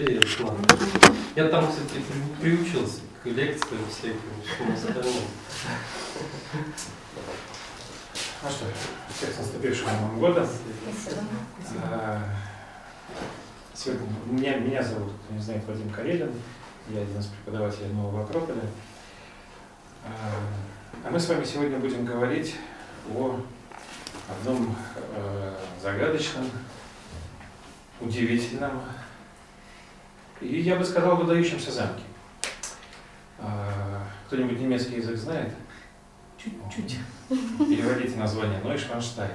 интересно. Я там, кстати, при- приучился к лекциям всяким, всему остальному. Ну что, всех с наступившим Новым годом. Спасибо. А, Сегодня меня, меня зовут, кто не знает, Вадим Карелин. Я один из преподавателей Нового Акрополя. А, А мы с вами сегодня будем говорить о одном э, загадочном, удивительном и, я бы сказал, выдающемся замке. А, Кто-нибудь немецкий язык знает? Чуть-чуть. Переводите название Нойшванштайн.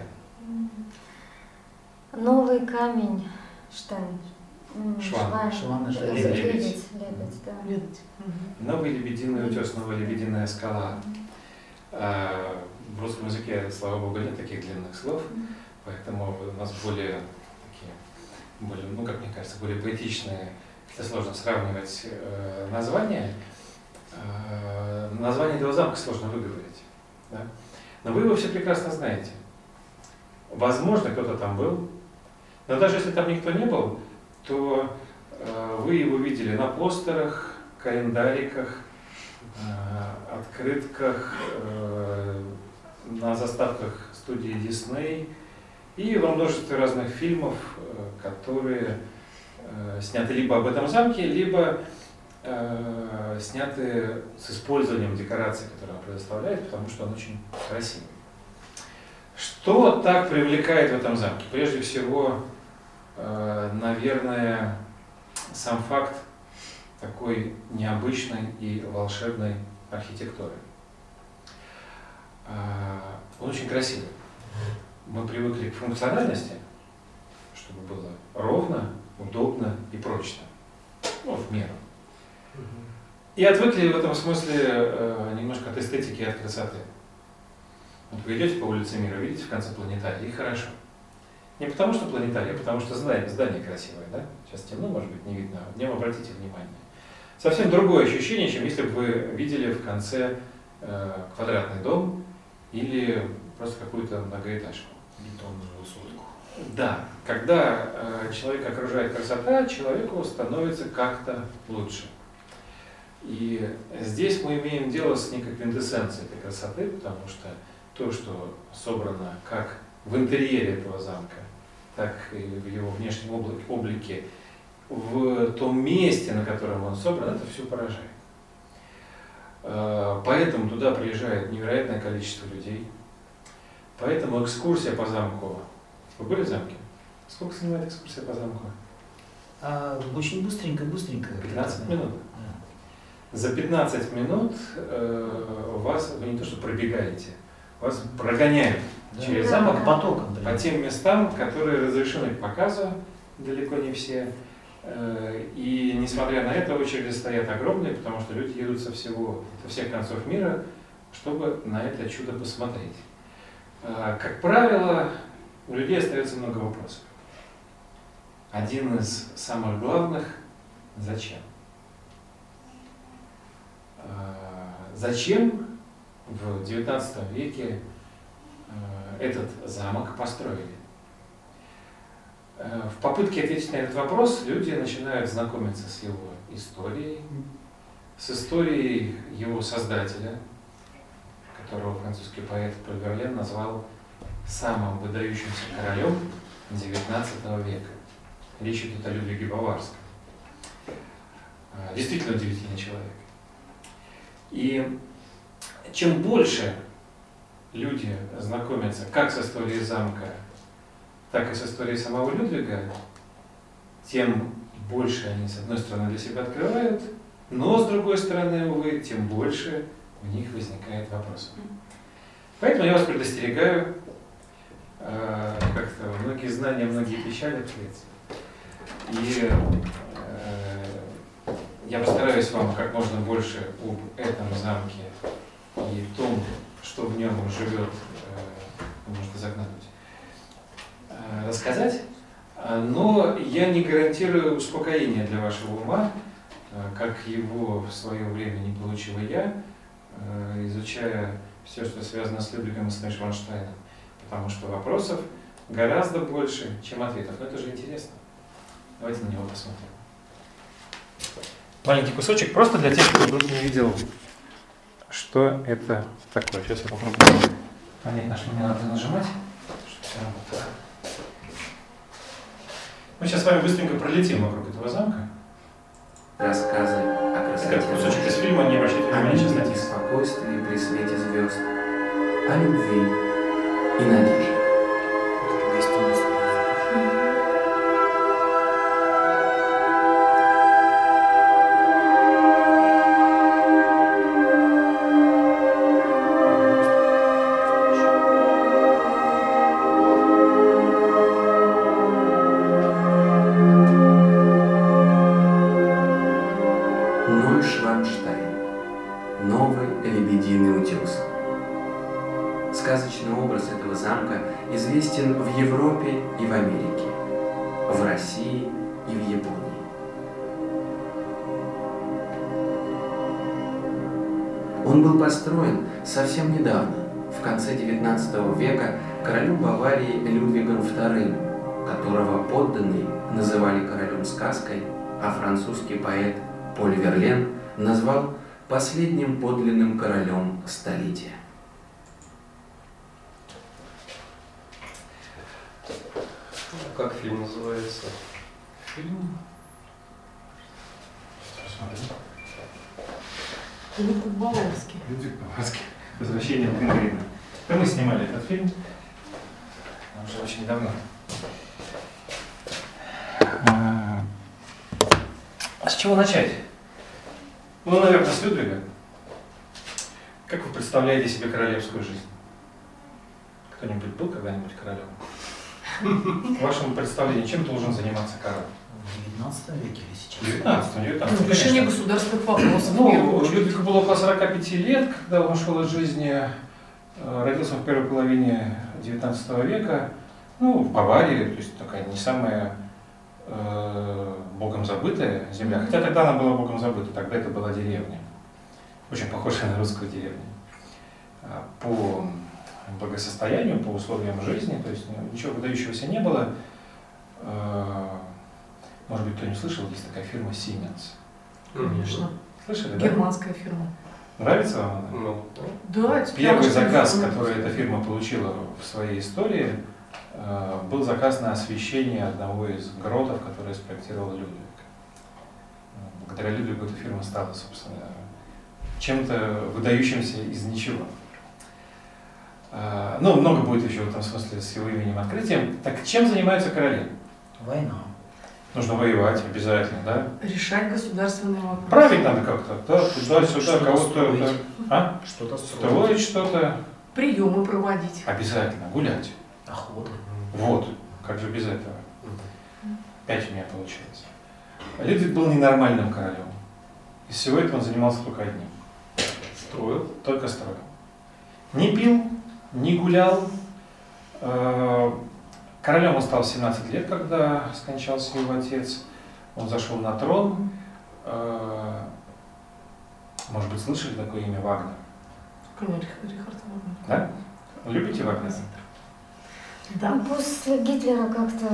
Новый камень, Штайн. Шван. Шван, это Лебедь, лебедь. лебедь, лебедь, да. Новый лебединый утес, новая лебединая скала. А, В русском языке, слава богу, нет таких длинных слов, поэтому у нас более такие, более, ну, как мне кажется, более поэтичные, это сложно сравнивать э, названия. Э, название этого замка сложно выговорить. Да? Но вы его все прекрасно знаете. Возможно, кто-то там был, но даже если там никто не был, то э, вы его видели на постерах, календариках, э, открытках, э, на заставках студии Дисней и во множестве разных фильмов, э, которые э, сняты либо об этом замке, либо э, сняты с использованием декораций, которые он предоставляет, потому что он очень красивый. Что так привлекает в этом замке? Прежде всего, э, наверное, сам факт такой необычной и волшебной архитектуры. А, Он очень красивый. Мы привыкли к функциональности, чтобы было ровно, удобно и прочно. Ну, в меру. И отвыкли в этом смысле э, немножко от эстетики и от красоты. Вот вы идете по улице мира, видите в конце планетария, и хорошо. Не потому что планетарий, а потому что здание, здание красивое, да? Сейчас темно, может быть, не видно. Днем обратите внимание. Совсем другое ощущение, чем если бы вы видели в конце э, квадратный дом или просто какую-то многоэтажку. Бетонную. Да, когда э, человека окружает красота, человеку становится как-то лучше. И здесь мы имеем дело с некой квинтэссенцией этой красоты, потому что то, что собрано как в интерьере этого замка, так и в его внешнем облик- облике, в том месте, на котором он собран, это все поражает. Э, Поэтому туда приезжает невероятное количество людей. Поэтому экскурсия по замку. Вы были в замке? Сколько занимает экскурсия по замку? А, очень быстренько, быстренько. 15 минут. Да. За 15 минут э, вас, вы не то что пробегаете, вас прогоняют Да. через Да. замок потоком. по тем местам, которые разрешены к показу, далеко не все. Э, И несмотря на это, очереди стоят огромные, потому что люди едут со всего, со всех концов мира, чтобы на это чудо посмотреть. Э, Как правило, у людей остается много вопросов. Один из самых главных – зачем? Э, Зачем в XIX веке э, этот замок построили? Э, В попытке ответить на этот вопрос люди начинают знакомиться с его историей, с историей его создателя, которого французский поэт Поль Верлен назвал самым выдающимся королем XIX века. Речь идет о Людвиге Баварском. Э, Действительно удивительный человек. И чем больше люди знакомятся как с историей замка, так и с историей самого Людвига, тем больше они, с одной стороны, для себя открывают, но, с другой стороны, увы, тем больше у них возникает вопросов. Поэтому я вас предостерегаю, э, как-то многие знания, многие печали открыть. И э, я постараюсь вам как можно больше об этом замке и том, что в нем живет, э, может изогнуть, э, рассказать. А, Но я не гарантирую успокоения для вашего ума, как его в свое время не получил и я, изучая все, что связано с Людвигом и с Нейшванштейном. Потому что вопросов гораздо больше, чем ответов. Но это же интересно. Давайте на него посмотрим. маленький кусочек, просто для тех, кто вдруг не видел, что это такое. Сейчас я попробую понять, на что мне надо нажимать. чтобы всё работало. Мы сейчас с вами быстренько пролетим вокруг этого замка. Рассказы о красоте Это кусочек из фильма, не обращайте внимания, сейчас мире и натисну. спокойствии при свете звезд, о любви и надежде. Сказкой, а французский поэт Поль Верлен назвал последним подлинным королем столетия. Как фильм называется? Фильм. Людвиг Баварский. Людвиг Баварский. Возвращение Пингвина. Это мы снимали этот фильм. Уже очень давно. С чего начать? Ну, наверное, с Людвига. Как вы представляете себе королевскую жизнь? Кто-нибудь был когда-нибудь королем? В вашем представлении, чем должен заниматься король? В 19 веке или сейчас? 19 19 Ну, решение государственных вопросов. Ну. Людвигу было около 45 лет, когда он ушел из жизни. Э, Родился он в первой половине 19 века. Ну, в Баварии, то есть такая не самая богом забытая земля. Хотя тогда она была богом забыта, тогда это была деревня. Очень похожая на русскую деревню. А, По благосостоянию, по условиям жизни, то есть ну, ничего выдающегося не было. Э, Может быть, кто не слышал, есть такая фирма Siemens. Конечно. Слышали, да? Германская фирма. Нравится вам она? Ну, Да, это Первый заказ, который эта фирма получила в своей истории, э, был заказ на освещение одного из гротов, который спроектировал Людвиг. Э, Благодаря Людвигу эта фирма стала, собственно, чем-то выдающимся из ничего. Э, Ну, много будет еще в этом смысле с его именем открытием. Так чем занимаются короли? Война. Нужно воевать обязательно, да? Решать государственные вопросы. Править надо как-то, да, туда-сюда, кого-то... строить. А? Что-то строить. Строить что-то, Приемы проводить. обязательно, гулять. Охота. Вот, как же без этого? Пять у меня получилось. Людвиг был ненормальным королем. Из всего этого он занимался только одним. строил. Только строил. Не пил, не гулял. Э, Королем он стал в 17 лет, когда скончался его отец. Он зашел на трон. Э, Может быть, слышали такое имя Вагнер? Рихард Вагнер. Да? Любите Вагнера? Да. После Гитлера как-то...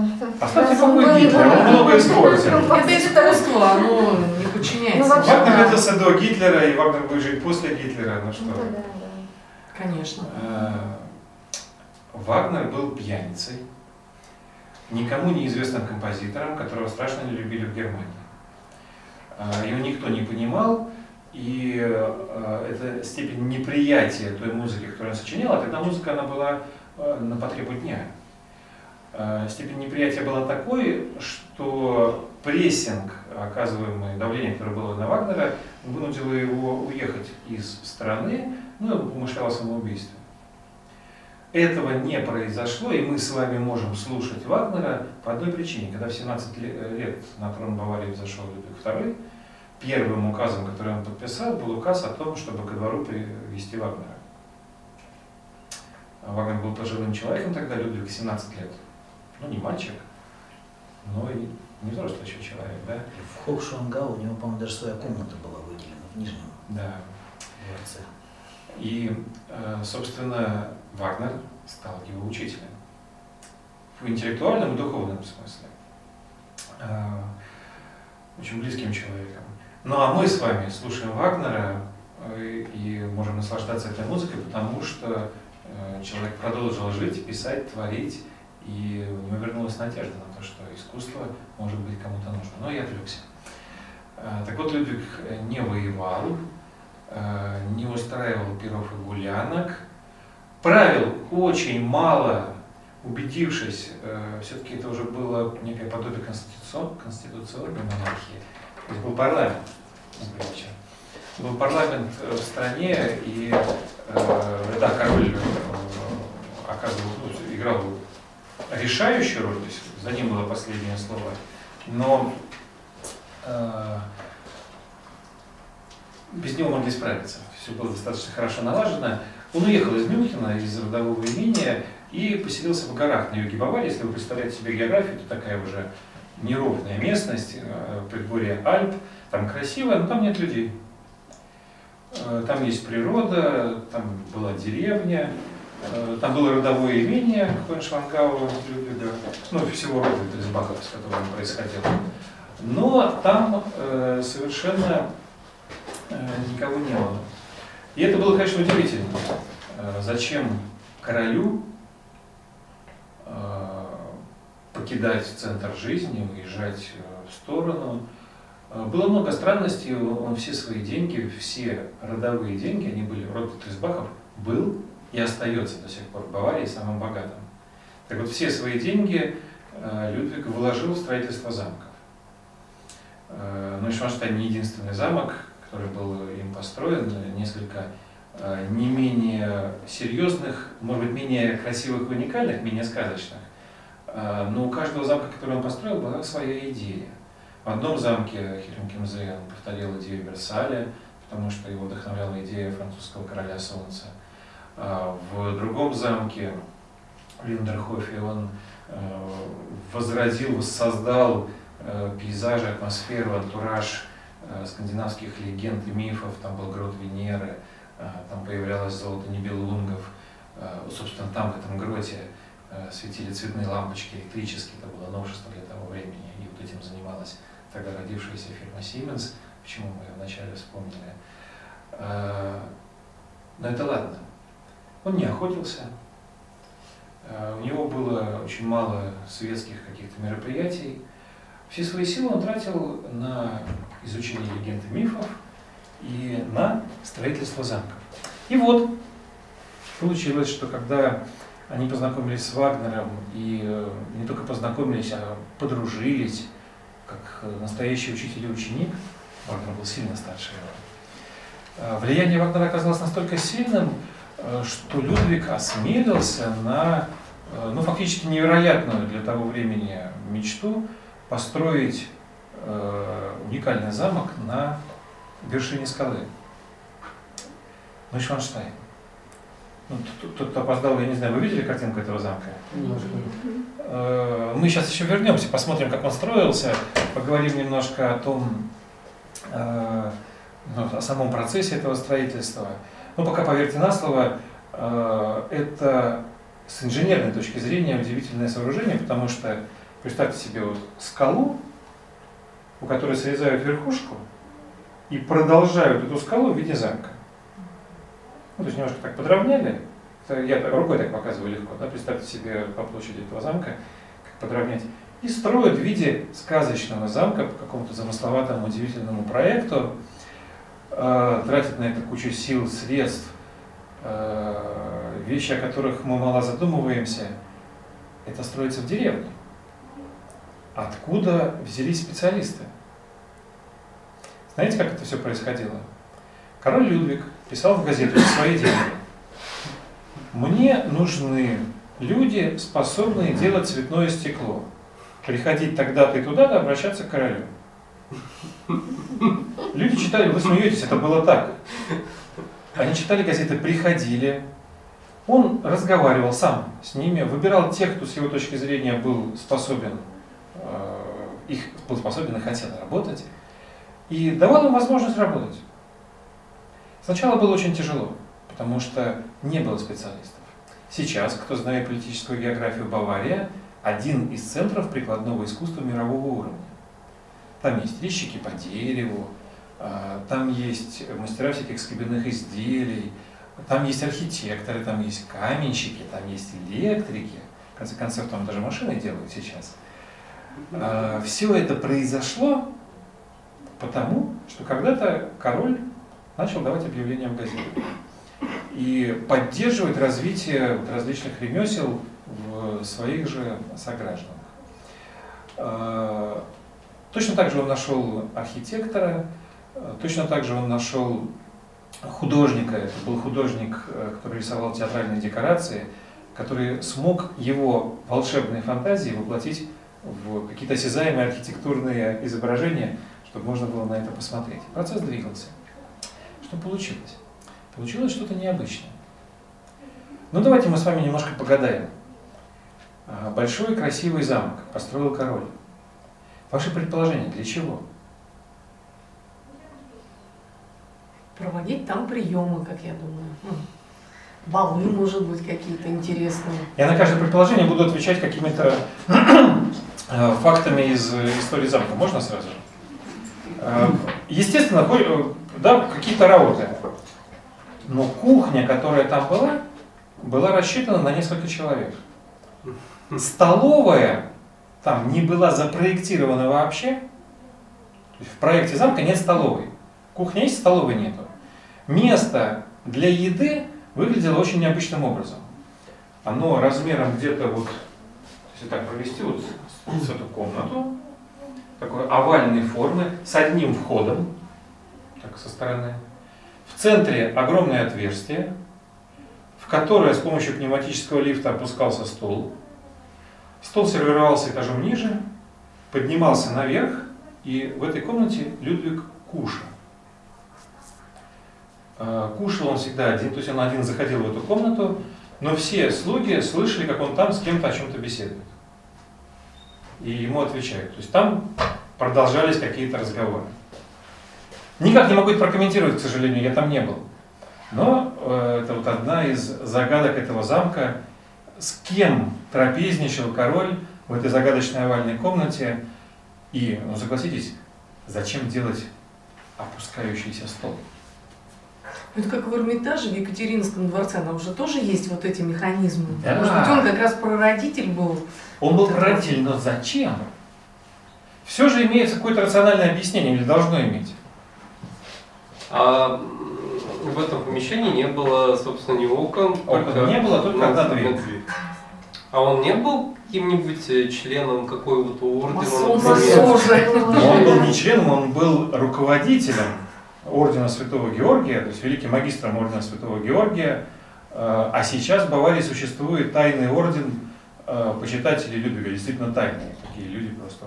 Разум какой был Гитлер, он много использует. Это искусство, оно не подчиняется. Ну, Вагнер да. родился до Гитлера, и Вагнер будет жить после Гитлера. Ну Ну, что? да, да. Конечно. Э, Вагнер был пьяницей, никому неизвестным композитором, которого страшно не любили в Германии. Э, Его никто не понимал, и э, эта степень неприятия той музыки, которую он сочинял, а тогда музыка она была на потребу дня. Э, Степень неприятия была такой, что прессинг, оказываемый давление, которое было на Вагнера, вынудило его уехать из страны, ну, он помышлял о самоубийстве. Этого не произошло, и мы с вами можем слушать Вагнера по одной причине. Когда в 17 ле- лет на трон Баварии взошел Людвиг II, первым указом, который он подписал, был указ о том, чтобы ко двору привести Вагнера. А Вагнер был пожилым человеком тогда, Людвиг 17 лет. Ну, не мальчик, но и не взрослый еще человек, да? В Хокшуангау у него, по-моему, даже своя комната была выделена в Нижнем Да. дворце. И, э, собственно, Вагнер стал его учителем. В интеллектуальном и духовном смысле. Э, Очень близким человеком. Ну а мы с вами слушаем Вагнера э, и можем наслаждаться этой музыкой, потому что человек продолжил жить, писать, творить, и у него вернулась надежда на то, что искусство может быть кому-то нужно. Но я отвлекся. Э, Так вот, Людвиг не воевал, э, не устраивал пиров и гулянок, правил очень мало, убедившись, все-таки это уже было некое подобие конституцион- конституционной монархии. То есть был парламент. Был парламент э, в стране, и э, да, король э, оказывал, ну, играл решающую роль, то есть за ним было последнее слово. Но э, без него могли справиться. Все было достаточно хорошо налажено. Он уехал из Мюнхена, из родового имения, и поселился в горах на юге Баварии. Если вы представляете себе географию, то такая уже неровная местность, э, предгорье Альп, там красиво, но там нет людей. Э, Там есть природа, там была деревня, э, там было родовое имение Хойншвангау Людвига, ну, всего рода Дрезбахов, с которым он происходил. Но там э, совершенно э, никого не было. И это было, конечно, удивительно. Э, Зачем королю э, покидать центр жизни, уезжать э, в сторону? Было много странностей, он все свои деньги, все родовые деньги, они были, род Трисбахов был и остается до сих пор в Баварии самым богатым. Так вот, все свои деньги э, Людвиг вложил в строительство замков. Э, Нойшванштайн не единственный замок, который был им построен, несколько не менее серьезных, может быть, менее красивых и уникальных, менее сказочных. Но у каждого замка, который он построил, была своя идея. В одном замке Хирм Кимзе он повторил идею Версаля, потому что его вдохновляла идея французского короля солнца. А В другом замке, в Линдерхофе, он э, возродил, воссоздал э, пейзажи, атмосферу, антураж э, скандинавских легенд и мифов. Там был грот Венеры, там появлялось золото Нибелунгов. Э, Собственно, там, в этом гроте, светили цветные лампочки электрические, это было новшество для того времени, и вот этим занималась тогда родившаяся фирма Siemens, почему мы ее вначале вспомнили. Э, Но это ладно. Он не охотился, Э, у него было очень мало светских каких-то мероприятий. Все свои силы он тратил на изучение легенд и мифов и на строительство замков. И вот получилось, что когда они познакомились с Вагнером и э, не только познакомились, а подружились, как э, настоящий учитель и ученик, Вагнер был сильно старше его, э, влияние Вагнера оказалось настолько сильным, э, что Людвиг осмелился на ну, фактически невероятную для того времени мечту построить уникальный замок на вершине скалы. Нойшванштайн. Ну, тот, тот, кто опоздал, я не знаю, вы видели картинку этого замка? Э, Мы сейчас еще вернемся, посмотрим, как он строился, поговорим немножко о том, э, ну, о самом процессе этого строительства. Но пока поверьте на слово, э, это с инженерной точки зрения удивительное сооружение, потому что представьте себе вот скалу, у которой срезают верхушку и продолжают эту скалу в виде замка. Ну, то есть немножко так подровняли. Я рукой так показываю легко. Да? Представьте себе по площади этого замка, как подровнять. И строят в виде сказочного замка по какому-то замысловатому, удивительному проекту. э, тратят на это кучу сил, средств. э, вещи, о которых мы мало задумываемся. Это строится в деревне. Откуда взялись специалисты? Знаете, как это все происходило? Король Людвиг писал в газету свои деньги. Мне нужны люди, способные делать цветное стекло. Приходить тогда-то и туда-то, обращаться к королю. Люди читали, вы смеетесь, это было так. Они читали газеты, приходили. Он разговаривал сам с ними, выбирал тех, кто с его точки зрения был способен, э, их был способен и хотел работать, и давал им возможность работать. Сначала было очень тяжело, потому что не было специалистов. Сейчас, кто знает политическую географию Бавария, один из центров прикладного искусства мирового уровня. Там есть резчики по дереву, А, Там есть мастера всяких скобяных изделий, там есть архитекторы, там есть каменщики, там есть электрики. В конце концов, там даже машины делают сейчас. Все это произошло потому, что когда-то король начал давать объявления в газетах и поддерживать развитие различных ремесел в своих же согражданах. А, Точно так же он нашел архитектора, а, точно так же он нашел художника, это был художник, э, который рисовал театральные декорации, который смог его волшебные фантазии воплотить в какие-то осязаемые архитектурные изображения, чтобы можно было на это посмотреть. Процесс двигался. Что получилось? Получилось что-то необычное. Ну давайте мы с вами немножко погадаем. А, Большой красивый замок построил король. Ваши предположения для чего? Проводить там приемы, как я думаю. Ну, Балы, может быть, какие-то интересные. Я на каждое предположение буду отвечать какими-то э, фактами из э, истории замка. Можно сразу же? Э, Естественно, э, да, какие-то работы. Но кухня, которая там была, была рассчитана на несколько человек. Столовая там не была запроектирована вообще. В проекте замка нет столовой. Кухня есть, столовой нету. Место для еды выглядело очень необычным образом. Оно размером где-то вот, если так провести вот с эту комнату, такой овальной формы, с одним входом, так со стороны. В центре огромное отверстие, в которое с помощью пневматического лифта опускался стол. Стол сервировался этажом ниже, поднимался наверх, и в этой комнате Людвиг кушал. Э, Кушал он всегда один, то есть он один заходил в эту комнату, но все слуги слышали, как он там с кем-то о чем-то беседует. И ему отвечают. То есть там продолжались какие-то разговоры. Никак не могу это прокомментировать, к сожалению, я там не был. Но э, это вот одна из загадок этого замка. С кем трапезничал король в этой загадочной овальной комнате? И, ну согласитесь, зачем делать опускающийся стол? Это как в Эрмитаже, в Екатеринском дворце, там уже тоже есть вот эти механизмы. Да. Может быть, он как раз прародитель был. Он был прародитель, но зачем? Все же имеется какое-то рациональное объяснение, или должно иметь. А в этом помещении не было, собственно, ни окон. Окон не было, только одна дверь. А он не был каким-нибудь э, членом какого-то ордена? Он был не членом, он был руководителем Ордена Святого Георгия, то есть великим магистром Ордена Святого Георгия. Э, А сейчас в Баварии существует тайный орден э, почитателей Людвига, действительно тайные такие люди просто.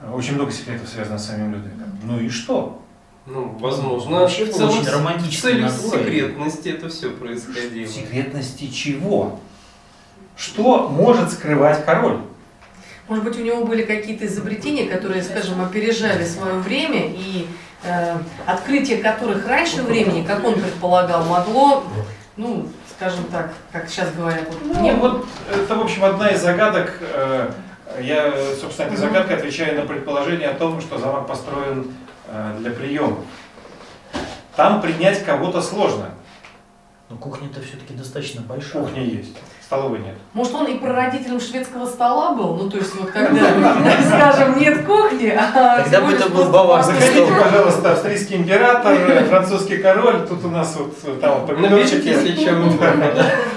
э, Очень много секретов связано с самим Людвигом. Ну и что? Ну, возможно, Вообще в целом очень с романтическое целью название. секретности это все происходило. Секретности чего? Что может скрывать король? Может быть, у него были какие-то изобретения, которые, скажем, опережали свое время, и э, открытие которых раньше времени, как он предполагал, могло, ну, скажем так, как сейчас говорят, вот, Ну, не вот это, в общем, одна из загадок. э, Я, собственно, этой загадкой отвечаю на предположение о том, что замок построен э, для приемов. Там принять кого-то сложно. Но кухня-то все-таки достаточно большая. Кухня есть, столовой нет. Может, он и прародителем шведского стола был? Ну, то есть, вот когда, скажем, нет кухни, а Тогда всего бы это был баварский Заходите, пожалуйста, австрийский император, э, французский король. Тут у нас вот э, там Наберите, помидорчики. если чем угодно.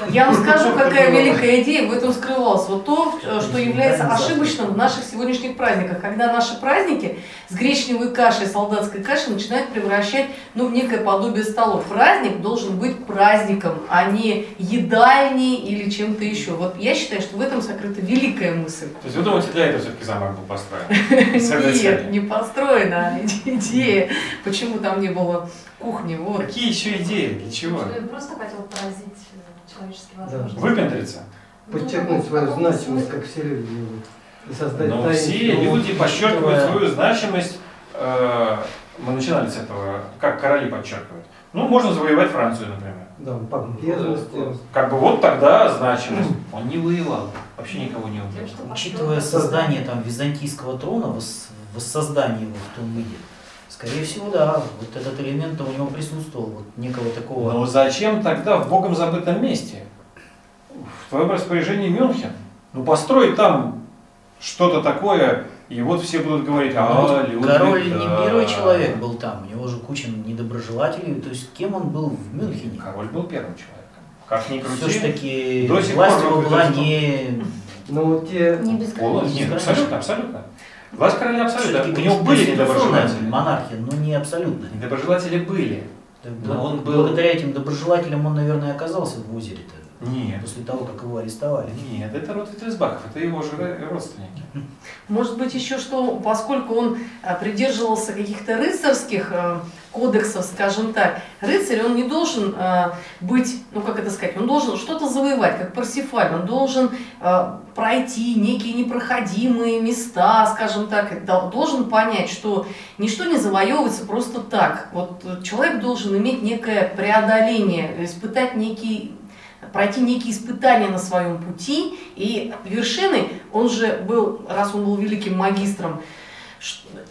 Я вам скажу, какая великая идея в этом скрывалась. Вот то, э, что является ошибочным в наших сегодняшних праздниках. Когда наши праздники с гречневой кашей, солдатской кашей начинают превращать ну, в некое подобие столов. Праздник должен быть праздником, а не едальней или чем-то еще. Вот я считаю, что в этом сокрыта великая мысль. То есть вы думаете, для этого все-таки замок был построен? Нет, не построена идея. Почему там не было кухни? Вот. Какие еще идеи? Для чего? Человек просто хотел поразить э, человеческие возможности. Выпендриться? Подчеркнуть Ну, свою значимость, как все люди делают. И создать Но тайный все круг, люди подчеркивают учитывая- свою значимость. э, Мы начинали с этого, как короли подчеркивают. Ну, можно завоевать Францию, например. Да, помпезность. Да, класс. Как бы вот тогда значимость. Он не воевал, вообще никого не убил. Учитывая создание там византийского трона, вос- воссоздание его в том виде, Скорее всего, да. Вот этот элемент у него присутствовал, вот некого такого. Но зачем тогда в богом забытом месте? В твоем распоряжении Мюнхен. Ну построй там что-то такое, и вот все будут говорить, а, Ну, Людвиг, Король да». не первый человек был там, у него же куча недоброжелателей. То есть кем он был в Мюнхене? Король был первым человеком. Как ни крути. Все-таки власть его была не... Ну, те... Не без Полон- границ. Нет, абсолютно, абсолютно. Власть короля абсолютно. У него были недоброжелатели. монархия, но не абсолютно. Недоброжелатели были. Но он был- Благодаря этим доброжелателям он, наверное, оказался в озере-то. Нет. После того, как его арестовали. Нет, это род Виттельсбахов, это его же ро- родственники. Может быть еще что, поскольку он а, придерживался каких-то рыцарских а, кодексов, скажем так, рыцарь, он не должен а, быть, ну как это сказать, он должен что-то завоевать, как Парсифаль, он должен а, пройти некие непроходимые места, скажем так, должен понять, что ничто не завоевывается просто так. Вот э, человек должен иметь некое преодоление, испытать некий пройти некие испытания на своем пути, и вершины, он же был, раз он был великим магистром,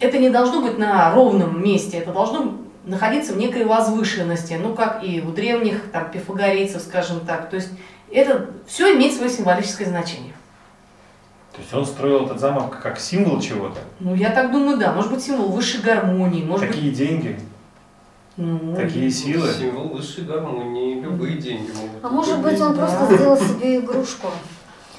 это не должно быть на ровном месте, это должно находиться в некой возвышенности, ну как и у древних там, пифагорейцев, скажем так. То есть это все имеет свое символическое значение. То есть он строил этот замок как символ чего-то. Ну, я так думаю, да. Может быть, символ высшей гармонии, может быть... Такие деньги, ну, такие силы. Символ высшей гармонии, любые деньги могут. А может быть, он Да. просто сделал себе игрушку.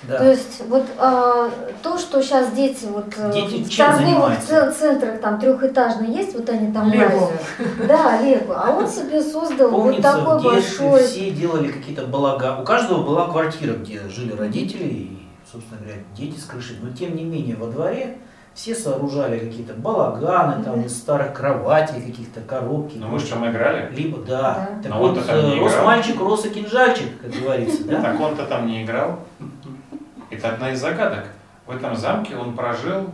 Да. То есть вот а, то, что сейчас дети вот э, Дети в чем торговых центрах там трехэтажные есть, вот они там Лего. лазят. Да, Лего. А он себе создал вот Помнится, такой в детстве большой. все делали какие-то балага. У каждого была квартира, где жили родители и, собственно говоря, дети с крыши. Но тем не менее во дворе все сооружали какие-то балаганы, там из старых кроватей, каких-то коробки. Ну мы же там играли. Либо, да. Да. Так Но вот, не э, рос мальчик, рос и кинжальчик, как говорится, да? Так он-то там не играл. Это одна из загадок. В этом замке он прожил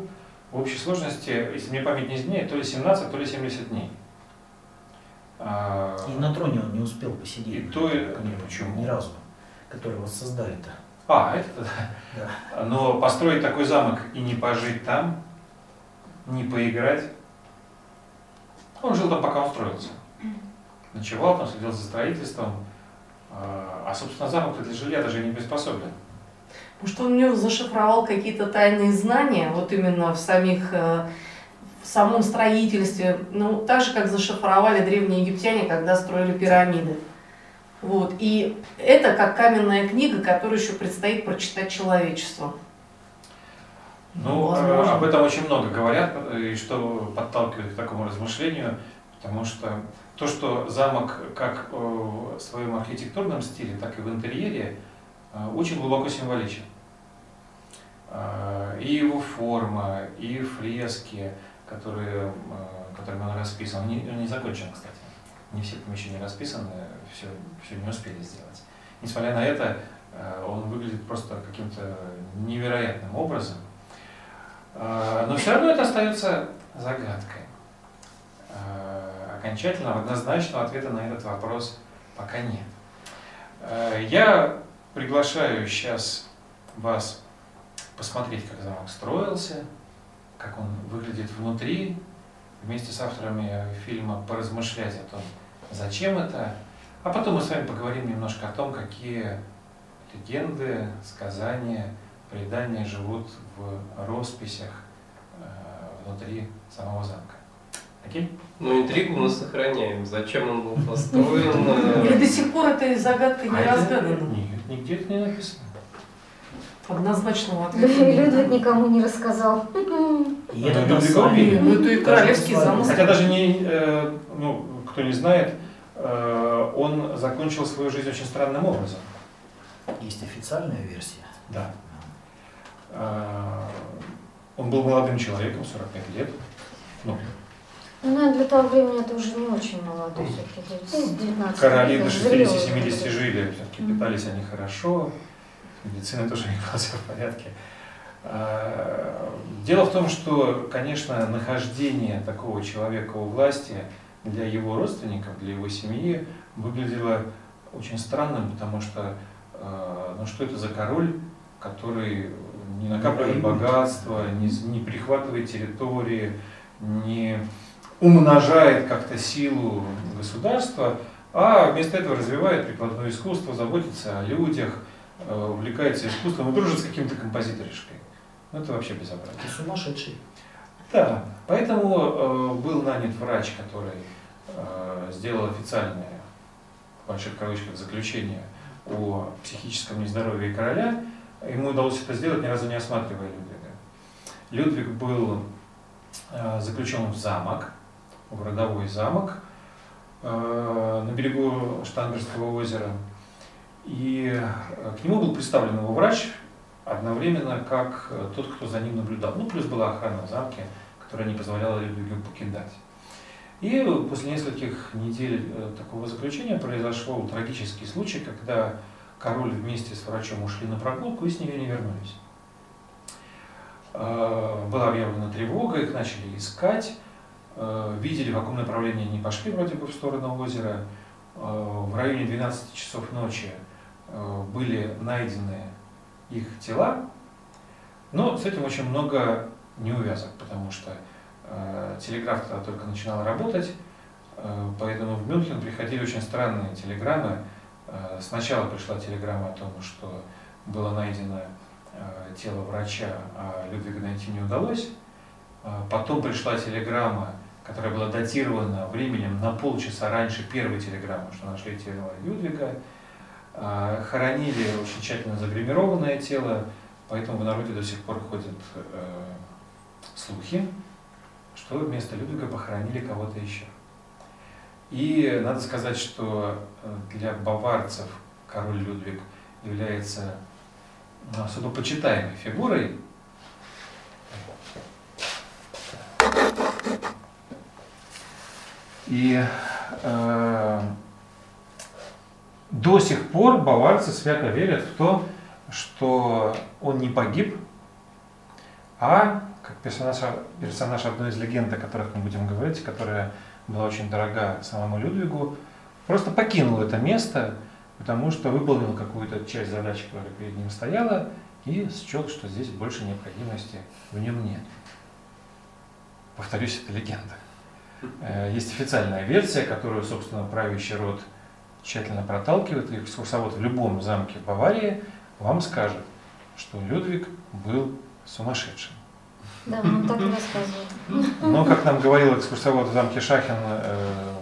в общей сложности, если мне память не изменяет, то ли 17, то ли 70 дней. А, И на троне он не успел посидеть. И то и- почему? Ни разу. Который воссоздали-то. А, это да. Но построить такой замок и не пожить там, не поиграть. Он жил там, пока устроился. Ночевал там, следил за строительством. А, а, собственно, замок для жилья даже не приспособлен. Может, он у него зашифровал какие-то тайные знания, вот именно в самих, э, в самом строительстве, ну, так же, как зашифровали древние египтяне, когда строили пирамиды. Вот. И это как каменная книга, которую еще предстоит прочитать человечеству. Ну, возможно. э, об этом очень много говорят, э, и что подталкивает к такому размышлению, потому что то, что замок как э, в своем архитектурном стиле, так и в интерьере очень глубоко символичен. Э, И его форма, и фрески, которые, э, которыми он расписан, он не, он не закончен, кстати. Не все помещения расписаны, все, все не успели сделать. Несмотря на это, э, он выглядит просто каким-то невероятным образом. Но все равно это остается загадкой. Окончательного, однозначного ответа на этот вопрос пока нет. Я приглашаю сейчас вас посмотреть, как замок строился, как он выглядит внутри, вместе с авторами фильма поразмышлять о том, зачем это, а потом мы с вами поговорим немножко о том, какие легенды, сказания, предания живут в росписях э, внутри самого замка. Окей? Ну, интригу мы сохраняем. Зачем он был построен? Или э, до сих пор эта загадка не А разгадана? Нет, нигде это не написано. Однозначного ответа. Людвиг никому не рассказал. И это Ну, Людвига убили. Ну, это и королевский замысел. Хотя даже не, э, ну, кто не знает, э, он закончил свою жизнь очень странным образом. Есть официальная версия. Да. Э, Он был молодым человеком, 45 лет. Ну, Ну, наверное, для того времени это уже не очень молодой все-таки. 19 короли до зрелый 60-70 возраст. жили, все-таки питались они хорошо, медицина тоже не все в порядке. Э, Дело в том, что, конечно, нахождение такого человека у власти для его родственников, для его семьи выглядело очень странным, потому что, э, ну что это за король, который не накапливает богатство, не, не прихватывает территории, не умножает как-то силу государства, а вместо этого развивает прикладное искусство, заботится о людях, увлекается искусством и дружит с каким-то композиторишкой. Ну, это вообще безобразие. Ты сумасшедший. Да, поэтому э, был нанят врач, который э, сделал официальное, в больших кавычках, заключение о психическом нездоровье короля. Ему удалось это сделать, ни разу не осматривая Людвига. Людвиг был э, заключен в замок, в родовой замок э, на берегу Штангерского озера. И э, к нему был представлен его врач, одновременно как э, тот, кто за ним наблюдал. Ну, плюс была охрана в замке, которая не позволяла Людвигу покидать. И после нескольких недель э, такого заключения произошел трагический случай, когда король вместе с врачом ушли на прогулку и с нее не вернулись. Была объявлена тревога, их начали искать, видели, в каком направлении они пошли вроде бы в сторону озера. В районе 12 часов ночи были найдены их тела, но с этим очень много неувязок, потому что э, телеграф тогда только начинал работать, э, поэтому в Мюнхен приходили очень странные телеграммы. Э, сначала пришла телеграмма о том, что было найдено э, тело врача, а Людвига найти не удалось. Э, потом пришла телеграмма, которая была датирована временем на полчаса раньше первой телеграммы, что нашли тело Людвига. Э, Хоронили очень тщательно загримированное тело, поэтому в народе до сих пор ходят э, слухи, что вместо Людвига похоронили кого-то еще. И надо сказать, что э, для баварцев король Людвиг является ну, особо почитаемой фигурой. И э, до сих пор баварцы свято верят в то, что он не погиб, а как персонаж, персонаж одной из легенд, о которых мы будем говорить, которая была очень дорога самому Людвигу, просто покинул это место, потому что выполнил какую-то часть задачи, которая перед ним стояла, и счел, что здесь больше необходимости в нем нет. Повторюсь, это легенда. Э, Есть официальная версия, которую, собственно, правящий род тщательно проталкивает, и экскурсовод в любом замке Баварии вам скажет, что Людвиг был сумасшедшим. Да, он так и рассказывает. Но, как нам говорил экскурсовод в замке Шахин, э,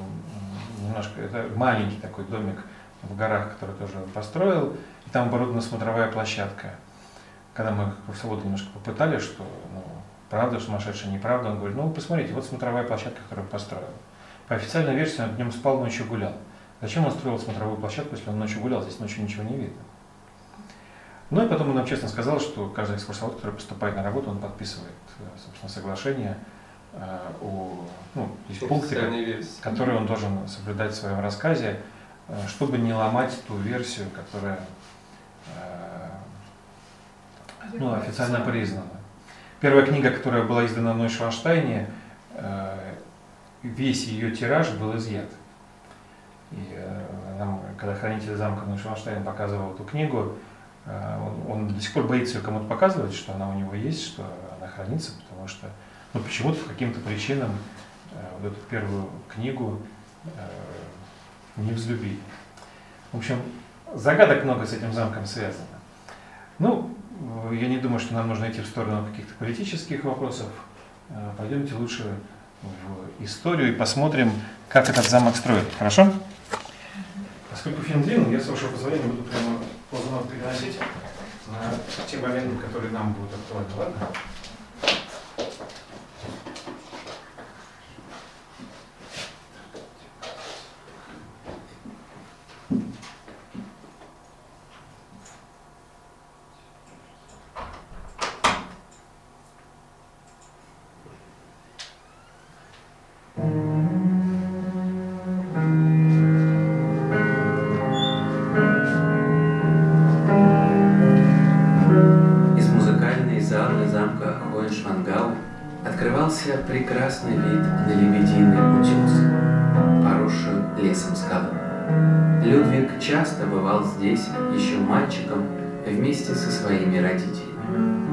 немножко, это маленький такой домик в горах, который тоже он построил, и там оборудована смотровая площадка. Когда мы экскурсовода немножко попытали, что ну, правда сумасшедший, неправда, он говорит, ну посмотрите, вот смотровая площадка, которую он построил. По официальной версии он днем спал, ночью гулял. Зачем он строил смотровую площадку, если он ночью гулял, здесь ночью ничего не видно. Ну и потом он нам честно сказал, что каждый экскурсовод, который поступает на работу, он подписывает, э, собственно, соглашение э, о, ну, есть пункты, которые он должен соблюдать в своем рассказе, э, чтобы не ломать ту версию, которая ну, официально признана. Первая книга, которая была издана в Нойшванштайне, э, весь ее тираж был изъят. Нам, когда хранитель замка Нойшванштайн показывал эту книгу, э, он, он до сих пор боится ее кому-то показывать, что она у него есть, что она хранится, потому что ну, почему-то по каким-то причинам э, вот эту первую книгу э, не взлюбили. В общем, загадок много с этим замком связано. Ну, я не думаю, что нам нужно идти в сторону каких-то политических вопросов. Пойдемте лучше в историю и посмотрим, как этот замок строили. Хорошо? Поскольку фильм я, с вашего позволения, буду прямо поздно переносить на те моменты, которые нам будут актуальны. Ладно? Открывался прекрасный вид на лебединый утес, поросшую лесом скалы. Людвиг часто бывал здесь еще мальчиком вместе со своими родителями.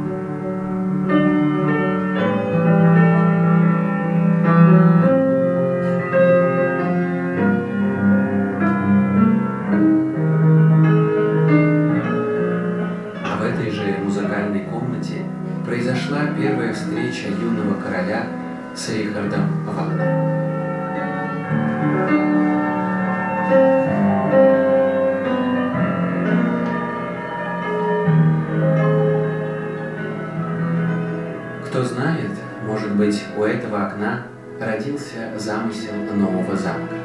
Короля с Рихардом Вагнером. Кто знает, может быть, у этого окна родился замысел нового замка.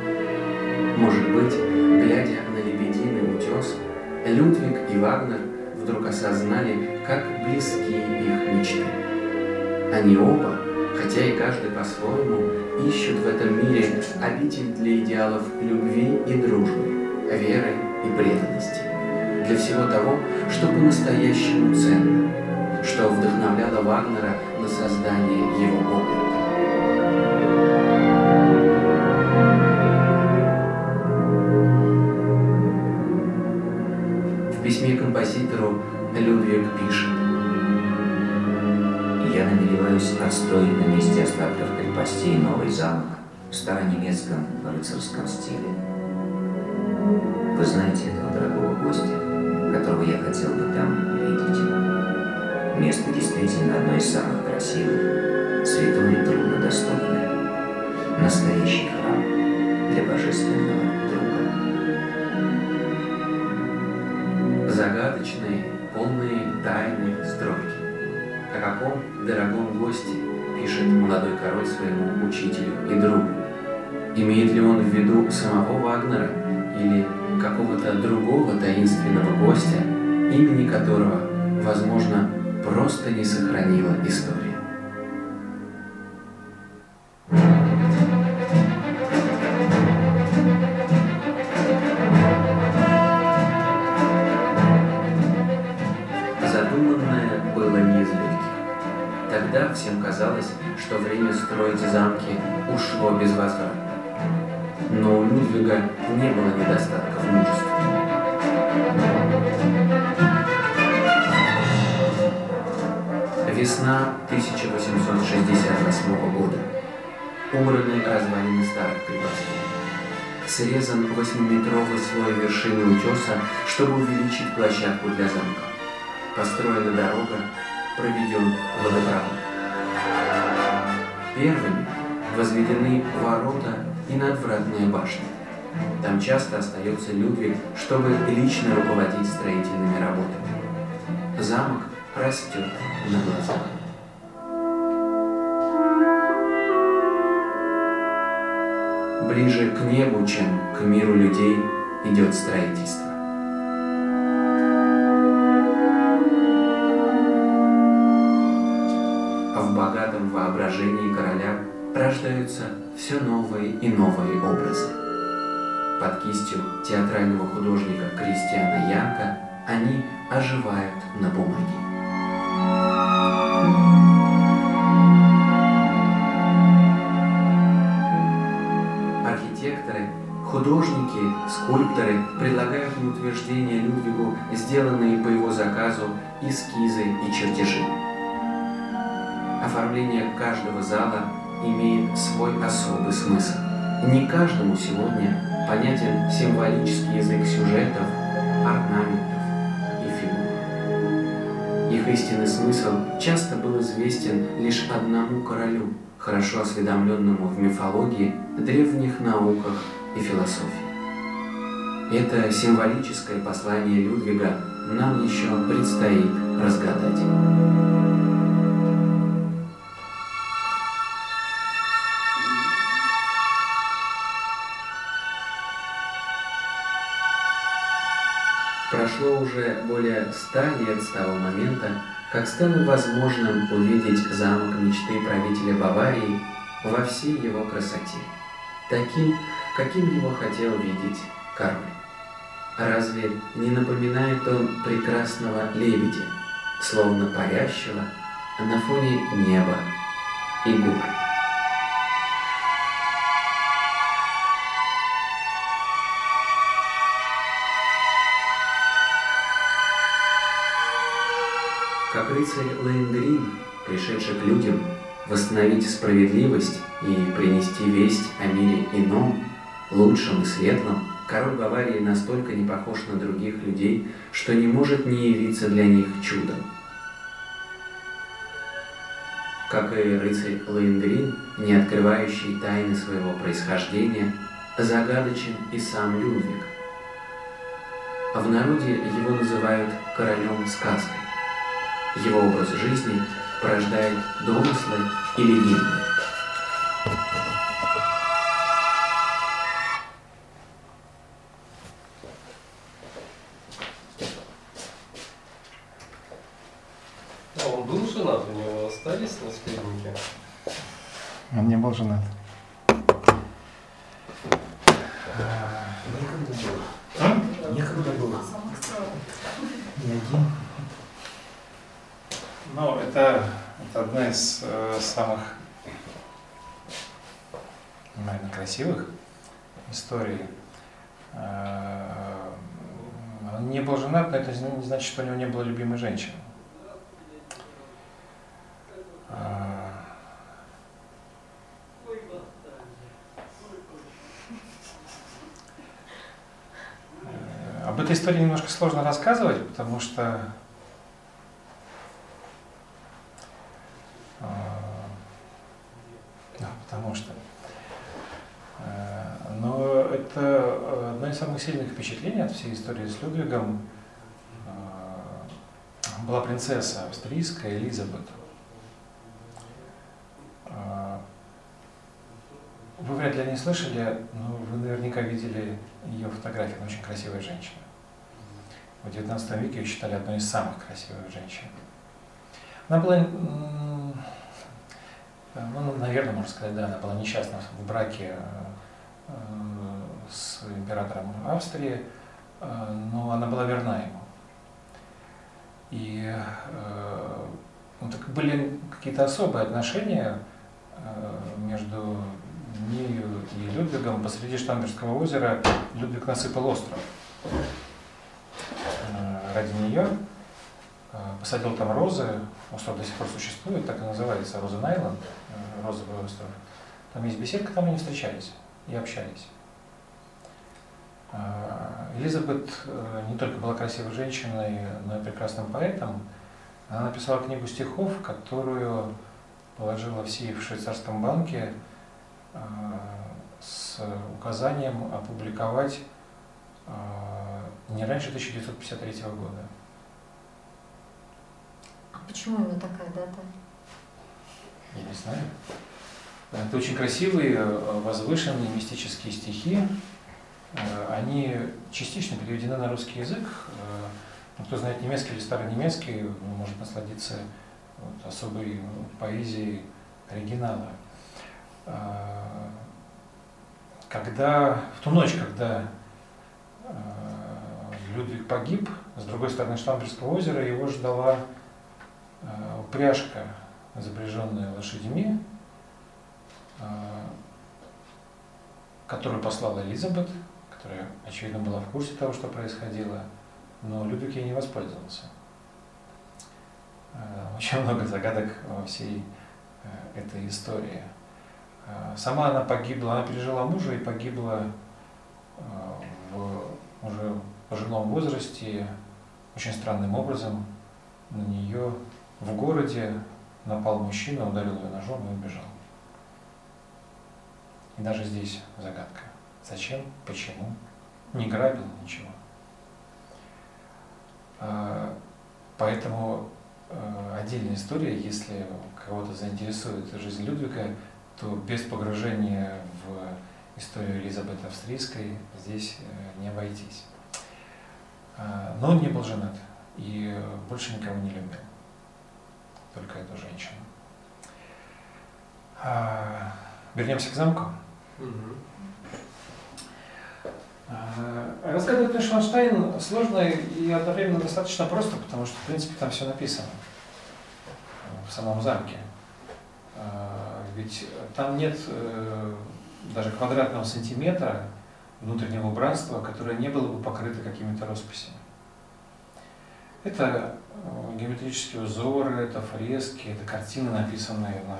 Может быть, глядя на лебединый утес, Людвиг и Вагнер вдруг осознали, как близки их мечты. Они оба, хотя и каждый по-своему, ищут в этом мире обитель для идеалов любви и дружбы, веры и преданности, для всего того, что по-настоящему ценно, что вдохновляло Вагнера на создание его оперы. Построить на месте остатков крепостей новый замок в старонемецком рыцарском стиле. Вы знаете этого дорогого гостя, которого я хотел бы там видеть. Место действительно одно из самых красивых, святое и труднодоступное. Настоящий храм для божественного друга. загадочные, полные тайны строки. О каком дорогом госте пишет молодой король своему учителю и другу. Имеет ли он в виду самого Вагнера или какого-то другого таинственного гостя, имени которого, возможно, просто не сохранила история? Что время строить замки ушло безвозвратно. Но у Людвига не было недостатка в мужестве. Весна 1868 года. Убраны развалины старых крепостей. Срезан восьмиметровый слой вершины утеса, чтобы увеличить площадку для замка. Построена дорога, проведен водопровод. Первыми возведены ворота и надвратная башня. Там часто остается Людвиг, чтобы лично руководить строительными работами. Замок растет на глазах. Ближе к небу, чем к миру людей, идет строительство. Воображении короля рождаются все новые и новые образы. Под кистью театрального художника Кристиана Янка они оживают на бумаге. Архитекторы, художники, скульпторы предлагают на утверждение Людвигу сделанные по его заказу эскизы и чертежи. Оформление каждого зала имеет свой особый смысл. Не каждому сегодня понятен символический язык сюжетов, орнаментов и фигур. Их истинный смысл часто был известен лишь одному королю, хорошо осведомленному в мифологии, древних науках и философии. Это символическое послание Людвига нам еще предстоит разгадать. Прошло уже более ста лет с того момента, как стало возможным увидеть замок мечты правителя Баварии во всей его красоте, таким, каким его хотел видеть король. Разве не напоминает он прекрасного лебедя, словно парящего на фоне неба и гор? Рыцарь Лейнгрин, пришедший к людям восстановить справедливость и принести весть о мире ином, лучшем и светлом, король Баварии настолько не похож на других людей, что не может не явиться для них чудом. как и рыцарь Лейнгрин, не открывающий тайны своего происхождения, загадочен и сам Людвиг. В народе его называют королем сказкой. Его образ жизни порождает домыслы и легенды. Что у него не было любимой женщины. Э, э, Об этой истории немножко сложно рассказывать, потому что А, потому что. э, Но это одно из самых сильных впечатлений от всей истории с Людвигом. Э, принцесса австрийская Элизабет. Э, Вы вряд ли не слышали, но вы наверняка видели ее фотографию. Она очень красивая женщина. В XIX веке ее считали одной из самых красивых женщин. Она была, ну, наверное, можно сказать, да, она была несчастна в браке э, с императором Австрии, э, но она была верна ему. И э, ну, так были какие-то особые отношения э, между нею и Людвигом. Посреди Штамберского озера Людвиг насыпал остров э, ради нее. Э, посадил там розы, остров до сих пор существует, так и называется Розен Айленд, э, розовый остров. Там есть беседка, там они встречались и общались. Э, Элизабет э, не только была красивой женщиной, но и прекрасным поэтом. Она написала книгу стихов, которую положила в сейф в швейцарском банке э, с указанием опубликовать э, не раньше 1953 года. А почему именно такая дата? Я не знаю. Это очень красивые, возвышенные мистические стихи. Э, Они частично переведены на русский язык. Э, ну, Кто знает немецкий или старонемецкий, ну, может насладиться вот особой ну, поэзией оригинала. Э, Когда, в ту ночь, когда Людвиг погиб, с другой стороны Штамберского озера его ждала упряжка, запряженная лошадьми, которую послала Элизабет, которая, очевидно, была в курсе того, что происходило, но Людвиг ей не воспользовался. Э, Очень много загадок во всей э, этой истории. Э, Сама она погибла, она пережила мужа и погибла в уже пожилом возрасте, очень странным образом. На нее в городе напал мужчина, ударил ее ножом и убежал. И даже здесь загадка. Зачем, почему, не грабил, ничего. А, Поэтому э, отдельная история, если кого-то заинтересует жизнь Людвига, то без погружения в историю Елизаветы Австрийской здесь э, не обойтись. А, Но он не был женат и больше никого не любил, только эту женщину. А, Вернемся к замку. Мгм. А, Рассказывать Нейшванштайн сложно и одновременно достаточно просто, потому что, в принципе, там все написано в самом замке. А, Ведь там нет э, даже квадратного сантиметра внутреннего убранства, которое не было бы покрыто какими-то росписями. Это э, геометрические узоры, это фрески, это картины, написанные на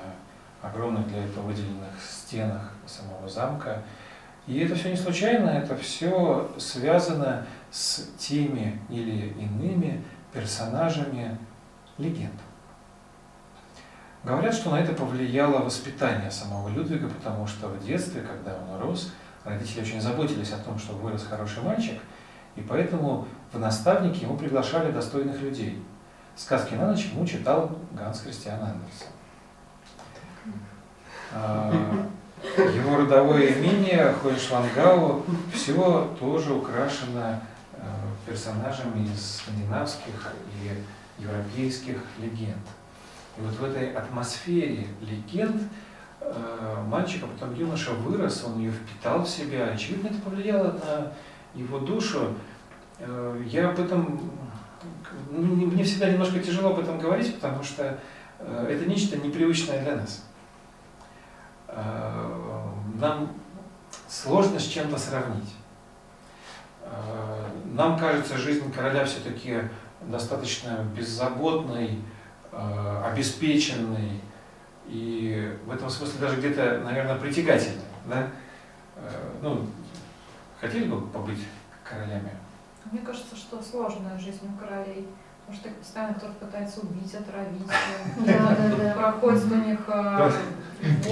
огромных для этого выделенных стенах самого замка. И это все не случайно, это все связано с теми или иными персонажами легенд. Говорят, что на это повлияло воспитание самого Людвига, потому что в детстве, когда он рос, родители очень заботились о том, чтобы вырос хороший мальчик, и поэтому в наставники ему приглашали достойных людей. Сказки на ночь ему читал Ганс Христиан Андерсен. Его родовое имение Хойшлангау все тоже украшено э, персонажами из скандинавских и европейских легенд. И вот в этой атмосфере легенд э, мальчик, а потом юноша вырос, он ее впитал в себя. Очевидно, это повлияло на его душу. Э, Я об этом, ну, не- мне всегда немножко тяжело об этом говорить, потому что это нечто непривычное для нас. Э, Нам сложно с чем-то сравнить. Э, Нам кажется жизнь короля все-таки достаточно беззаботной, э, обеспеченной и в этом смысле даже где-то, наверное, притягательной. Да? Ну, хотели бы побыть королями? Мне кажется, что сложная жизнь у королей. Потому что постоянно кто-то пытается убить, отравить. Да. Проходят у них э,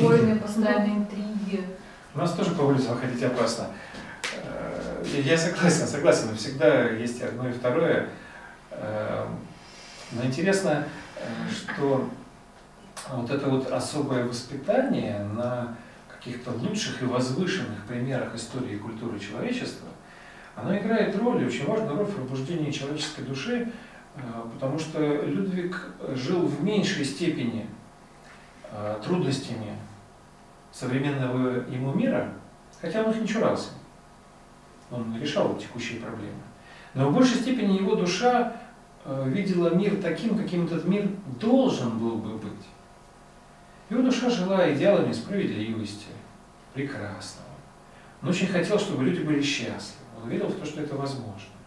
войны, постоянные интриги. У нас тоже по улице выходить опасно. Э, Я согласен, согласен, всегда есть одно и второе. Э, Но интересно, э, что вот это вот особое воспитание на каких-то лучших и возвышенных примерах истории и культуры человечества, оно играет роль, очень важную роль в пробуждении человеческой души, э, потому что Людвиг жил в меньшей степени э, трудностями современного ему мира, хотя он их не чурался. Он решал текущие проблемы. Но в большей степени его душа э, видела мир таким, каким этот мир должен был бы быть. Его душа жила идеалами справедливости, прекрасного. Он очень хотел, чтобы люди были счастливы. Он верил в то, что это возможно.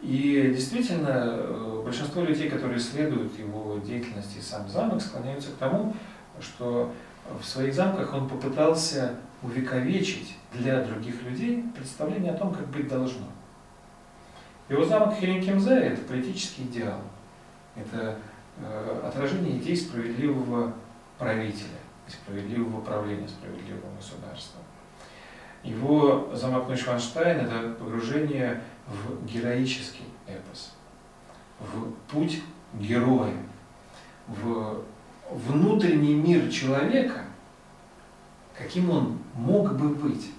И действительно, э, большинство людей, которые исследуют его деятельность и сам замок, склоняются к тому, что в своих замках он попытался увековечить для других людей представление о том, как быть должно. Его замок Хеленкемзе – это политический идеал. Это э, отражение идей справедливого правителя, справедливого правления, справедливого государства. Его замок Нойшванштайн – это погружение в героический эпос, в путь героя, в внутренний мир человека, каким он мог бы быть.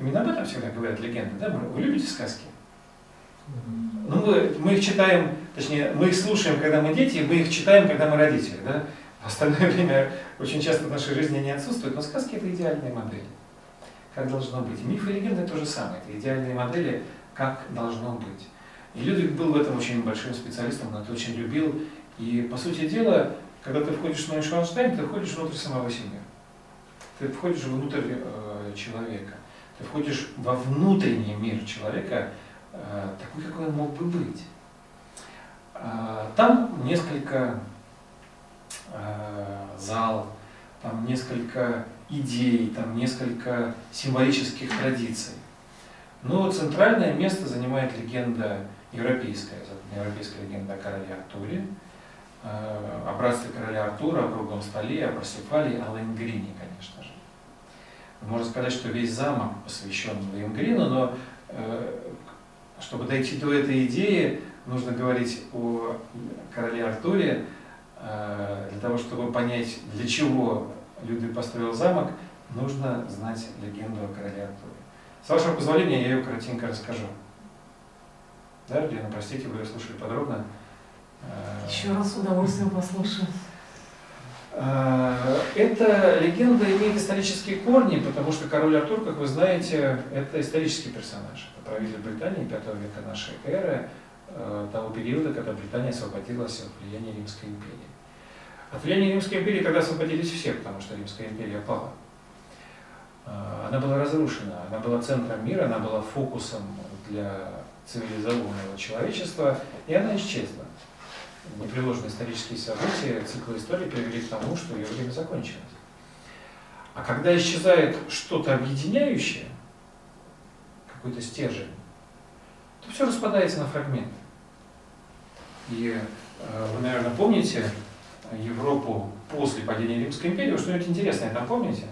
Именно об этом всегда говорят легенды. Да? Вы любите сказки? Ну, мы, мы их читаем, точнее, мы их слушаем, когда мы дети, и мы их читаем, когда мы родители. Да? В остальное время очень часто в нашей жизни они отсутствуют, но сказки это идеальные модели. Как должно быть. И мифы и легенды то же самое. Это идеальные модели, как должно быть. И Людвиг был в этом очень большим специалистом, он это очень любил. И, по сути дела, когда ты входишь в Нойшванштайн, ты входишь внутрь самого себя. Ты входишь внутрь э, человека. Ты входишь во внутренний мир человека, э, такой, какой он мог бы быть. А, Там несколько э, зал, там несколько идей, там несколько символических традиций. Но центральное место занимает легенда европейская, европейская легенда о короле Артуре, э, о братстве короля Артура, о круглом столе, о Парсифале, о Лаенгрине, конечно же. Можно сказать, что весь замок посвящен Лаенгрину, но э, чтобы дойти до этой идеи, нужно говорить о короле Артуре, э, для того, чтобы понять, для чего Людвиг построил замок, нужно знать легенду о короле Артуре. С вашего позволения я ее коротенько расскажу. Да, Лена, простите, вы ее слушали подробно. Э, Еще раз с удовольствием послушаю. Э, Эта легенда имеет исторические корни, потому что король Артур, как вы знаете, это исторический персонаж. Это правитель Британии 5 века нашей эры, э, того периода, когда Британия освободилась от влияния Римской империи. От влияния Римской империи тогда освободились все, потому что Римская империя пала. Э, Она была разрушена, она была центром мира, она была фокусом для цивилизованного человечества, и она исчезла непреложные исторические события, цикл истории привели к тому, что ее время закончилось. А когда исчезает что-то объединяющее, какой-то стержень, то все распадается на фрагменты. И э, вы, наверное, помните Европу после падения Римской империи. Вы что-нибудь интересное там помните?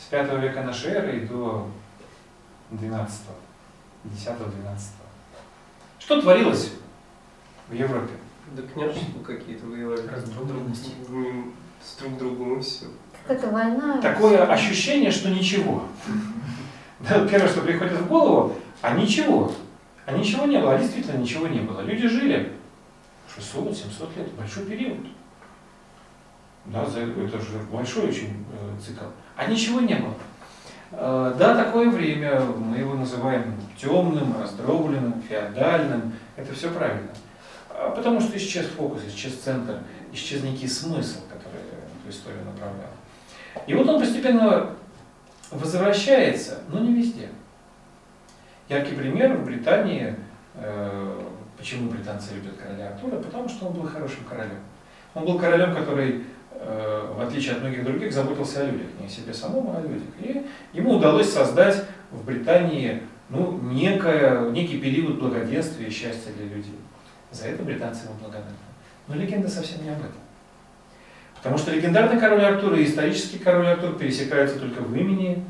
С 5 века нашей эры и до 12 10-12. Что творилось в Европе? Да княжества какие-то воевали. Раздробленности. М, С друг другом и все. Какая-то война. Такое ощущение, что ничего. Первое, что приходит в голову, а ничего. А ничего не было, а действительно ничего не было. Люди жили 600-700 лет, большой период. Да, за- это же большой очень э, цикл. А ничего не было. Э, Да, такое время, мы его называем темным, раздробленным, феодальным. Это все правильно. А Потому что исчез фокус, исчез центр, исчез некий смысл, который эту историю направлял. И вот он постепенно возвращается, но не везде. Яркий пример в Британии, э, почему британцы любят короля Артура, потому что он был хорошим королем. Он был королем, который, в отличие от многих других, заботился о людях, не о себе самом, а о людях. И ему удалось создать в Британии ну, некое, некий период благоденствия и счастья для людей. За это британцы ему благодарны. Но легенда совсем не об этом. Потому что легендарный король Артур и исторический король Артур пересекаются только в имени,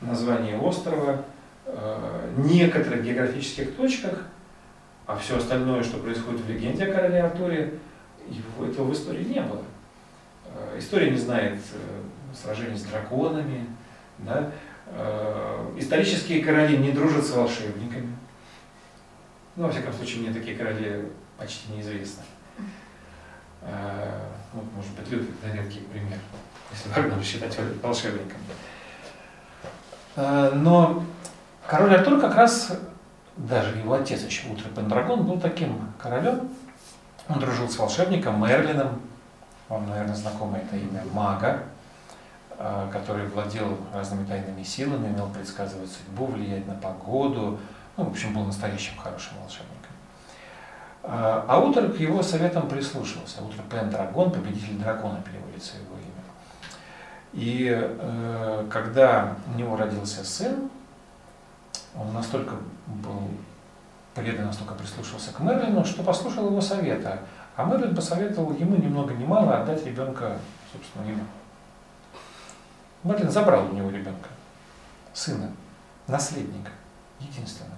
названии острова, э, некоторых географических точках, а все остальное, что происходит в легенде о короле Артуре, его, этого в истории не было. Э, История не знает э, сражений с драконами, да? Э, исторические короли не дружат с волшебниками. Ну, во всяком случае, мне такие короли почти неизвестны. Э, Ну, может быть, Людвиг это редкий пример, если Вагнера считать волшебником. Но король Артур как раз, даже его отец еще Утро Пендрагон, был таким королем. Он дружил с волшебником Мерлином, вам, наверное, знакомо это имя, мага, э, который владел разными тайными силами, умел предсказывать судьбу, влиять на погоду, ну, в общем, был настоящим хорошим волшебником. А а Утр к его советам прислушивался. Утр Пендрагон, победитель дракона переводится его имя. И э, когда у него родился сын, он настолько был предан, настолько прислушался к Мерлину, что послушал его совета. А Мерлин посоветовал ему ни много ни мало отдать ребенка, собственно, ему. Мерлин забрал у него ребенка, сына, наследника, единственного.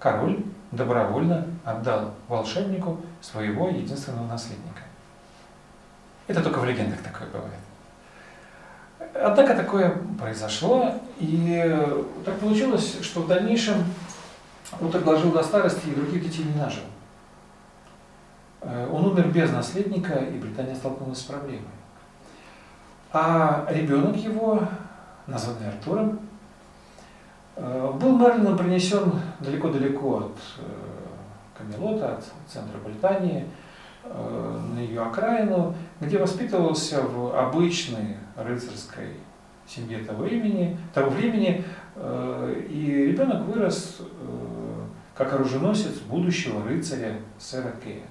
Король добровольно отдал волшебнику своего единственного наследника. Это только в легендах такое бывает. Однако такое произошло, и так получилось, что в дальнейшем Утр дожил до старости и других детей не нажил. Э, Он умер без наследника, и Британия столкнулась с проблемой. А ребенок его, названный Артуром, э, был Мерлином принесен далеко-далеко от э, Камелота, от центра Британии, на ее окраину, где воспитывался в обычной рыцарской семье того времени, того времени и ребенок вырос как оруженосец будущего рыцаря сэра Кея.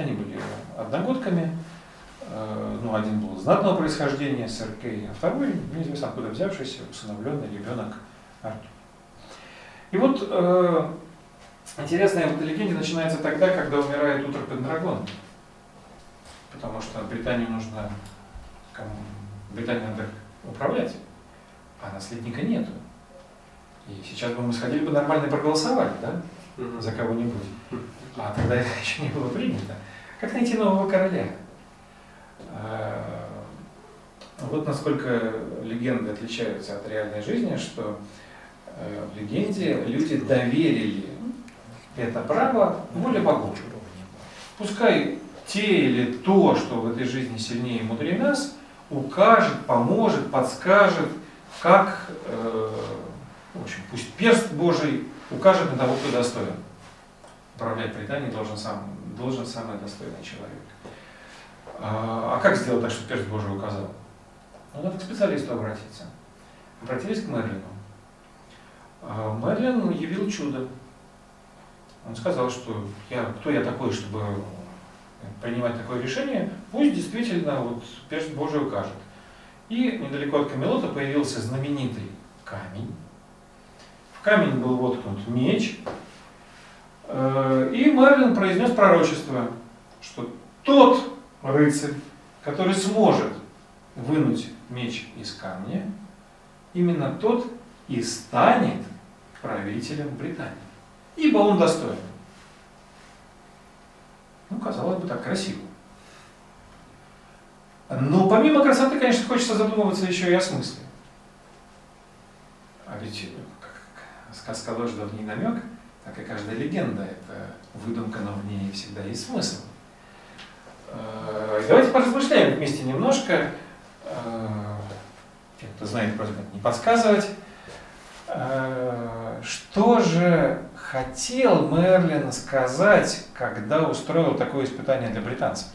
Они были одногодками, э, ну, один был знатного происхождения, сэр Кей, а второй, неизвестно откуда взявшийся, усыновленный ребенок Артур. И вот э, интересная вот легенда начинается тогда, когда умирает Утр Пендрагон. Потому что Британию нужно кому? Британию надо управлять, а наследника нету. И сейчас бы мы сходили бы нормально проголосовали, да, за кого-нибудь. А тогда это еще не было принято. Как найти нового короля? А, Вот насколько легенды отличаются от реальной жизни, что э, в легенде люди доверили это право воле богов. Пускай те или то, что в этой жизни сильнее и мудрее нас, укажет, поможет, подскажет, как, э, в общем, пусть перст Божий укажет на того, кто достоин. Управлять Британией должен, сам, должен самый достойный человек. А, а как сделать так, чтобы перст Божий указал? Ну, надо к специалисту обратиться. Обратились к Мерлину. А Мерлин явил чудо. Он сказал, что я, кто я такой, чтобы принимать такое решение, пусть действительно вот перст Божий укажет. И недалеко от Камелота появился знаменитый камень. В камень был воткнут меч. Э, И Мерлин произнес пророчество, что тот, рыцарь, который сможет вынуть меч из камня, именно тот и станет правителем Британии. Ибо он достоин. Ну, казалось бы, так красиво. Но помимо красоты, конечно, хочется задумываться еще и о смысле. А ведь э, как да в ней намек, так и каждая легенда – это выдумка, но в ней всегда есть смысл. Э, Давайте поразмышляем вместе немножко. Э, Те, кто знает, просьба не подсказывать. Э, Что же хотел Мерлин сказать, когда устроил такое испытание для британцев?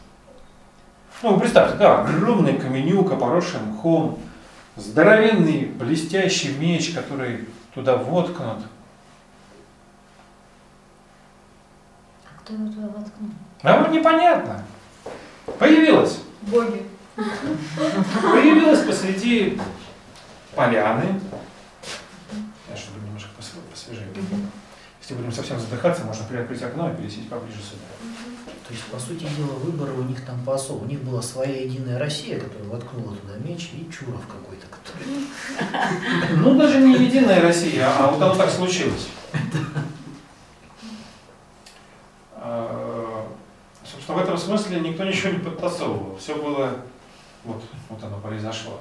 Ну, представьте, да, огромный каменюка, поросший мхом, здоровенный блестящий меч, который туда воткнут. Кто его туда воткнул? А вот непонятно. Появилась. Боги. Появилась посреди поляны. Я чтобы немножко пос- посвежее. Если будем совсем задыхаться, можно приоткрыть окно и пересесть поближе сюда. То есть, по сути дела, выбора у них там по особо. У них была своя единая Россия, которая воткнула туда меч, и Чуров какой-то, который... Ну, даже не единая Россия, а вот оно так случилось. А, Собственно, в этом смысле никто ничего не подтасовывал. Все было, вот, вот оно произошло.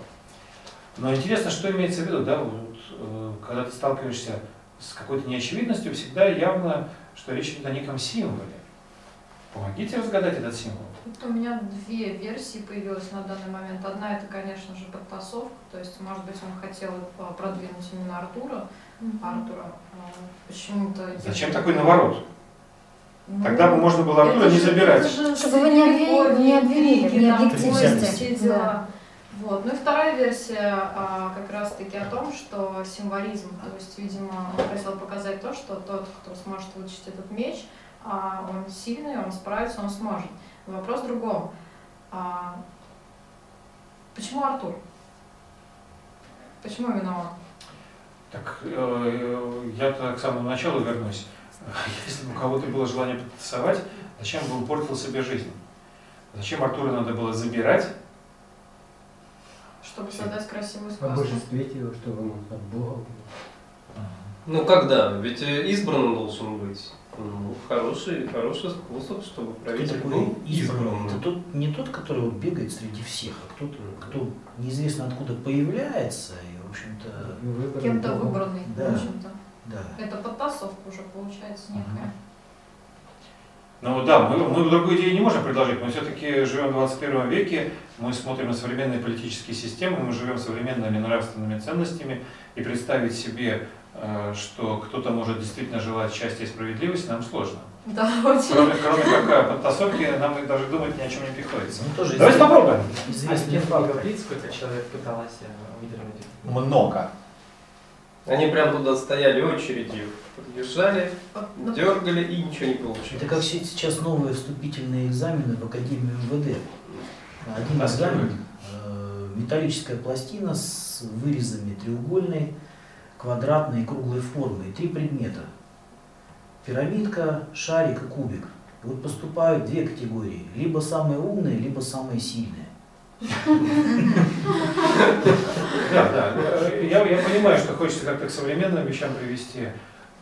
Но интересно, что имеется в виду, да, вот, э, когда ты сталкиваешься с какой-то неочевидностью, всегда явно, что речь идет о неком символе. Помогите разгадать этот символ. Вот у меня две версии появилось на данный момент. Одна это, конечно же, подтасовка, то есть, может быть, он хотел а, продвинуть именно Артура, Артура. а, Почему-то. Зачем такой наворот? Ну, Тогда бы можно было Артура не забирать. Чтобы вы не обвинили- не обвинили необъективности. все дела. Вот. Ну и вторая версия а, как раз-таки о том, что символизм, то есть, видимо, он хотел показать то, что тот, кто сможет вытащить этот меч, а, он сильный, он справится, он сможет. Вопрос в другом. А, почему Артур? Почему именно он? Так, э, я-то к самому началу вернусь. Если бы у кого-то было желание подтасовать, зачем бы он портил себе жизнь? Зачем Артура надо было забирать? Чтобы создать красивую сказку. божестве его, чтобы он от Бога был. Ну когда? Ведь э, избранным должен быть. Ну, хороший, хороший способ, чтобы Кто правитель такой был избранный? Это тот, не тот, который вот бегает среди всех, а кто-то, кто неизвестно откуда появляется, и, в общем-то, выбран Кем-то выбранный, Да. в общем-то. Да. Это подтасовка уже получается некая. Ну да, мы, мы другую идею не можем предложить. Мы все-таки живем в 21 веке, мы смотрим на современные политические системы, мы живем современными нравственными ценностями, и представить себе, э, что кто-то может действительно желать счастья и справедливости, нам сложно. Да, очень. Кроме, кроме как о подтасовке, нам даже думать ни о чем не приходится. Ну, тоже Давайте известный- попробуем. Известный А факт. говорит, сколько человек пыталось э, выдернуть? Много. Они прям туда стояли очередью, подъезжали, ну, дергали и ничего не получилось. Это как се- сейчас новые вступительные экзамены в Академию МВД. Один Да, экзамен, э, металлическая пластина с вырезами треугольной, квадратной и круглой формы. И три предмета. Пирамидка, шарик и кубик. И вот поступают две категории. Либо самые умные, либо самые сильные. Да, да. Я, я понимаю, что хочется как-то к современным вещам привести,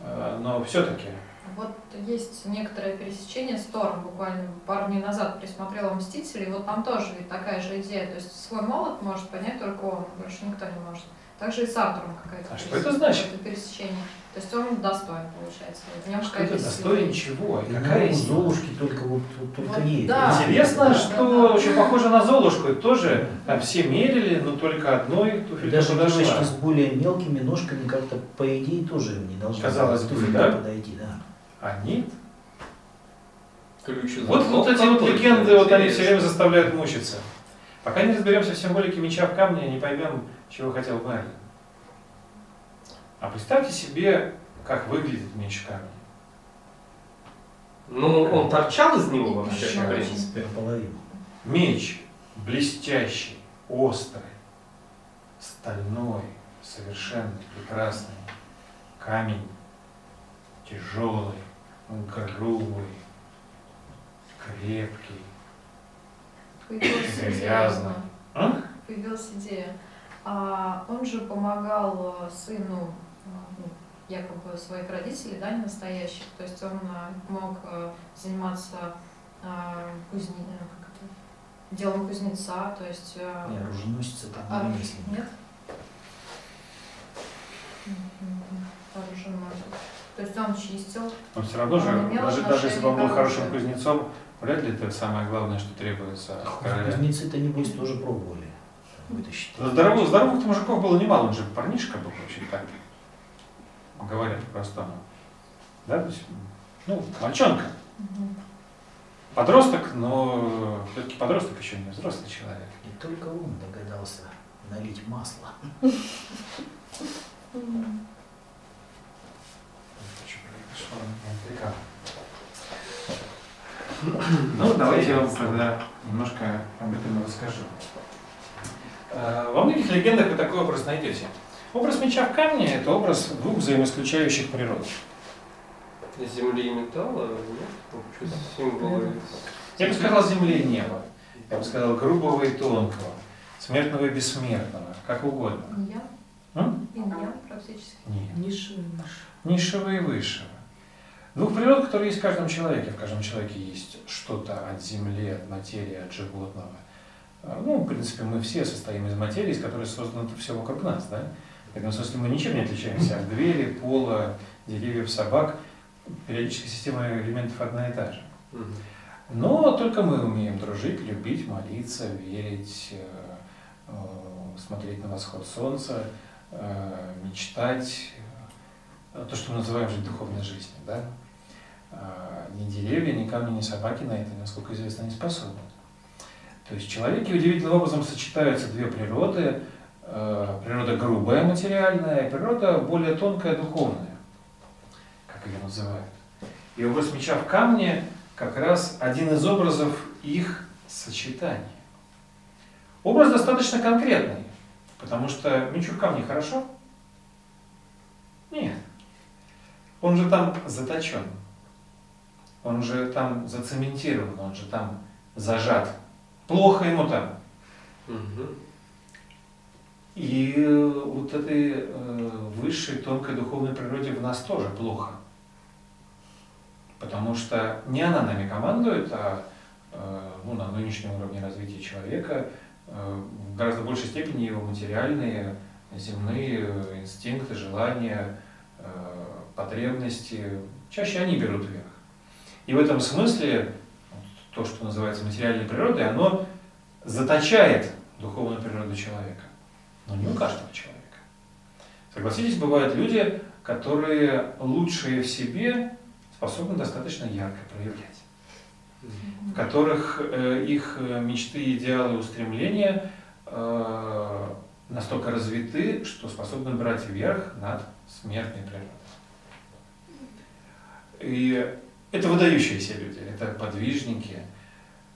э, но все-таки. Вот есть некоторое пересечение с Тором, буквально пару дней назад присмотрела «Мстителей», вот там тоже такая же идея, то есть свой молот может понять только он, больше никто не может. Также и с Артуром какая-то А что это значит? какое-то пересечение. То есть он достоин, получается. В нем Что какая-то это достоин есть. чего? И И какая у сила? Золушки только вот, вот только Вот ей. да. Интересно, Да, что да, да. очень похоже на Золушку. Тоже там все мерили, но только одной туфелька даже подошла. девочки с более мелкими ножками как-то, по идее, тоже не должны Казалось бы, туфелька да? подойти. Да. А нет. Ключ Вот, вот эти вот легенды, вот они все время заставляют мучиться. Пока не разберемся в символике меча в камне, не поймем, чего хотел Мерлин. А представьте себе, как выглядит меч в камне. Ну, он торчал из него вообще, в принципе. Наполовину. Меч блестящий, острый, стальной, совершенный, прекрасный. Камень тяжелый, грубый, крепкий. появилась идея. Грязно. А? Появилась идея. А, он же помогал э, сыну якобы своих родителей, да, не настоящих. То есть он э, мог э, заниматься э, это? делом кузнеца, то есть... Не, оруженосец это а, не ремесленник. нет? Оруженосец. То есть он чистил, Но все равно же, Он имел даже, даже если бы он был хорошим кузнецом, вряд ли это самое главное, что требуется. Кузнецы-то, небось, тоже пробовали вытащить. Здоровых, здоровых мужиков было немало, он же парнишка был вообще так, говорят по-простому. Да, то есть, ну, мальчонка, подросток, но все-таки подросток еще не взрослый человек. И только он догадался налить масло. Ну, давайте я вам тогда немножко об этом расскажу. Э, Во многих легендах вы такой образ найдете. Образ меча в камне – это образ двух взаимоисключающих природ. Земли и металла, нет? Ну, символы. Я бы сказал земли и неба. Я бы сказал грубого и тонкого, смертного и бессмертного, как угодно. Иньян? М? Иньян практически. Нет. Ниши, ниши. Низшего и высшего. Двух природ, которые есть в каждом человеке. В каждом человеке есть что-то от земли, от материи, от животного. А, Ну, в принципе, мы все состоим из материи, из которой создано все вокруг нас, да? Этом смысле мы ничем не отличаемся от двери, пола, деревьев, собак. Периодическая система элементов одна и та же. Но только мы умеем дружить, любить, молиться, верить, э, э, смотреть на восход солнца, э, мечтать, то, что мы называем жить духовной жизнью. Да? Ни деревья, ни камни, ни собаки на это, насколько известно, не способны. То есть в человеке удивительным образом сочетаются две природы. Э, Природа грубая, материальная, и природа более тонкая, духовная, как ее называют. И образ меча в камне как раз один из образов их сочетания. Образ достаточно конкретный, потому что мечу в камне хорошо? Нет. Он же там заточен. Он же там зацементирован, он же там зажат. Плохо ему там. Мгм. И э, вот этой э, высшей тонкой духовной природе в нас тоже плохо. Потому что не она нами командует, а э, ну, на нынешнем уровне развития человека в гораздо большей степени его материальные, земные инстинкты, желания, потребности, чаще они берут верх. И в этом смысле то, что называется материальной природой, оно заточает духовную природу человека. Но не у каждого человека. Согласитесь, бывают люди, которые лучшие в себе способны достаточно ярко проявлять, в которых э, их э, мечты, идеалы, устремления э, настолько развиты, что способны брать верх над смертной природой. И это выдающиеся люди, это подвижники,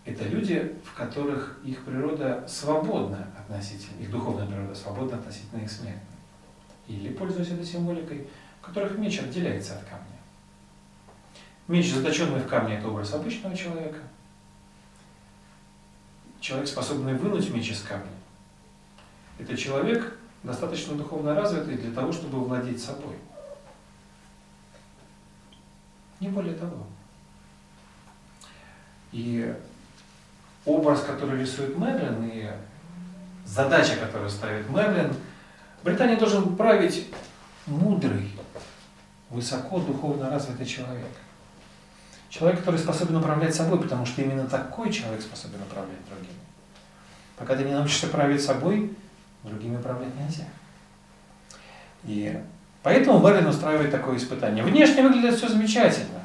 это люди, в которых их природа свободна относительно, их духовная природа свободна относительно их смертной. Или, пользуясь этой символикой, в которых меч отделяется от камня. Меч, заточенный в камне, это образ обычного человека. Человек, способный вынуть меч из камня, это человек, достаточно духовно развитый для того, чтобы владеть собой. Не более того. И образ, который рисует Мерлин, и задача, которую ставит Мерлин, Британия должен править мудрый, высоко духовно развитый человек. Человек, который способен управлять собой, потому что именно такой человек способен управлять другими. Пока ты не научишься править собой, другими управлять нельзя. И поэтому Мерлин устраивает такое испытание. Внешне выглядит все замечательно.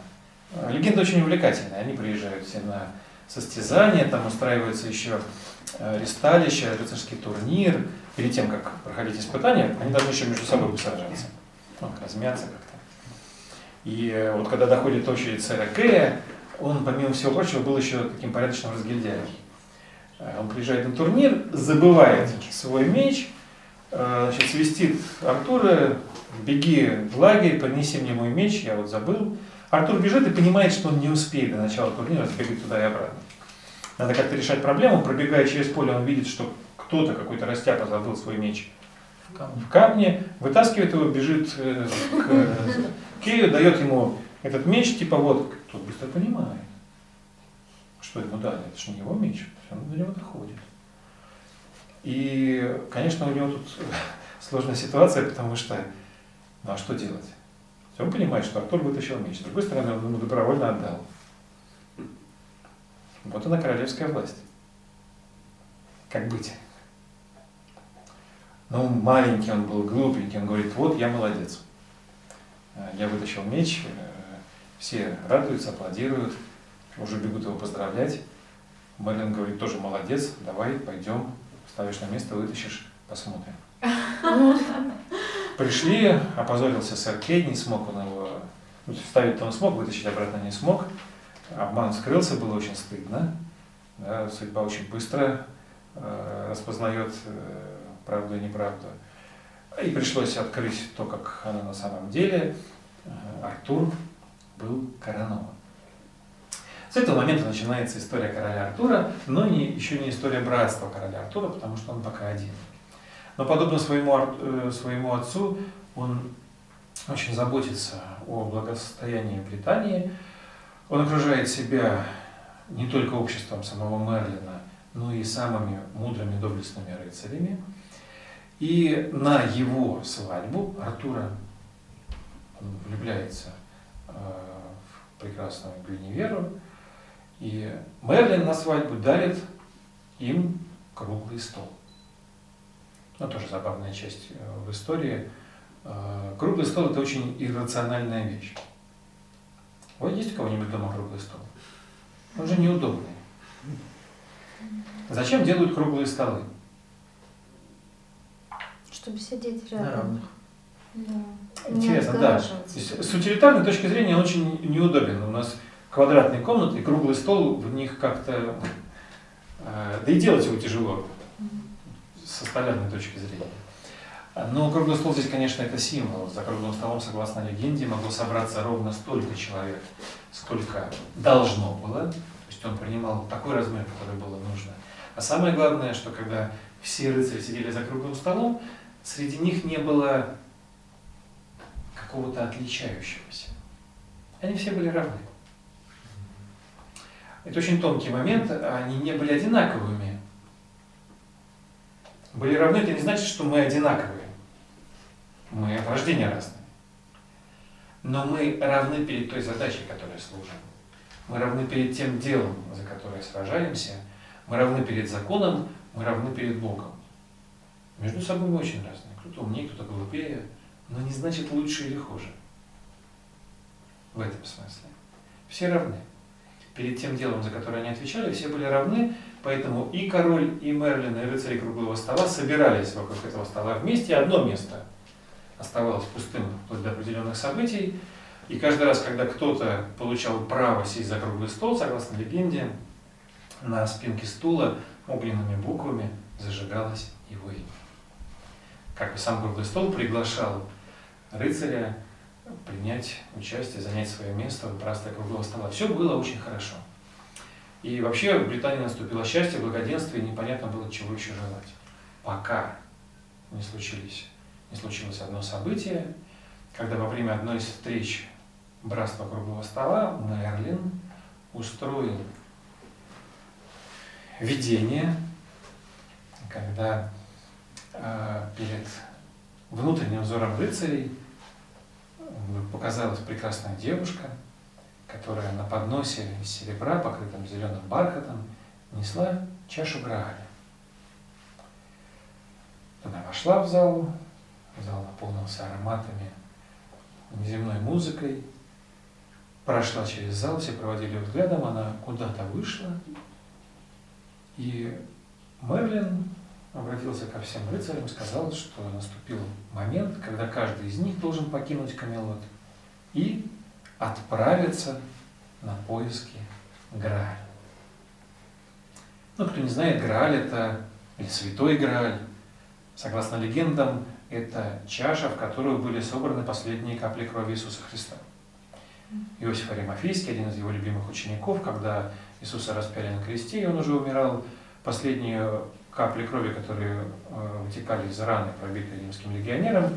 Легенда очень увлекательная. Они приезжают все на состязания, там устраивается еще ресталище, рыцарский турнир. Перед тем, как проходить испытания, они должны еще между собой сражаться. Ну, размяться как-то. И э, вот когда доходит очередь сэра Кэя, он, помимо всего прочего, был еще таким порядочным разгильдяем. Э, Он приезжает на турнир, забывает свой меч, э, значит, свистит Артура, беги в лагерь, принеси мне мой меч, я вот забыл. Артур бежит и понимает, что он не успеет до начала турнира сбегать туда и обратно. Надо как-то решать проблему. Пробегая через поле, он видит, что кто-то, какой-то растяпа забыл свой меч В камне. вытаскивает его, бежит э, к э, Кею, дает ему этот меч, типа вот, тот быстро понимает, что ему дали, это же не его меч, он до него доходит. И, конечно, у него тут сложная ситуация, потому что, ну а что делать? Он понимает, что Артур вытащил меч, с другой стороны, он ему добровольно отдал. Вот она королевская власть. Как быть? Ну, маленький он был, глупенький, он говорит, вот я молодец. Я вытащил меч, э, все радуются, аплодируют, уже бегут его поздравлять. Мерлин говорит, тоже молодец, давай, пойдем, ставишь на место, вытащишь, посмотрим. Пришли, опозорился сэр Кей, не смог он его, ну, вставить-то он смог, вытащить обратно не смог. Обман скрылся, было очень стыдно. Да, судьба очень быстро э, распознает э, правду и неправду. И пришлось открыть то, как оно на самом деле. Э, Артур был коронован. С этого момента начинается история короля Артура, но не, еще не история братства короля Артура, потому что он пока один. Но подобно своему, э, своему отцу, он очень заботится о благосостоянии Британии. Он окружает себя не только обществом самого Мерлина, но и самыми мудрыми доблестными рыцарями. И на его свадьбу Артура влюбляется э, в прекрасную Гвиневеру, и Мерлин на свадьбу дарит им круглый стол. Ну, тоже забавная часть э, в истории. Э, Круглый стол – это очень иррациональная вещь. Вот есть у кого-нибудь дома круглый стол? Он же неудобный. Зачем делают круглые столы? Чтобы сидеть На рядом. равных. Да. Интересно, да. есть С утилитарной точки зрения он очень неудобен. У нас квадратные комнаты и круглый стол, в них как-то... э, Да и делать его тяжело со столярной точки зрения. Но круглый стол здесь, конечно, это символ. За круглым столом, согласно легенде, могло собраться ровно столько человек, сколько должно было. То есть он принимал такой размер, который было нужно. А самое главное, что когда все рыцари сидели за круглым столом, среди них не было какого-то отличающегося. Они все были равны. Это очень тонкий момент, они не были одинаковыми. Были равны, это не значит, что мы одинаковые. Мы от рождения разные. Но мы равны перед той задачей, которой служим. Мы равны перед тем делом, за которое сражаемся. Мы равны перед законом, мы равны перед Богом. Между собой мы очень разные. Кто-то умнее, кто-то глупее, но не значит лучше или хуже. В этом смысле. Все равны. Перед тем делом, за которое они отвечали, все были равны, поэтому и король, и Мерлин, и рыцари круглого стола собирались вокруг этого стола вместе. Одно место оставалось пустым вплоть до определенных событий. И каждый раз, когда кто-то получал право сесть за круглый стол, согласно легенде, на спинке стула огненными буквами зажигалось его имя. Как бы сам круглый стол приглашал рыцаря принять участие, занять свое место в братстве круглого стола. Все было очень хорошо. И вообще в Британии наступило счастье, благоденствие, и непонятно было, чего еще желать. Пока не случились, не случилось одно событие, когда во время одной из встреч братства круглого стола Мерлин устроил видение, когда э, перед внутренним взором рыцарей показалась прекрасная девушка, которая на подносе из серебра, покрытым зеленым бархатом, несла чашу Грааля. Она вошла в зал, зал наполнился ароматами, неземной музыкой, прошла через зал, все проводили взглядом, она куда-то вышла, и Мерлин обратился ко всем рыцарям и сказал, что наступил момент, когда каждый из них должен покинуть Камелот и отправиться на поиски Грааля. Ну, кто не знает, Грааль это, или Святой Грааль, согласно легендам, это чаша, в которую были собраны последние капли крови Иисуса Христа. Иосиф Аримафийский, один из его любимых учеников, когда Иисуса распяли на кресте, и он уже умирал, последние капли крови, которые э, вытекали из раны, пробитой римским легионером,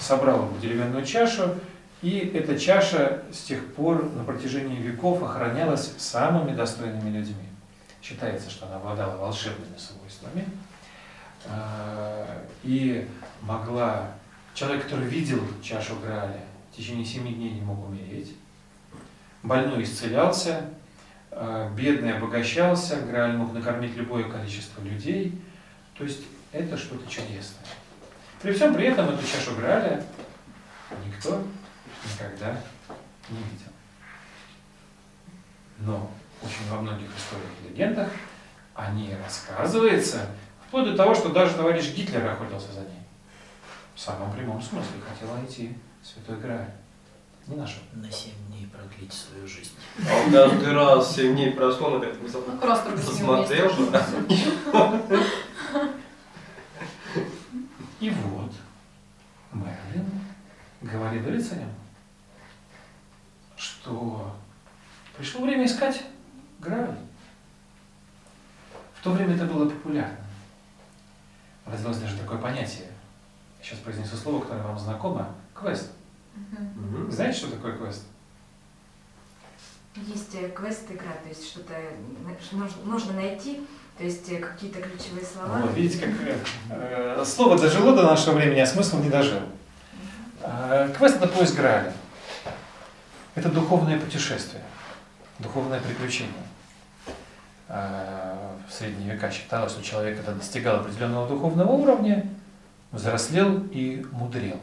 собрал в деревянную чашу, и эта чаша с тех пор на протяжении веков охранялась самыми достойными людьми. Считается, что она обладала волшебными свойствами и могла... Человек, который видел чашу Грааля, в течение семи дней не мог умереть. Больной исцелялся, э, бедный обогащался, Грааль мог накормить любое количество людей. То есть это что-то чудесное. При всем при этом эту чашу Грааля никто никогда не видел. Но очень во многих историях и легендах о ней рассказывается, вплоть до того, что даже товарищ Гитлер охотился за ней. В самом прямом смысле хотел найти Святой Грааль. Не нашел. На семь дней продлить свою жизнь. А он каждый раз 7 дней прошло, он как-то взял, Ну, просто посмотрел. И вот Мерлин говорит рыцарям, что пришло время искать Грааль. В то время это было популярно. Родилось даже такое понятие. Сейчас произнесу слово, которое вам знакомо. Квест. Вы знаете, что такое квест? Есть э, квест-игра, то есть что-то э, нужно, найти, то есть э, какие-то ключевые слова. Вот, видите, как э, э, слово дожило до нашего времени, а смысл не дожил. Э, Квест – это поиск Грааля. Это духовное путешествие, духовное приключение. Э, В средние века считалось, что человек, когда достигал определенного духовного уровня, взрослел и мудрел.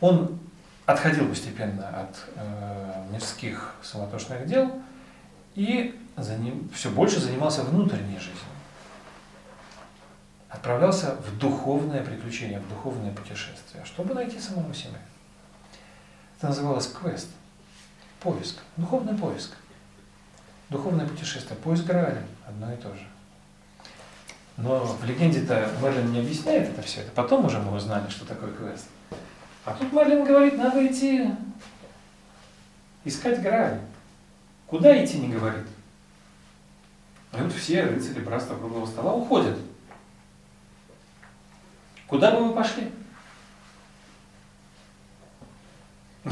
Он отходил постепенно от э, мирских суматошных дел и за ним все больше занимался внутренней жизнью. Отправлялся в духовное приключение, в духовное путешествие, чтобы найти самого себя. Это называлось квест, поиск, духовный поиск. Духовное путешествие, поиск Грааля, одно и то же. Но в легенде-то Мерлин не объясняет это все, это потом уже мы узнали, что такое квест. А тут Мерлин говорит, надо идти искать Грааль. Куда идти, не говорит. И вот все рыцари братства круглого стола уходят. Куда бы вы пошли?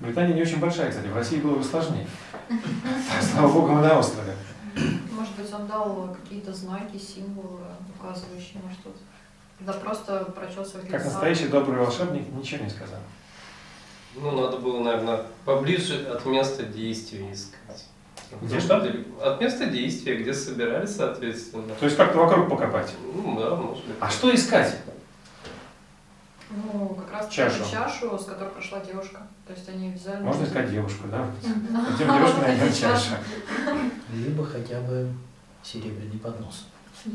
Британия не очень большая, кстати, в России было бы сложнее. Слава богу, мы на острове. Может быть, он дал какие-то знаки, символы, указывающие на что-то. Да просто прочел своих Как настоящий добрый волшебник ничего не сказал. Ну, надо было, наверное, поближе от места действия искать. Где что? От места действия, где собирались, соответственно. То есть как-то вокруг покопать. Ну, да, может быть. А что искать? Ну, как раз Чашу. чашу. с которой прошла девушка. То есть они взяли... Можно искать девушку, да? Идем девушку, найдем чашу. Либо хотя бы серебряный поднос.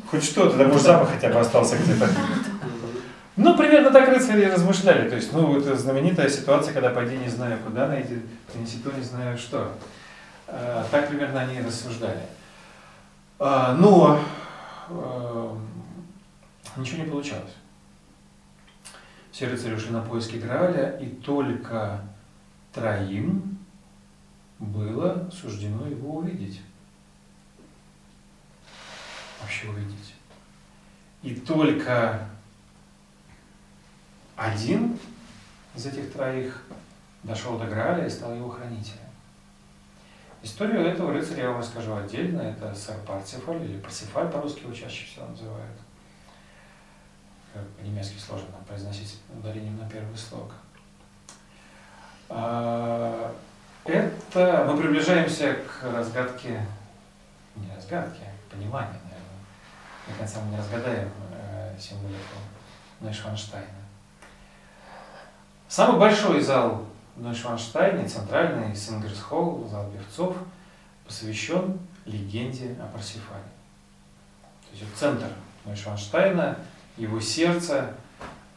Хоть что-то, да может запах хотя бы остался где-то. Ну, примерно так рыцари и размышляли. То есть, ну, это знаменитая ситуация, когда пойди не знаю куда найти, принеси то не знаю что. А, Так примерно они и рассуждали. А, Но э, ничего не получалось. Все рыцари ушли на поиски Грааля, и только троим было суждено его увидеть. Вообще увидеть. И только один из этих троих дошел до Грааля и стал его хранителем. Историю этого рыцаря я вам расскажу отдельно. Это сэр Парсифаль, или Парсифаль по-русски его чаще всего называют. Как По-немецки сложно произносить ударением на первый слог. А, Это мы приближаемся к разгадке, не разгадке, а пониманию, наверное. До конца мы не разгадаем э, символику Нойшванштайна. Самый большой зал в Нойшванштайне, центральный Сингерсхолл, зал певцов, посвящен легенде о Парсифале. То есть центр Нойшванштайна, его сердце,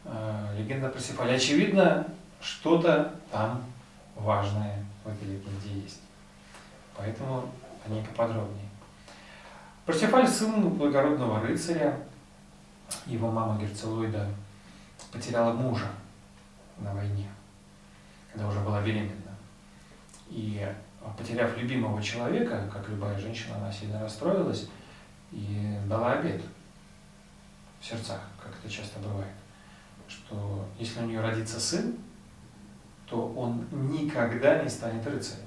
э, легенда о Парсифале. Очевидно, что-то там важное в этой легенде есть. Поэтому о ней поподробнее. Парсифаль сын благородного рыцаря. Его мама Герцелоида потеряла мужа на войне, когда уже была беременна. И потеряв любимого человека, как любая женщина, она сильно расстроилась и дала обед в сердцах, как это часто бывает, что если у нее родится сын, то он никогда не станет рыцарем.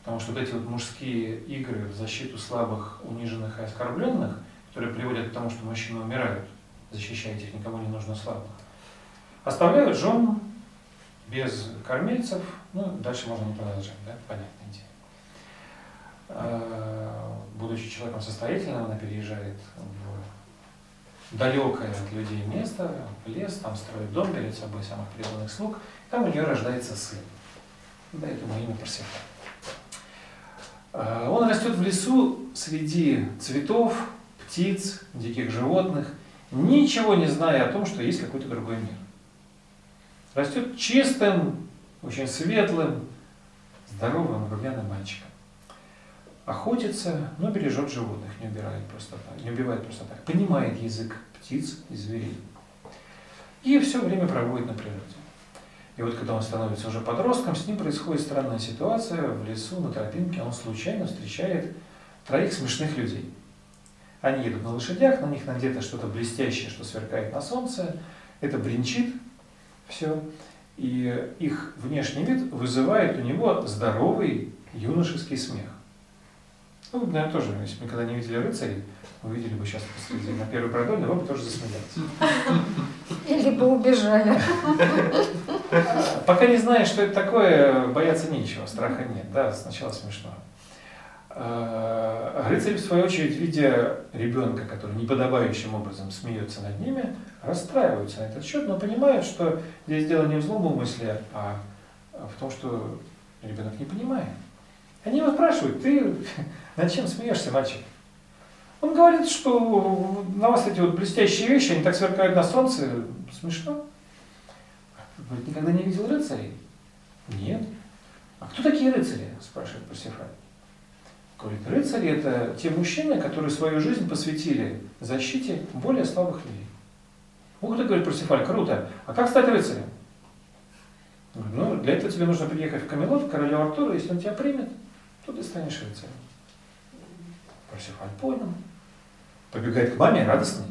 Потому что вот эти вот мужские игры в защиту слабых, униженных и оскорбленных, которые приводят к тому, что мужчины умирают, защищая этих никому не нужно слабых, оставляют жен без кормильцев, ну, дальше можно не продолжать, да, понятная идея. А, будучи человеком состоятельным, она переезжает в далекое от людей место, лес, там строит дом, берет с собой самых преданных слуг, там у нее рождается сын. Дает ему имя Парсифаль. А, он растет в лесу среди цветов, птиц, диких животных, ничего не зная о том, что есть какой-то другой мир. Растет чистым, очень светлым, здоровым, румяным мальчиком. Охотится, но бережет животных, не убирает просто так, не убивает просто так. Понимает язык птиц и зверей. И все время проводит на природе. И вот когда он становится уже подростком, с ним происходит странная ситуация. В лесу, на тропинке он случайно встречает троих смешных людей. Они едут на лошадях, на них надето что-то блестящее, что сверкает на солнце. Это бренчит все. И их внешний вид вызывает у него здоровый юношеский смех. Ну, наверное, тоже, если бы никогда не видели рыцарей, вы видели бы сейчас посреди на первый продольный, вы бы тоже засмеялись. Или бы убежали. Пока не знаешь, что это такое, бояться нечего, страха нет, да, сначала смешно. А, рыцарь, в свою очередь, видя ребенка, который неподобающим образом смеется над ними, расстраиваются на этот счет, но понимают, что здесь дело не в злом умысле, а в том, что ребенок не понимает. Они его спрашивают, ты над чем смеешься, мальчик? Он говорит, что на вас эти вот блестящие вещи, они так сверкают на солнце, смешно. Говорит, никогда не видел рыцарей? Нет. А кто такие рыцари? спрашивает Парсифаль. Говорит, рыцари это те мужчины, которые свою жизнь посвятили защите более слабых людей. Ух ты, говорит Парсифаль, круто. А как стать рыцарем? Говорит, ну, для этого тебе нужно приехать в Камелот, к королю Артуру, если он тебя примет, то ты станешь рыцарем. Парсифаль понял. Побегает к маме, радостный.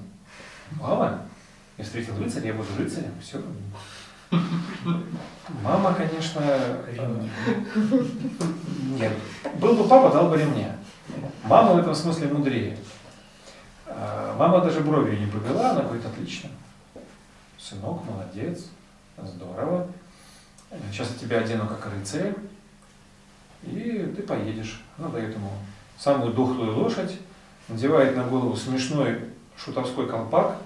Мама, я встретил рыцаря, я буду рыцарем. Все. Мама, конечно... Нет. Был бы папа, дал бы ремня. Мама в этом смысле мудрее. А, мама даже бровью не повела, она говорит, отлично. Сынок, молодец, здорово. Сейчас я тебя одену как рыцаря, и ты поедешь. Она дает ему самую дохлую лошадь, надевает на голову смешной шутовской колпак.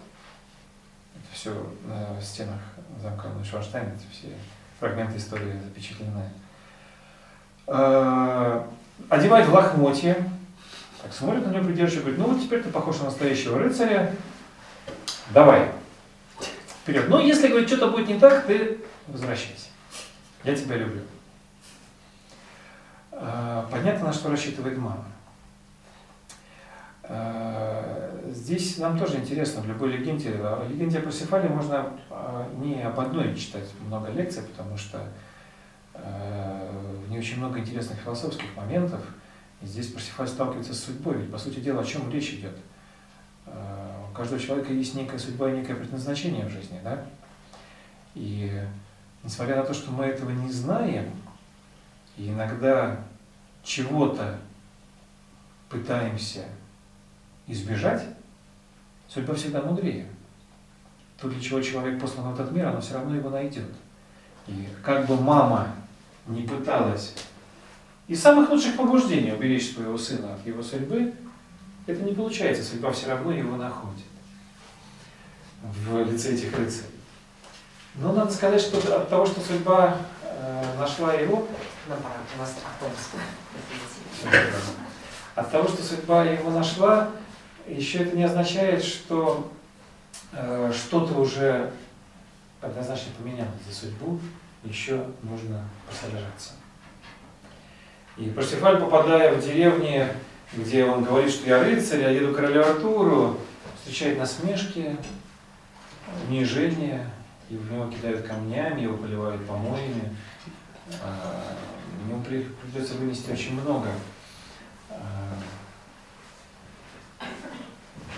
Это все на стенах замка Шварштайн, это все фрагменты истории запечатлены. А, одевает в лохмотье, так смотрит на него придерживает, говорит, ну вот теперь ты похож на настоящего рыцаря, давай, вперед. Но если, говорит, что-то будет не так, ты возвращайся. Я тебя люблю. А, понятно, на что рассчитывает мама. А, здесь нам тоже интересно, в любой легенде, в легенде о Парсифале можно а, не об одной читать много лекций, потому что в ней очень много интересных философских моментов. И здесь Парсифаль сталкивается с судьбой. Ведь, по сути дела, о чем речь идет? У каждого человека есть некая судьба и некое предназначение в жизни, да? И несмотря на то, что мы этого не знаем, и иногда чего-то пытаемся избежать, судьба всегда мудрее. То, для чего человек послан в этот мир, оно все равно его найдет. И как бы мама не пыталась из самых лучших побуждений уберечь своего сына от его судьбы, это не получается, судьба все равно его находит в лице этих рыцарей. Но надо сказать, что от того, что судьба э, нашла его, наоборот, у нас автобус. От того, что судьба его нашла, еще это не означает, что э, что-то уже однозначно поменялось за судьбу, еще нужно посодержаться. И Парсифаль, попадая в деревни, где он говорит, что я рыцарь, я еду к королю Артуру, встречает насмешки, унижение, него кидают камнями, его поливают помоями. Ему при- придется вынести очень много а,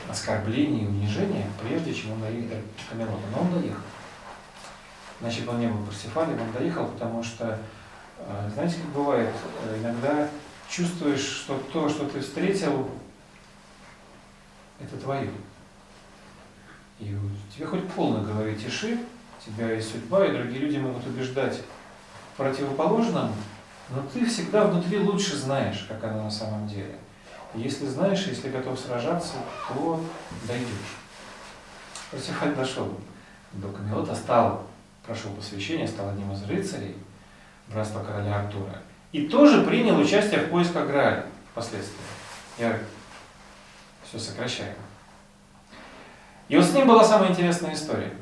оскорблений и унижения, прежде чем он доехал до Камелота. Но он доехал. Значит, он не был Парсифалем, он доехал, потому что, а, знаете, как бывает, э, иногда чувствуешь, что то, что ты встретил, это твое. И тебе хоть полно голове тиши, тебя есть судьба, и другие люди могут убеждать в противоположном, но ты всегда внутри лучше знаешь, как оно на самом деле. Если знаешь, если готов сражаться, то дойдешь. Парсифаль дошел до Камелота, стал, прошел посвящение, стал одним из рыцарей братства короля Артура. И тоже принял участие в поисках Грааля впоследствии. Я все сокращаю. И вот с ним была самая интересная история.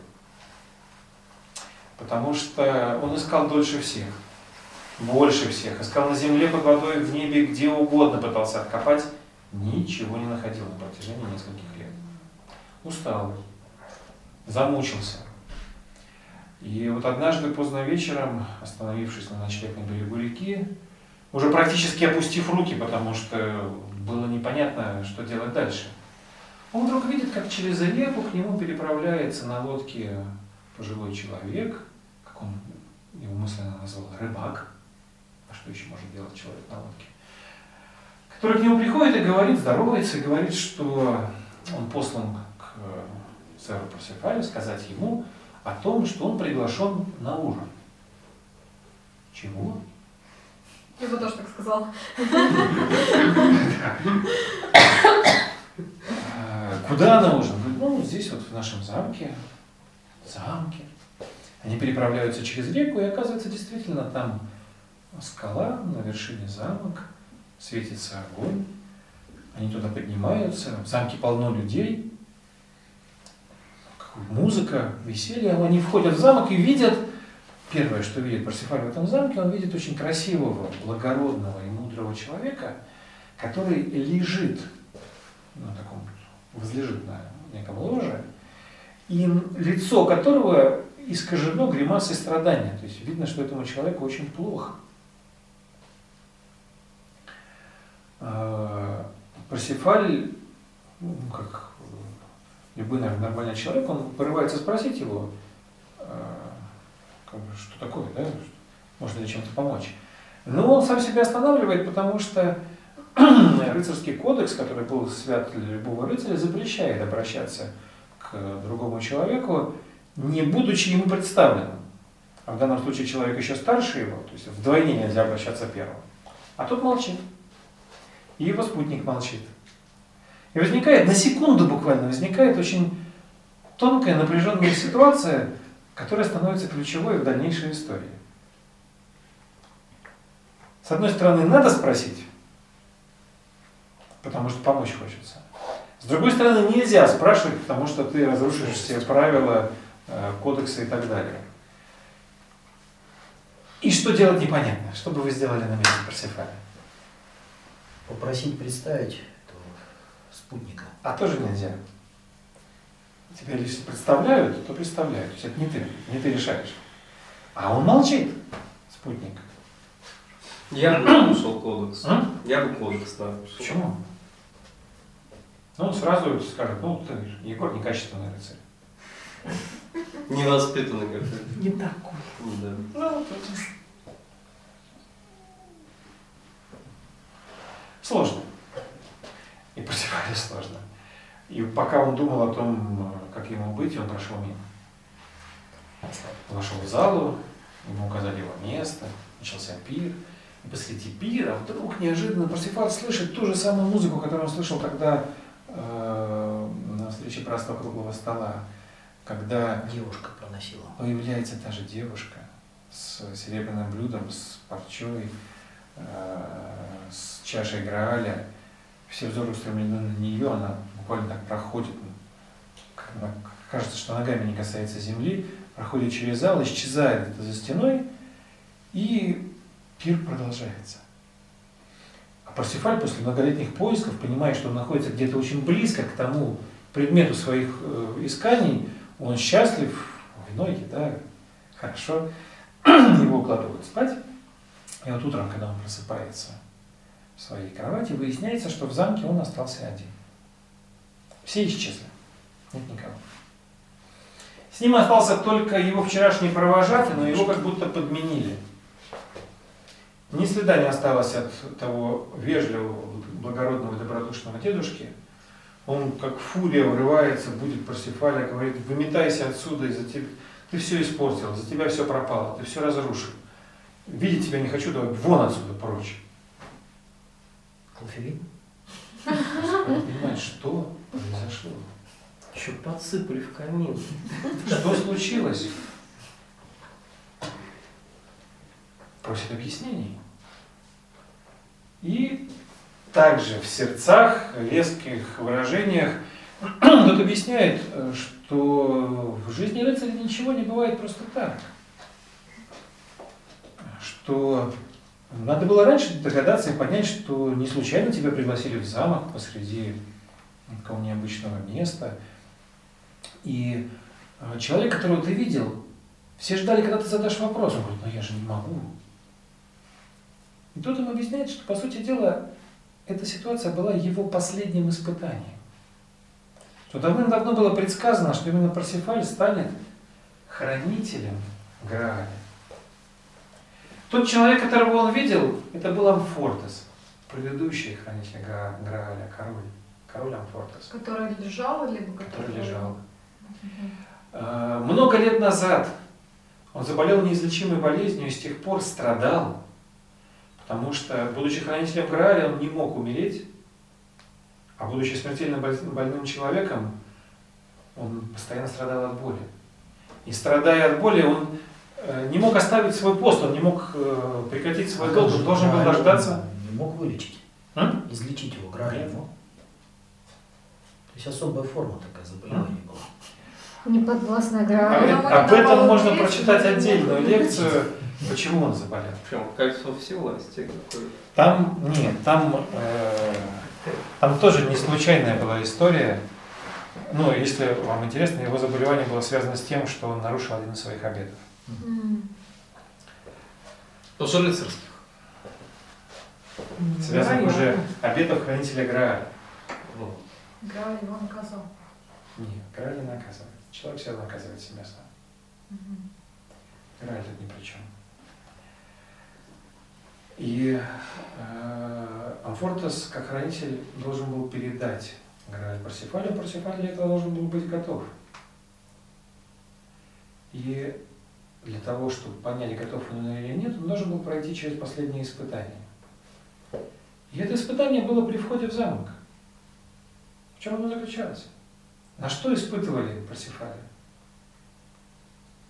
Потому что он искал дольше всех, больше всех. Искал на земле, под водой, в небе, где угодно пытался откопать. Ничего не находил на протяжении нескольких лет. Устал, замучился. И вот однажды поздно вечером, остановившись на ночлег на берегу реки, уже практически опустив руки, потому что было непонятно, что делать дальше, он вдруг видит, как через реку к нему переправляется на лодке пожилой человек, как он его мысленно назвал, рыбак. Что еще может делать человек на лодке? Который к нему приходит и говорит, здоровается, и говорит, что он послан к сэру Парсифалю сказать ему о том, что он приглашен на ужин. Чего? Я бы тоже так сказала. А, Куда на ужин? Говорит, ну, здесь вот в нашем замке. Замке. Они переправляются через реку, и оказывается, действительно, там скала, на вершине замок, светится огонь. Они туда поднимаются, в замке полно людей, музыка, веселье. Они входят в замок и видят, первое, что видит Парсифаль в этом замке, он видит очень красивого, благородного и мудрого человека, который лежит на таком, возлежит на неком ложе, и лицо которого искажено гримасой страдания. То есть видно, что этому человеку очень плохо. А, Парсифаль, ну, как любой, наверное, нормальный человек, он порывается спросить его, а, как бы, что такое, да, можно ли чем-то помочь. Но он сам себя останавливает, потому что рыцарский кодекс, который был свят для любого рыцаря, запрещает обращаться к другому человеку, не будучи ему представленным. А в данном случае человек еще старше его, то есть вдвойне нельзя обращаться первым. А тот молчит. И его спутник молчит. И возникает, на секунду буквально, возникает очень тонкая напряженная ситуация, которая становится ключевой в дальнейшей истории. С одной стороны, надо спросить, потому что помочь хочется. С другой стороны, нельзя спрашивать, потому что ты разрушишь все правила, э, кодексы и так далее. И что делать непонятно. Что бы вы сделали на месте Парсифаля? Попросить представить этого спутника. А тоже нельзя. Тебя лишь представляют, то представляют. То есть это не ты, не ты решаешь. А он молчит, спутник. Я бы нарушил кодекс. А? Я бы кодекс нарушил. Почему? Ну, он сразу скажет, ну, ты, Егор некачественный рыцарь. Невоспитанный какой-то. Не такой. Да. Ну, Сложно. И Парсифале сложно. И пока он думал о том, как ему быть, он прошел мимо. Вошел в залу, ему указали его место, начался пир. И посреди пира вдруг неожиданно Парсифаль слышит ту же самую музыку, которую он слышал, когда э, на встрече братства круглого стола, когда Девушка проносила. появляется та же девушка с серебряным блюдом, с парчой, с чашей Грааля. Все взоры устремлены на нее, она буквально так проходит, ну, кажется, что ногами не касается земли, проходит через зал, исчезает где-то за стеной, и пир продолжается. А Парсифаль после многолетних поисков понимает, что он находится где-то очень близко к тому предмету своих э, исканий, он счастлив, вино, еда, хорошо, его укладывают спать, И вот утром, когда он просыпается в своей кровати, выясняется, что в замке он остался один. Все исчезли. Нет никого. С ним остался только его вчерашний провожатый, но его как будто подменили. Ни следа не осталось от того вежливого, благородного, добродушного дедушки. Он как фурия врывается, будет Парсифаля, говорит, выметайся отсюда, из-за тебя, ты все испортил, за тебя все пропало, ты все разрушил. Видеть тебя не хочу, давай вон отсюда, прочь. Клофелин? Понимаешь, что произошло? Еще подсыпали в камин. Что случилось? Просит объяснений. И также в сердцах, резких выражениях тут объясняет, что в жизни рыцаря ничего не бывает просто так. Что надо было раньше догадаться и понять, что не случайно тебя пригласили в замок посреди такого необычного места. И э, человек, которого ты видел, все ждали, когда ты задашь вопрос. Он говорит, ну я же не могу. И тут им объясняет, что, по сути дела, эта ситуация была его последним испытанием. Что давным-давно было предсказано, что именно Парсифаль станет хранителем Грааля. Тот человек, которого он видел, это был Амфортес, предыдущий хранитель Грааля, король, король Амфортес. Который лежал, либо который, который лежал. Угу. Много лет назад он заболел неизлечимой болезнью и с тех пор страдал Потому что, будучи хранителем Грааля, он не мог умереть, а будучи смертельно больным человеком, он постоянно страдал от боли. И страдая от боли, он не мог оставить свой пост, он не мог э, прекратить свой а долг, он должен был дождаться. Не мог вылечить. А? Излечить его Грааля. То есть особая форма такая заболевания была. Не подвластная А, Грааля. об этом можно прочитать отдельную лекцию. Почему он заболел? Прям кольцо всевластия какое Там, нет, там, э, там тоже не случайная была история. Ну, если вам интересно, его заболевание было связано с тем, что он нарушил один из своих обетов. Тоже рыцарских. Связан уже обетов хранителя Грааля. Вот. Грааль его наказал. Нет, Грааль не наказывает. Человек всегда наказывает себя сам. Угу. Грааль тут ни при чем. И э, Амфортес, как хранитель, должен был передать Грааль Парсифалю, Парсифаль для этого должен был быть готов. И для того, чтобы понять, готов он или нет, он должен был пройти через последнее испытание. И это испытание было при входе в замок. В чем оно заключалось? На что испытывали Парсифаля?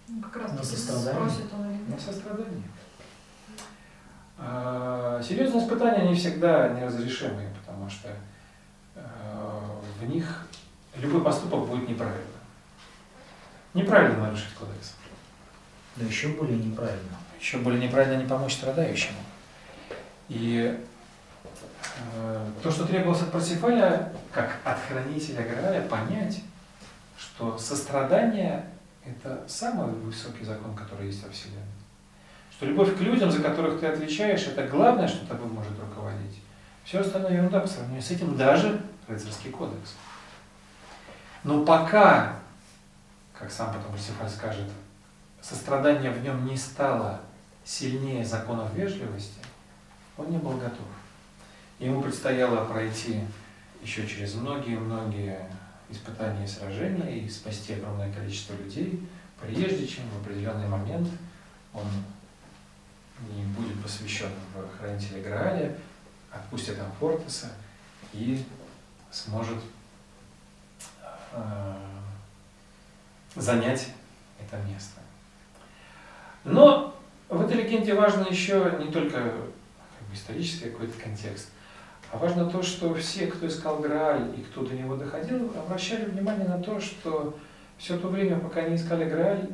Ну, как раз На сострадание. спросит он или На сострадание. А, Серьезные испытания, они всегда неразрешимые, потому что а, в них любой поступок будет неправильно. Неправильно нарушить кодекс. Но еще более неправильно. Еще более неправильно не помочь страдающему. И э, то, что требовалось от Парсифаля, как от хранителя Грааля, понять, что сострадание – это самый высокий закон, который есть во Вселенной. Что любовь к людям, за которых ты отвечаешь, это главное, что тобой может руководить. Все остальное ерунда по сравнению с этим, даже рыцарский кодекс. Но пока, как сам потом Парсифаль скажет, сострадание в нем не стало сильнее законов вежливости, он не был готов. Ему предстояло пройти еще через многие-многие испытания и сражения и спасти огромное количество людей, прежде чем в определенный момент он не будет посвящен в хранителя Грааля, отпустит Амфортеса и сможет э, занять это место. Но в этой легенде важно еще не только исторический какой-то контекст, а важно то, что все, кто искал Грааль и кто до него доходил, обращали внимание на то, что все то время, пока они искали Грааль,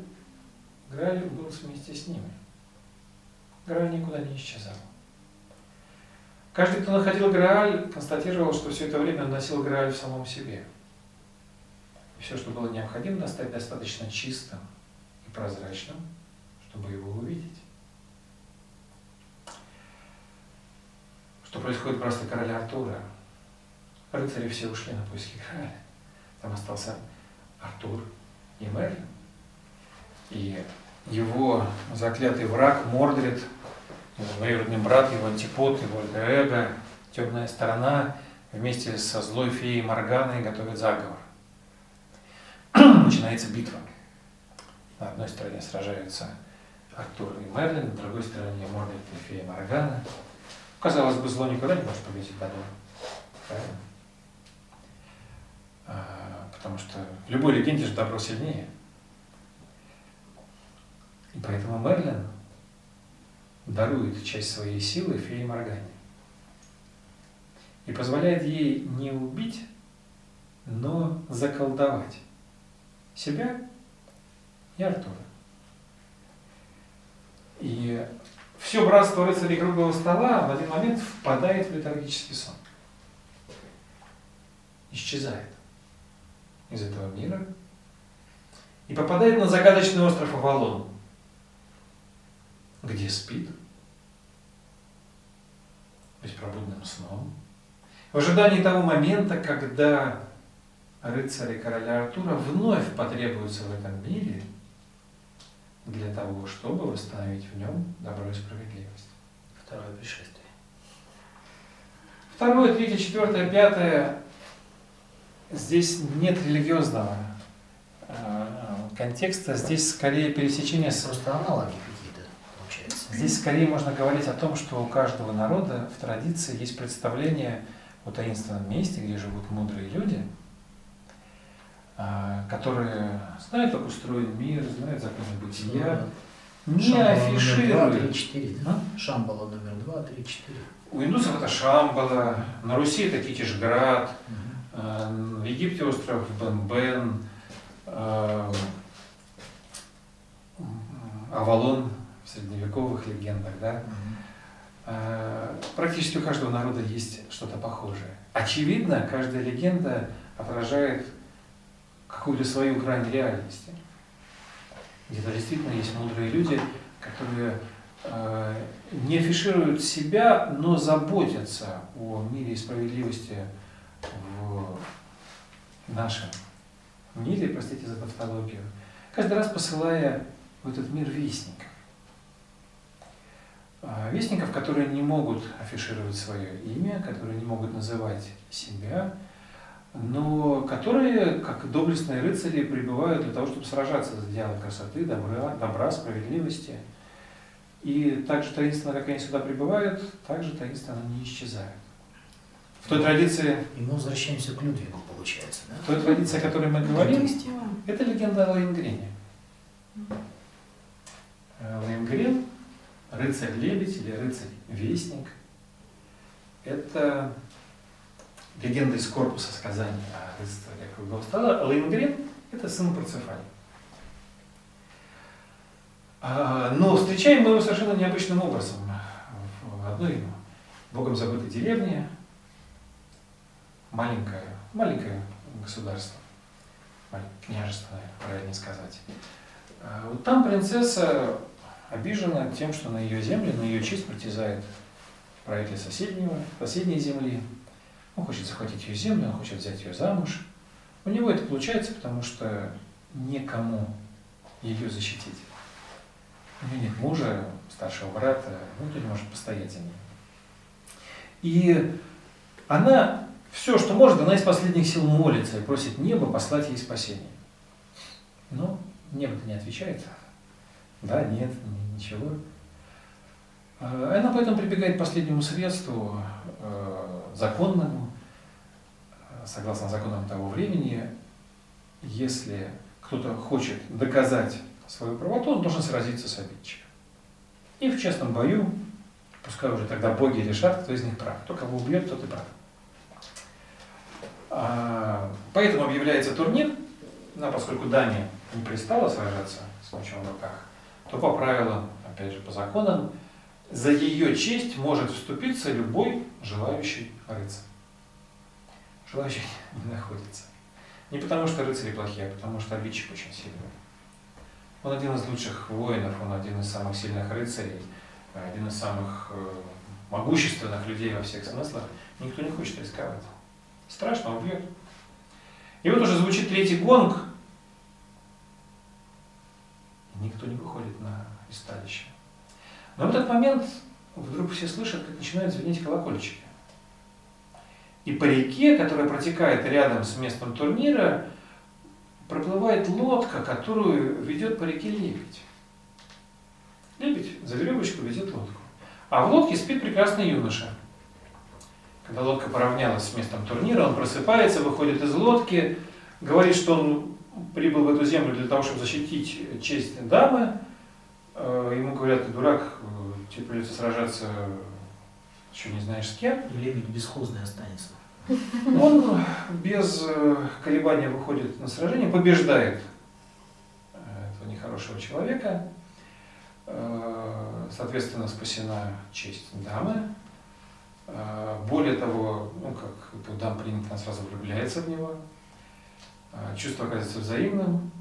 Грааль был вместе с ними. Грааль никуда не исчезал. Каждый, кто находил Грааль, констатировал, что все это время он носил Грааль в самом себе. И все, что было необходимо, стать достаточно чистым и прозрачным, чтобы его увидеть. что происходит братстве короля Артура. Рыцари все ушли на поиски Грааля. Там остался Артур и Мерлин. И его заклятый враг Мордрид, его двоюродный брат, его антипод, его эго, темная сторона, вместе со злой феей Морганой готовят заговор. Начинается битва. На одной стороне сражаются Артур и Мерлин, на другой стороне Мордрид и фея Моргана. Казалось бы, зло никогда не может победить добро. А, потому что в любой легенде же добро сильнее. И поэтому Мерлин дарует часть своей силы фее Моргане. И позволяет ей не убить, но заколдовать себя и Артура. И все братство рыцарей круглого стола в один момент впадает в летаргический сон. Исчезает из этого мира и попадает на загадочный остров Авалон, где спит беспробудным сном, в ожидании того момента, когда рыцари короля Артура вновь потребуются в этом мире для того, чтобы восстановить в нем добро и справедливость. Второе пришествие. Второе, третье, четвертое, пятое. Здесь нет религиозного э, контекста, здесь скорее пересечение с... Просто аналоги какие-то получается. Здесь скорее можно говорить о том, что у каждого народа в традиции есть представление о таинственном месте, где живут мудрые люди, которые знают, как устроен мир, знают законы бытия, не Шамбала афишируют. три, четыре, да? Шамбала номер два, три, четыре. У индусов это Шамбала, на Руси это Китишград, в Египте остров Бен-Бен, Авалон в средневековых легендах, да. Э, Практически у каждого народа есть что-то похожее. Очевидно, каждая легенда отражает какую-то свою грань реальности. Где-то действительно есть мудрые люди, которые э, не афишируют себя, но заботятся о мире и справедливости в нашем мире, простите за тавтологию, каждый раз посылая в этот мир вестников. А, Вестников, которые не могут афишировать свое имя, которые не могут называть себя, но которые, как доблестные рыцари, прибывают для того, чтобы сражаться за идеалы красоты, добра, добра, справедливости. И так же таинственно, как они сюда прибывают, так же таинственно они не исчезают. В той традиции, И мы возвращаемся к Людвигу, получается, да? в той традиции, о которой мы говорим, это легенда о Лаингрене. Э, Лаингрен, рыцарь-лебедь или рыцарь-вестник, это легенда из корпуса сказаний о рыцаре круглого стола. Лаингрен – это сын Парцефалии. А, Но встречаем мы его совершенно необычным образом. В одной богом забытой деревне, маленькое, маленькое государство, княжество, правильнее сказать. А Вот там принцесса обижена тем, что на ее земле, на ее честь притязает правитель соседнего, соседней земли. Он хочет захватить ее землю, он хочет взять ее замуж. У него это получается, потому что некому ее защитить. У нее нет мужа, старшего брата, ну, кто не может постоять за ней. И она все, что может, она из последних сил молится и просит небо послать ей спасение. Но небо-то не отвечает. Да, нет, ни- ничего. Э, Она поэтому прибегает к последнему средству, э, законному, э, согласно законам того времени, если кто-то хочет доказать свою правоту, он должен сразиться с обидчиком. И в честном бою, пускай уже тогда боги решат, кто из них прав. Кто кого убьет, тот и прав. А, Поэтому объявляется турнир, но поскольку Дания не пристала сражаться с мечом в руках, то по правилам, опять же по законам, за ее честь может вступиться любой желающий рыцарь. Желающий не находится. Не потому что рыцари плохие, а потому что обидчик очень сильный. Он один из лучших воинов, он один из самых сильных рыцарей, один из самых э, могущественных людей во всех смыслах, никто не хочет рисковать. Страшно, убьет. И вот уже звучит третий гонг, никто не выходит на ристалище. Но в этот момент вдруг все слышат, как начинают звенеть колокольчики. И по реке, которая протекает рядом с местом турнира, проплывает лодка, которую ведет по реке лебедь. Лебедь за веревочку ведет лодку. А в лодке спит прекрасный юноша. Когда лодка поравнялась с местом турнира, он просыпается, выходит из лодки, говорит, что он прибыл в эту землю для того, чтобы защитить честь дамы. Э, ему говорят, ты дурак, э, тебе придется сражаться, еще не знаешь с кем. И лебедь бесхозный останется. Он без э, колебания выходит на сражение, побеждает этого нехорошего человека. Соответственно, спасена честь дамы. Более того, ну как у дам принято, она сразу влюбляется в него. Чувство оказывается взаимным.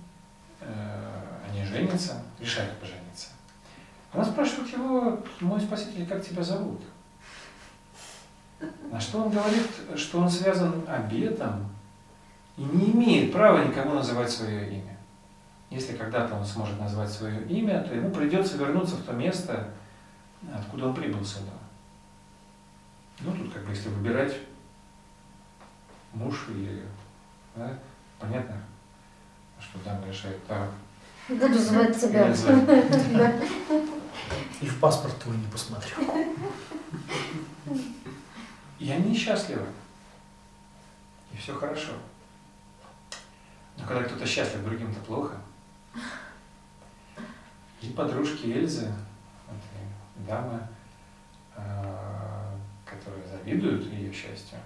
Они женятся, решают пожениться. Она спрашивает его, мой спаситель, как тебя зовут? На что он говорит, что он связан обетом и не имеет права никому называть свое имя. Если когда-то он сможет назвать свое имя, то ему придется вернуться в то место, откуда он прибыл сюда. Ну, тут как бы если выбирать муж или, да, понятно, что там решает так. Буду звать тебя. И в паспорт твой не посмотрю. И они счастливы. И все хорошо. Но когда кто-то счастлив, другим-то плохо. И подружки Эльзы, дамы, э, которые завидуют ее счастью,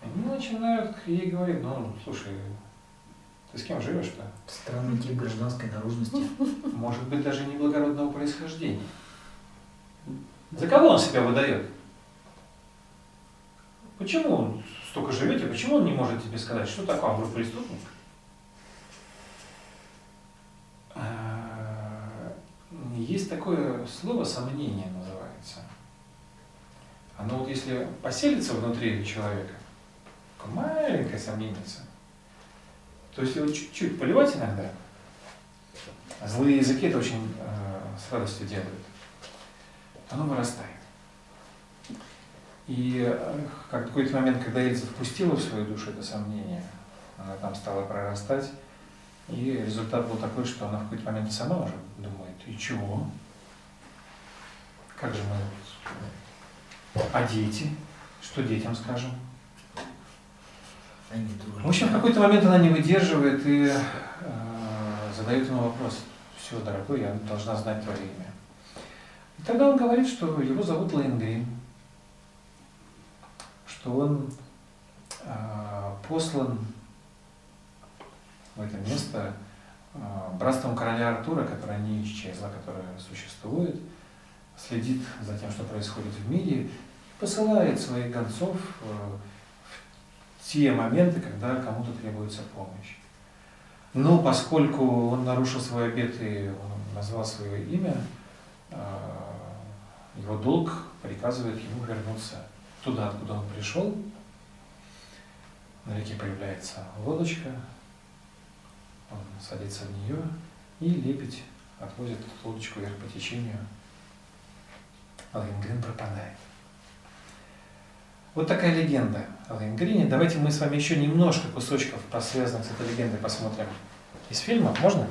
они начинают ей говорить, ну, слушай, ты с кем живешь-то? Странный тип гражданской наружности. Может быть, даже неблагородного происхождения. За кого он себя выдает? Почему он столько живете, почему он не может тебе сказать, что такое, он преступник? А, есть такое слово сомнение называется. Оно вот если поселится внутри человека, такое маленькое сомнение, то есть его чуть-чуть поливать иногда, злые языки это очень э, с радостью делают, оно вырастает. И э, как какой-то момент, когда Эльза впустила в свою душу это сомнение, она там стала прорастать, и результат был такой, что она в какой-то момент сама уже думает, и чего? Как же мы... А дети? Что детям скажем? В общем, в какой-то момент она не выдерживает и э, задает ему вопрос. Все, дорогой, я должна знать твое имя. И тогда он говорит, что его зовут Лейнгрин что он э, послан в это место э, братством короля Артура, которое не исчезло, которое существует, следит за тем, что происходит в мире, посылает своих гонцов э, в те моменты, когда кому-то требуется помощь. Но поскольку он нарушил свой обет и он назвал свое имя, его долг приказывает ему вернуться туда, откуда он пришел. На реке появляется лодочка, он садится в нее, и лебедь отвозит эту лодочку вверх по течению, Ларингрин пропадает. Вот такая легенда о Ларингрине. Давайте мы с вами еще немножко кусочков, связанных с этой легендой, посмотрим из фильма. Можно?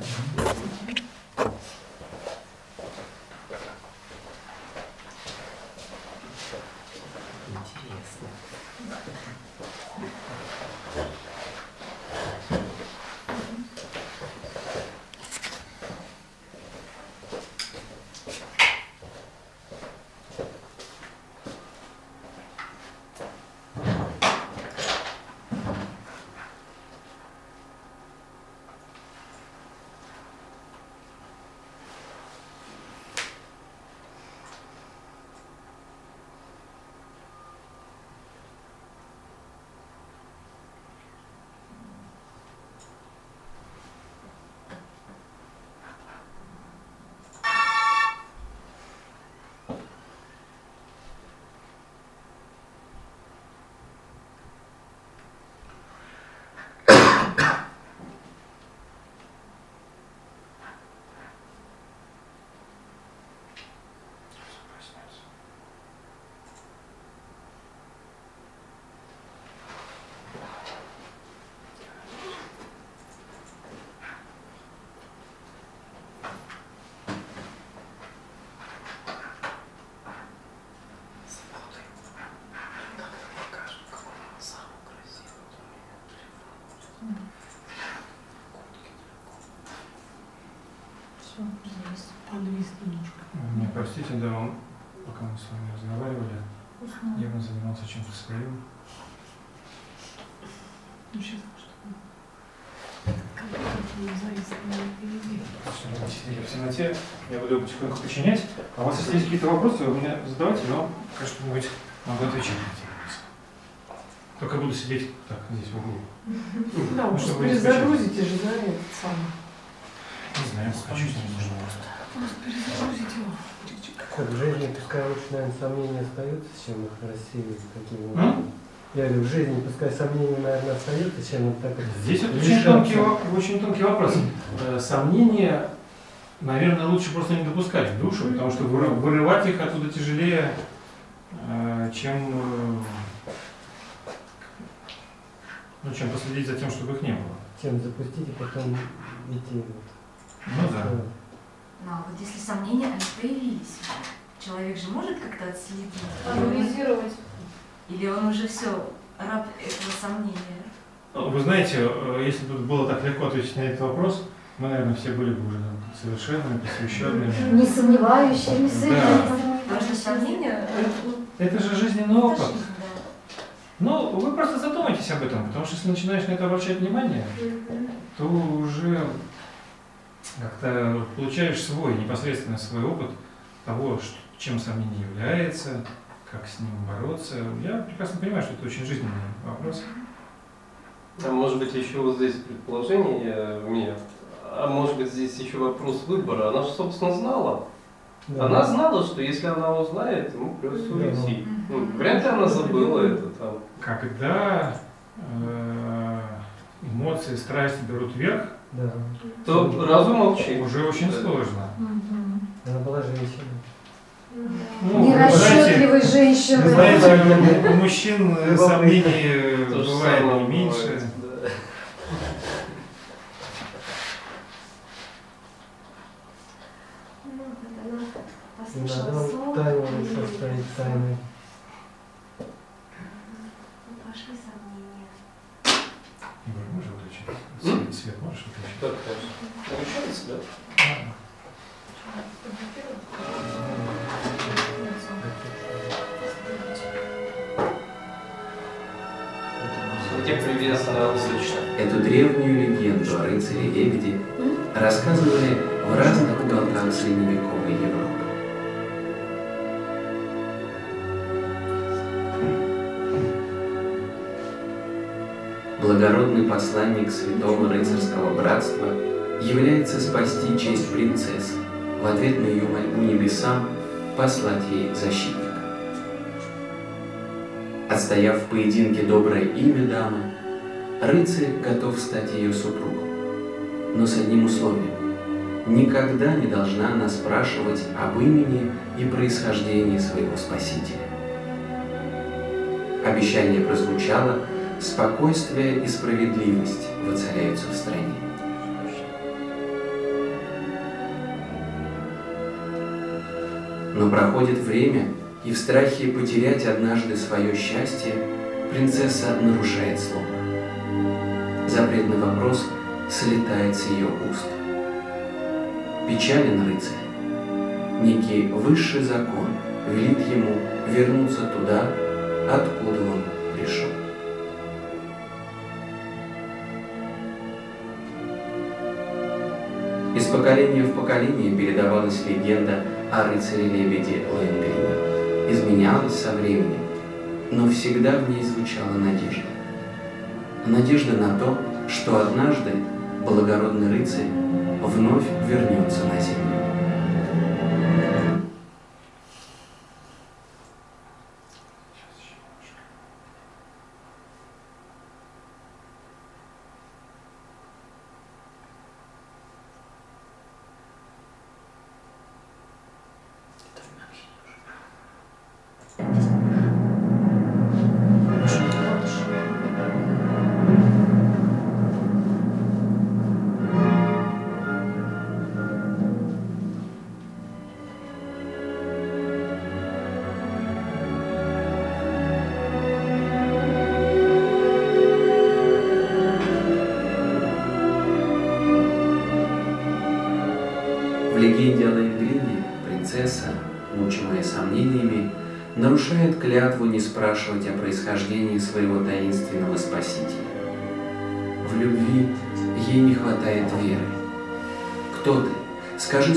Простите, да, он, пока мы с вами разговаривали, Уснул. явно занимался чем-то своим. Ну, сейчас что-то. Как будто на сидели в темноте, я буду потихоньку подчинять. А у вас, если есть какие-то вопросы, вы мне задавайте, но, как что-нибудь могу отвечать. Только буду сидеть так, здесь в углу. Да, Ну, вы скучать. перезагрузите же, да, этот самый. Не знаю, хочу с ним нужно просто. Просто перезагрузите его. Чик-чик. Так, в жизни, пускай лучше, наверное, сомнения остаются, чем их рассеивать таким М? образом. Я говорю, в жизни, пускай сомнения, наверное, остаются, чем вот так вот Здесь вот очень тонкий, очень тонкий вопрос. Э, Сомнения, наверное, лучше просто не допускать в душу, потому что выры- вырывать их оттуда тяжелее, э, чем, ну, чем последить за тем, чтобы их не было. чем запустить и потом идти. Вот. Ну да. Вот. Ну, а вот если сомнения, они появились. Человек же может как-то отследить? Анализировать. Или он уже все, раб этого сомнения? Ну, Вы знаете, э, если бы было так легко ответить на этот вопрос, мы, наверное, все были бы уже там совершенными, посвященными. Не сомневающимся. Да. Потому что сомнения, Это же жизненный это опыт. жизнь, да. Ну, вы просто задумайтесь об этом, потому что если начинаешь на это обращать внимание, то уже как-то получаешь свой, непосредственно свой опыт того, ш- чем сомнение является, как с ним бороться. Я прекрасно понимаю, что это очень жизненный вопрос. А может быть еще вот здесь предположение у меня. А может быть здесь еще вопрос выбора. Она же, собственно, знала. Да. Она знала, что если она узнает, ему придется Да. уйти. Ну, вряд ли она забыла это там. Когда э, эмоции, страсти берут верх, Да. То разум молчит. уже очень Да. сложно. Она была женщина. Ну, Нерасчетливой женщины. знаете, у- мужчин э, сомнений же бывает не меньше. бывает, да. Ну, вот она И послушала надо слов. тайну и- составить тайны. Ну, Пошли сомнения. Егор, можешь выключить? Свет, свет можешь выключить? Так, конечно. Получается, да? Ладно. Где привет отлично. Эту древнюю легенду о рыцаре-лебеде рассказывали в разных уголках средневековой Европы. Благородный посланник святого рыцарского братства является спасти честь принцессы, в ответ на ее мольбу небесам послать ей защитника. Отстояв в поединке доброе имя дамы, рыцарь готов стать ее супругом. Но с одним условием. Никогда не должна она спрашивать об имени и происхождении своего спасителя. Обещание прозвучало, спокойствие и справедливость воцаряются в стране. Но проходит время, и в страхе потерять однажды свое счастье, принцесса нарушает слово. Запретный вопрос слетает с ее уст. Печален рыцарь. Некий высший закон велит ему вернуться туда, откуда он пришел. Из поколения в поколение передавалась легенда о рыцаре-лебеде Лэнгрине. Изменялась со временем, но всегда в ней звучала надежда. Надежда на то, что однажды благородный рыцарь вновь вернется на землю.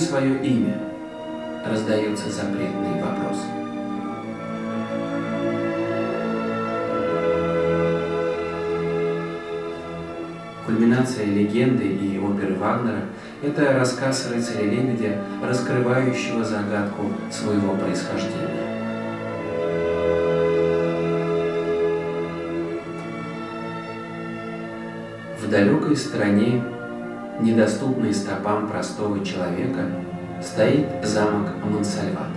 Свое имя!» раздается запретный вопрос. Кульминация легенды и оперы Вагнера – это рассказ рыцаря-лебедя, раскрывающего загадку своего происхождения. В далекой стране, недоступной стопам простого человека, стоит замок Монсальват.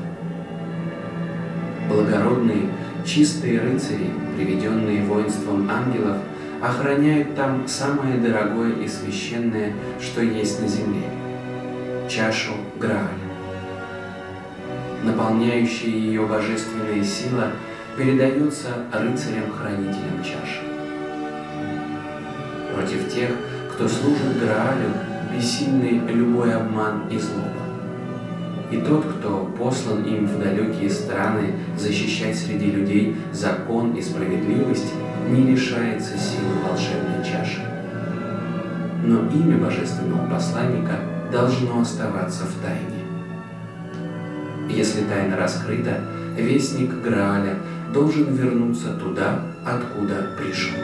Благородные, чистые рыцари, приведенные воинством ангелов, охраняют там самое дорогое и священное, что есть на земле – чашу Грааля. Наполняющая ее божественная сила передается рыцарям-хранителям чаши. Против тех, кто служит Граалю, бессильный любой обман и злоба. И тот, кто послан им в далекие страны защищать среди людей закон и справедливость, не лишается силы волшебной чаши. Но имя божественного посланника должно оставаться в тайне. Если тайна раскрыта, вестник Грааля должен вернуться туда, откуда пришел.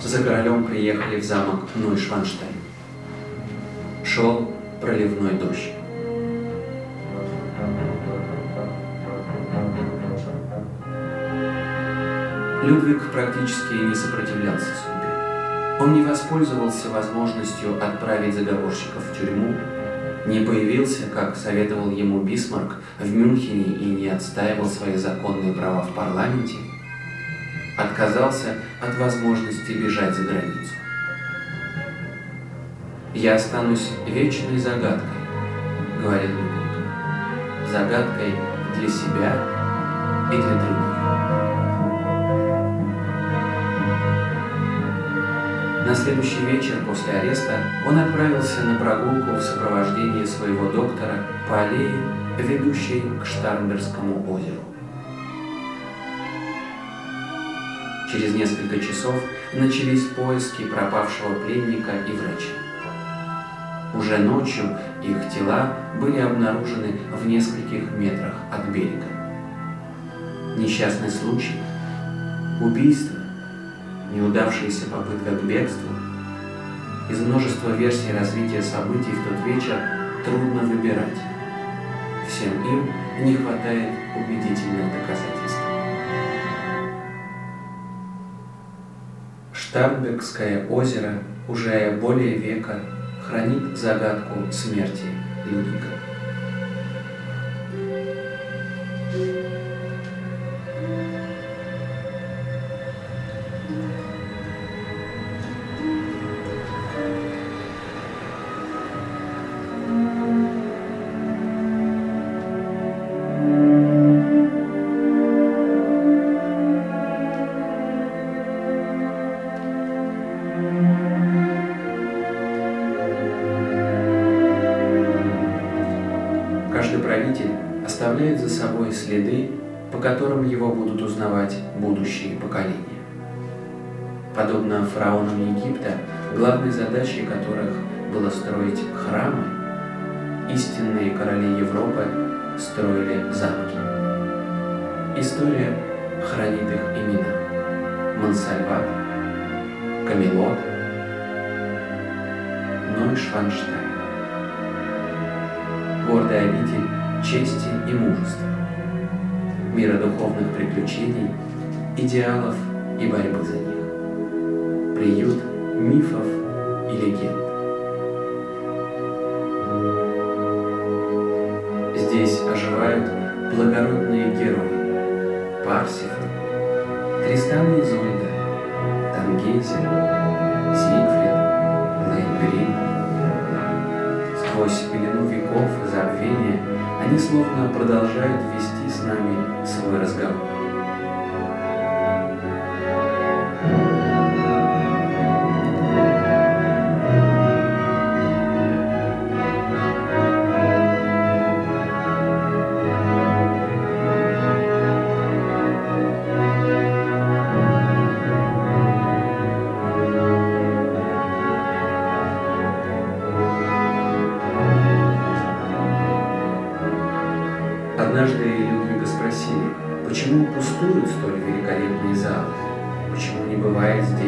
За королем приехали в замок Нойшванштайн. Шел проливной дождь. Людвиг практически не сопротивлялся судьбе. Он не воспользовался возможностью отправить заговорщиков в тюрьму, не появился, как советовал ему Бисмарк, в Мюнхене и не отстаивал свои законные права в парламенте, отказался от возможности бежать за границу. «Я останусь вечной загадкой», — говорил Людвиг, — «загадкой для себя и для других». На следующий вечер после ареста он отправился на прогулку в сопровождении своего доктора по аллее, ведущей к Штарнбергскому озеру. Через несколько часов начались поиски пропавшего пленника и врача. Уже ночью их тела были обнаружены в нескольких метрах от берега. Несчастный случай, убийство, неудавшаяся попытка к бегству. Из множества версий развития событий в тот вечер трудно выбирать. Всем им не хватает убедительных доказательств. Штарнбергское озеро уже более века хранит загадку смерти Людвига. Следы, по которым его будут узнавать будущие поколения. Подобно фараонам Египта, главной задачей которых было строить храмы, истинные короли Европы строили замки. История хранит их имена. Монсальват, Камелот, Нойшванштайн гордый обитель чести и мужества, мира духовных приключений, идеалов и борьбы за них, приют мифов и легенд. Здесь оживают благородные герои, Парсифа, Тристан и Изольда, Тангейзер, Зигфрид, Лейнгрин. Сквозь пелену веков и забвения они словно продолжают вести с нами свой разговор.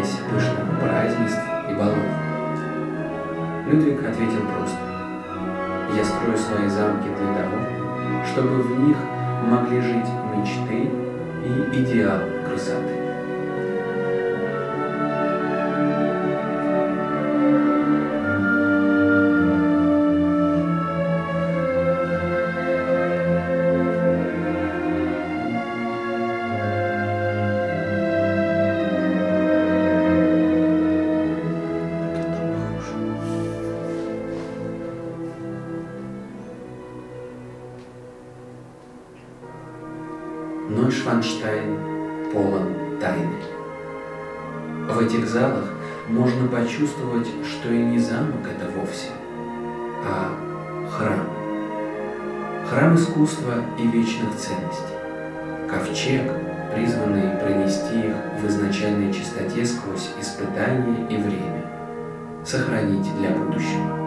Здесь пышных празднеств и балов. Людвиг ответил просто, я строю свои замки для того, чтобы в них могли жить мечты и идеал красоты. Нойшванштайн полон тайны. В этих залах можно почувствовать, что и не замок это вовсе, а храм. Храм искусства и вечных ценностей. Ковчег, призванный пронести их в изначальной чистоте сквозь испытания и время, сохранить для будущего.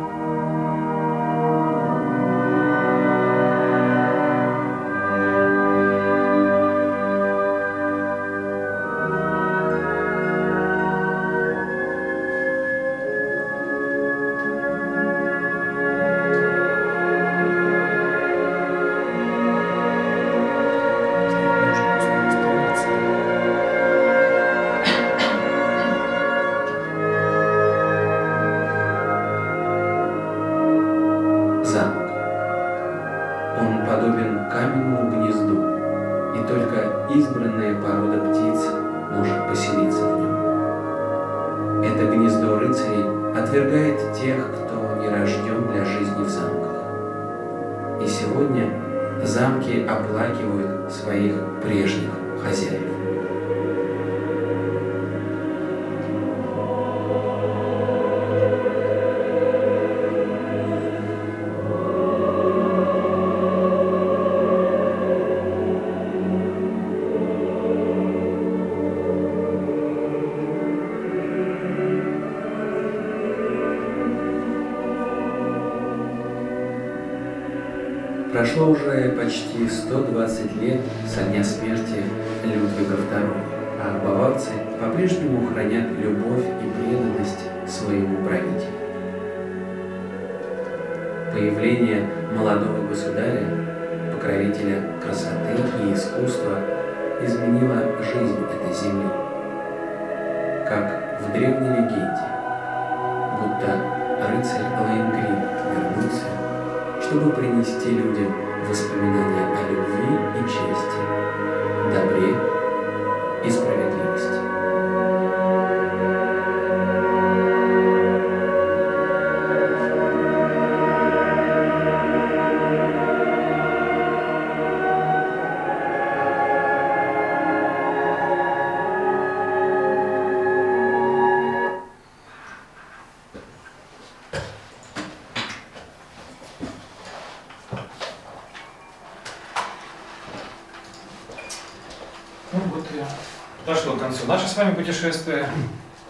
Путешествие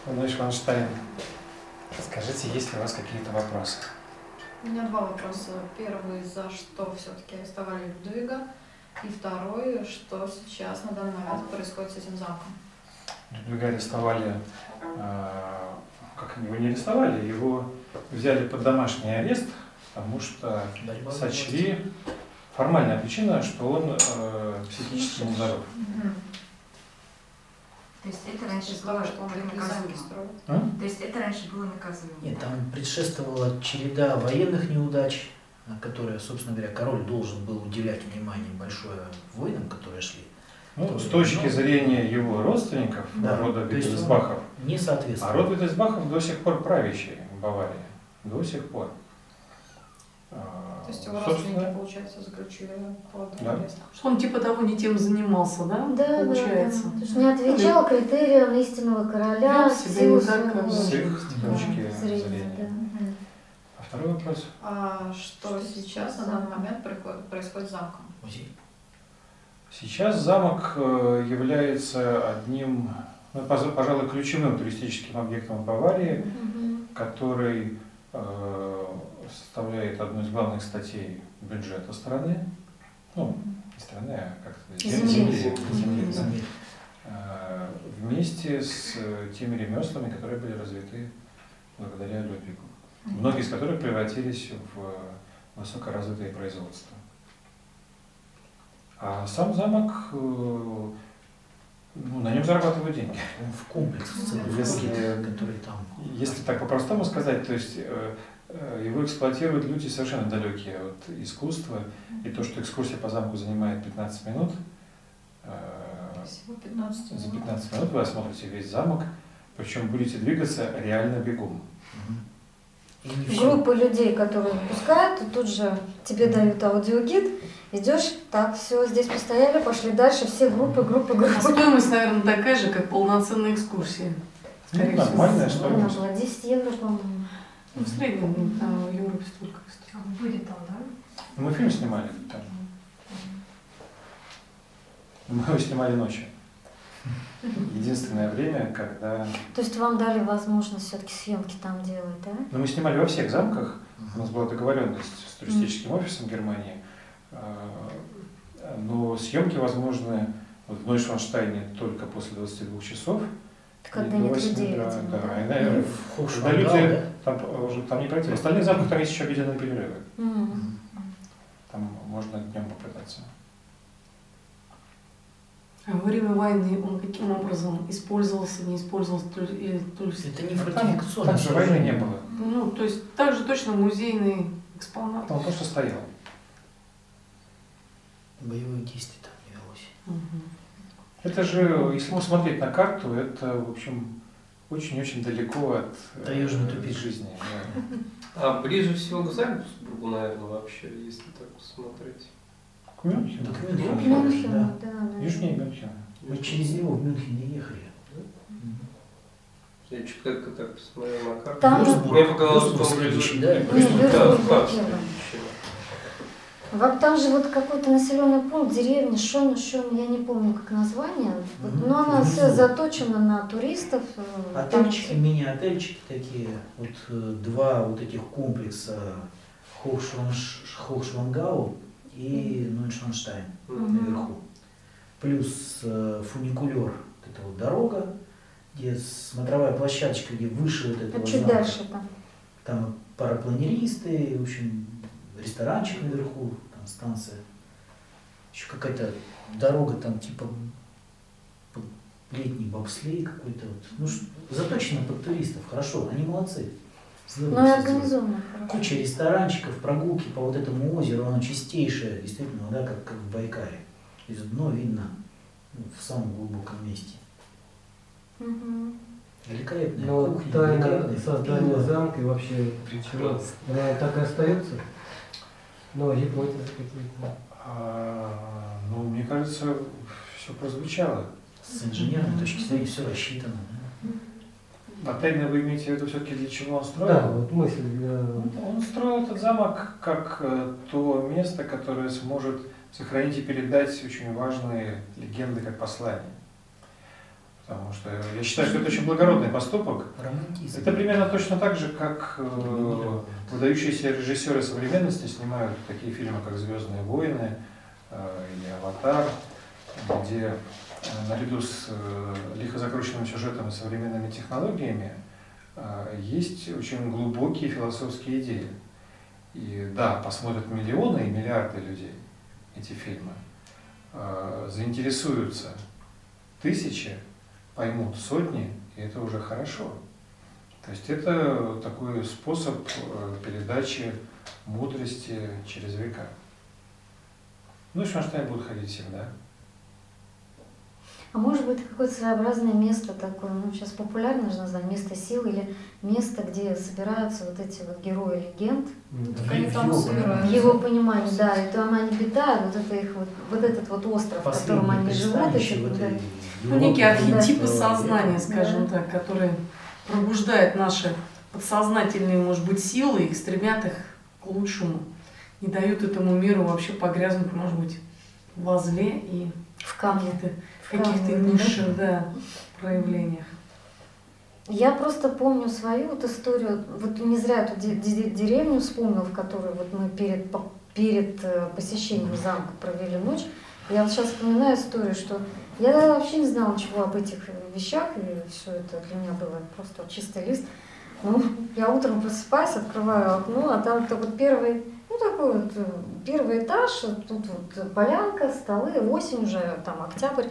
в Нойшванштайн. Скажите, есть ли у вас какие-то вопросы? У меня два вопроса. Первый, за что все-таки арестовали Людвига? И второй, что сейчас на данный момент происходит с этим замком? Людвига арестовали, э, как его не арестовали, его взяли под домашний арест, потому что Борьба сочли формальная причина, что он э, психически нездоров. То есть это раньше было строит. А? То есть это раньше было наказуемо. Нет, там предшествовала череда военных неудач, на которые, собственно говоря, король должен был уделять внимание большое войнам, которые шли. Ну, с точки зрения его родственников, Да, рода Виттельсбахов, Не а соответствует. род Виттельсбахов до сих пор правящий в Баварии. До сих пор. А, То есть его собственно, родственники, получается, заключили под Да. арест. Что он типа того не тем занимался, да? Да, Получается. да, да. То есть не отвечал критериям истинного короля Вел себя силу не так, как С их да, точки зрения, зрения. да. А второй вопрос. А что сейчас на данный момент происходит с замком? Музей. Сейчас замок э, является одним, ну, пожалуй, ключевым туристическим объектом в Баварии, Мгм. который э, составляет одну из главных статей бюджета страны. Ну, не страны, а как это Земли. земли, земли, да. Земли. Э, вместе с э, теми ремеслами, которые были развиты благодаря Людвигу, многие из которых превратились в э, высокоразвитые производства. А сам замок, ну, на нем зарабатывают деньги. Он в комплекс в целом Если- который там. Если так по-простому сказать, то есть его эксплуатируют люди совершенно далекие от искусства, и то, что экскурсия по замку занимает 15 минут, э, Всего 15 за минут. 15 минут вы осмотрите весь замок, причем будете двигаться реально бегом. Группы людей, которые выпускают, и тут же тебе дают аудиогид, идешь, так, все, здесь постояли, пошли дальше, все группы, группы, А группы. стоимость, наверное, такая же, как полноценная экскурсия. Ну, нормальная Она стоимость. была 10 евро, по-моему. Ну, в среднем там, в Европе столько стоит. А Будет там, да? Мы фильм снимали там. Мы его снимали ночью. Единственное время, когда... То есть вам дали возможность все-таки съемки там делать, да? Ну, мы снимали во всех замках. У нас была договоренность с туристическим офисом Германии. А, Но съемки возможны вот в Нойшванштайне только после 22 часов. Когда нет 8 людей, утра, видимо, да. да? И, наверное, В когда люди да? там, э, уже там не пройти. В остальных замках там есть еще обеденные перерывы. М. Там можно днем попытаться. А во время войны он каким образом использовался, не использовался, то ли- или то есть, Это не Там, фортификационное там же войны не было. ну, то есть также точно музейный экспонат. Он просто стоял. Боевых действий там не велось. Мгм. Это же, если посмотреть на карту, это, в общем, очень-очень далеко от э, Таежный тупик. жизни. да. А ближе всего к Зальцбургу, наверное, вообще, если так посмотреть. К Мюнхену. Так Ну, Мюнхен, Мюнхен, да. да, да. Южнее Мюнхена. Мы через него в Мюнхен не ехали. Я как-то так посмотрел на карту. Там-. Мне показалось, что он ближе. да? Нет, Да, Вюрцбург в был Хаб первым. следующий. Вам там же вот какой-то населенный пункт, деревня, Шон, Шон, я не помню как название, вот, но она Внизу. заточена на туристов. э, там Отельчики, мини-отельчики такие, вот э, два вот этих комплекса Хохшвангау и Нойшванштайн Мгм. наверху. Плюс э, фуникулер, вот эта вот дорога, где смотровая площадочка, где выше вот этого А чуть замка. дальше там. Там парапланеристы, в общем, ресторанчик наверху, там станция. Еще какая-то дорога там типа летний бобслей какой-то. Вот. Ну, заточено под туристов, хорошо, они молодцы. Ну и организованно. Куча ресторанчиков, прогулки по вот этому озеру, оно чистейшее, действительно, да, как, как в Байкале. То есть дно видно ну, в самом глубоком месте. Мгм. Великолепная Но кухня, тайна создания замка и вообще причем она так и остается? Ну, гипотезы какие-то. А, ну, мне кажется, все прозвучало. С инженерной точки зрения все рассчитано. да. А вы имеете в виду все-таки для чего он строил? Да, вот мысль для... Он он строил этот замок как э, то место, которое сможет сохранить и передать очень важные легенды как послание. Потому что я считаю, что это очень благородный поступок. Романтизм. Это примерно точно так же, как э, выдающиеся режиссеры современности снимают такие фильмы, как «Звездные войны» э, или «Аватар», где э, наряду с э, лихо закрученным сюжетом и современными технологиями э, есть очень глубокие философские идеи. И да, посмотрят миллионы и миллиарды людей эти фильмы, э, заинтересуются тысячи, поймут сотни, и это уже хорошо. То есть это такой способ э, передачи мудрости через века. Ну и Шванштайн будет ходить всегда. А может быть какое-то своеобразное место такое, ну сейчас популярно же назвать место силы или место, где собираются вот эти вот герои легенд. Так они там В собираются. его понимании, да, и там они обитают, вот это их вот, вот этот вот остров, в котором они живут, еще в когда- этой Ну, некие архетипы сознания, скажем так, которые пробуждают наши подсознательные, может быть, силы и стремят их к лучшему. Не дают этому миру вообще погрязнуть, может быть, во зле и в каких-то, каких-то камне, да. низших да, проявлениях. Я просто помню свою вот историю, вот не зря эту де- де- деревню вспомнил, в которой вот мы перед, перед э, посещением замка провели ночь. Я вот сейчас вспоминаю историю, что я вообще не знала ничего об этих э, вещах, и все это для меня было просто чистый лист. Ну, я утром просыпаюсь, открываю окно, а там то вот первый, ну такой вот э, первый этаж, тут вот полянка, столы, осень уже, там октябрь.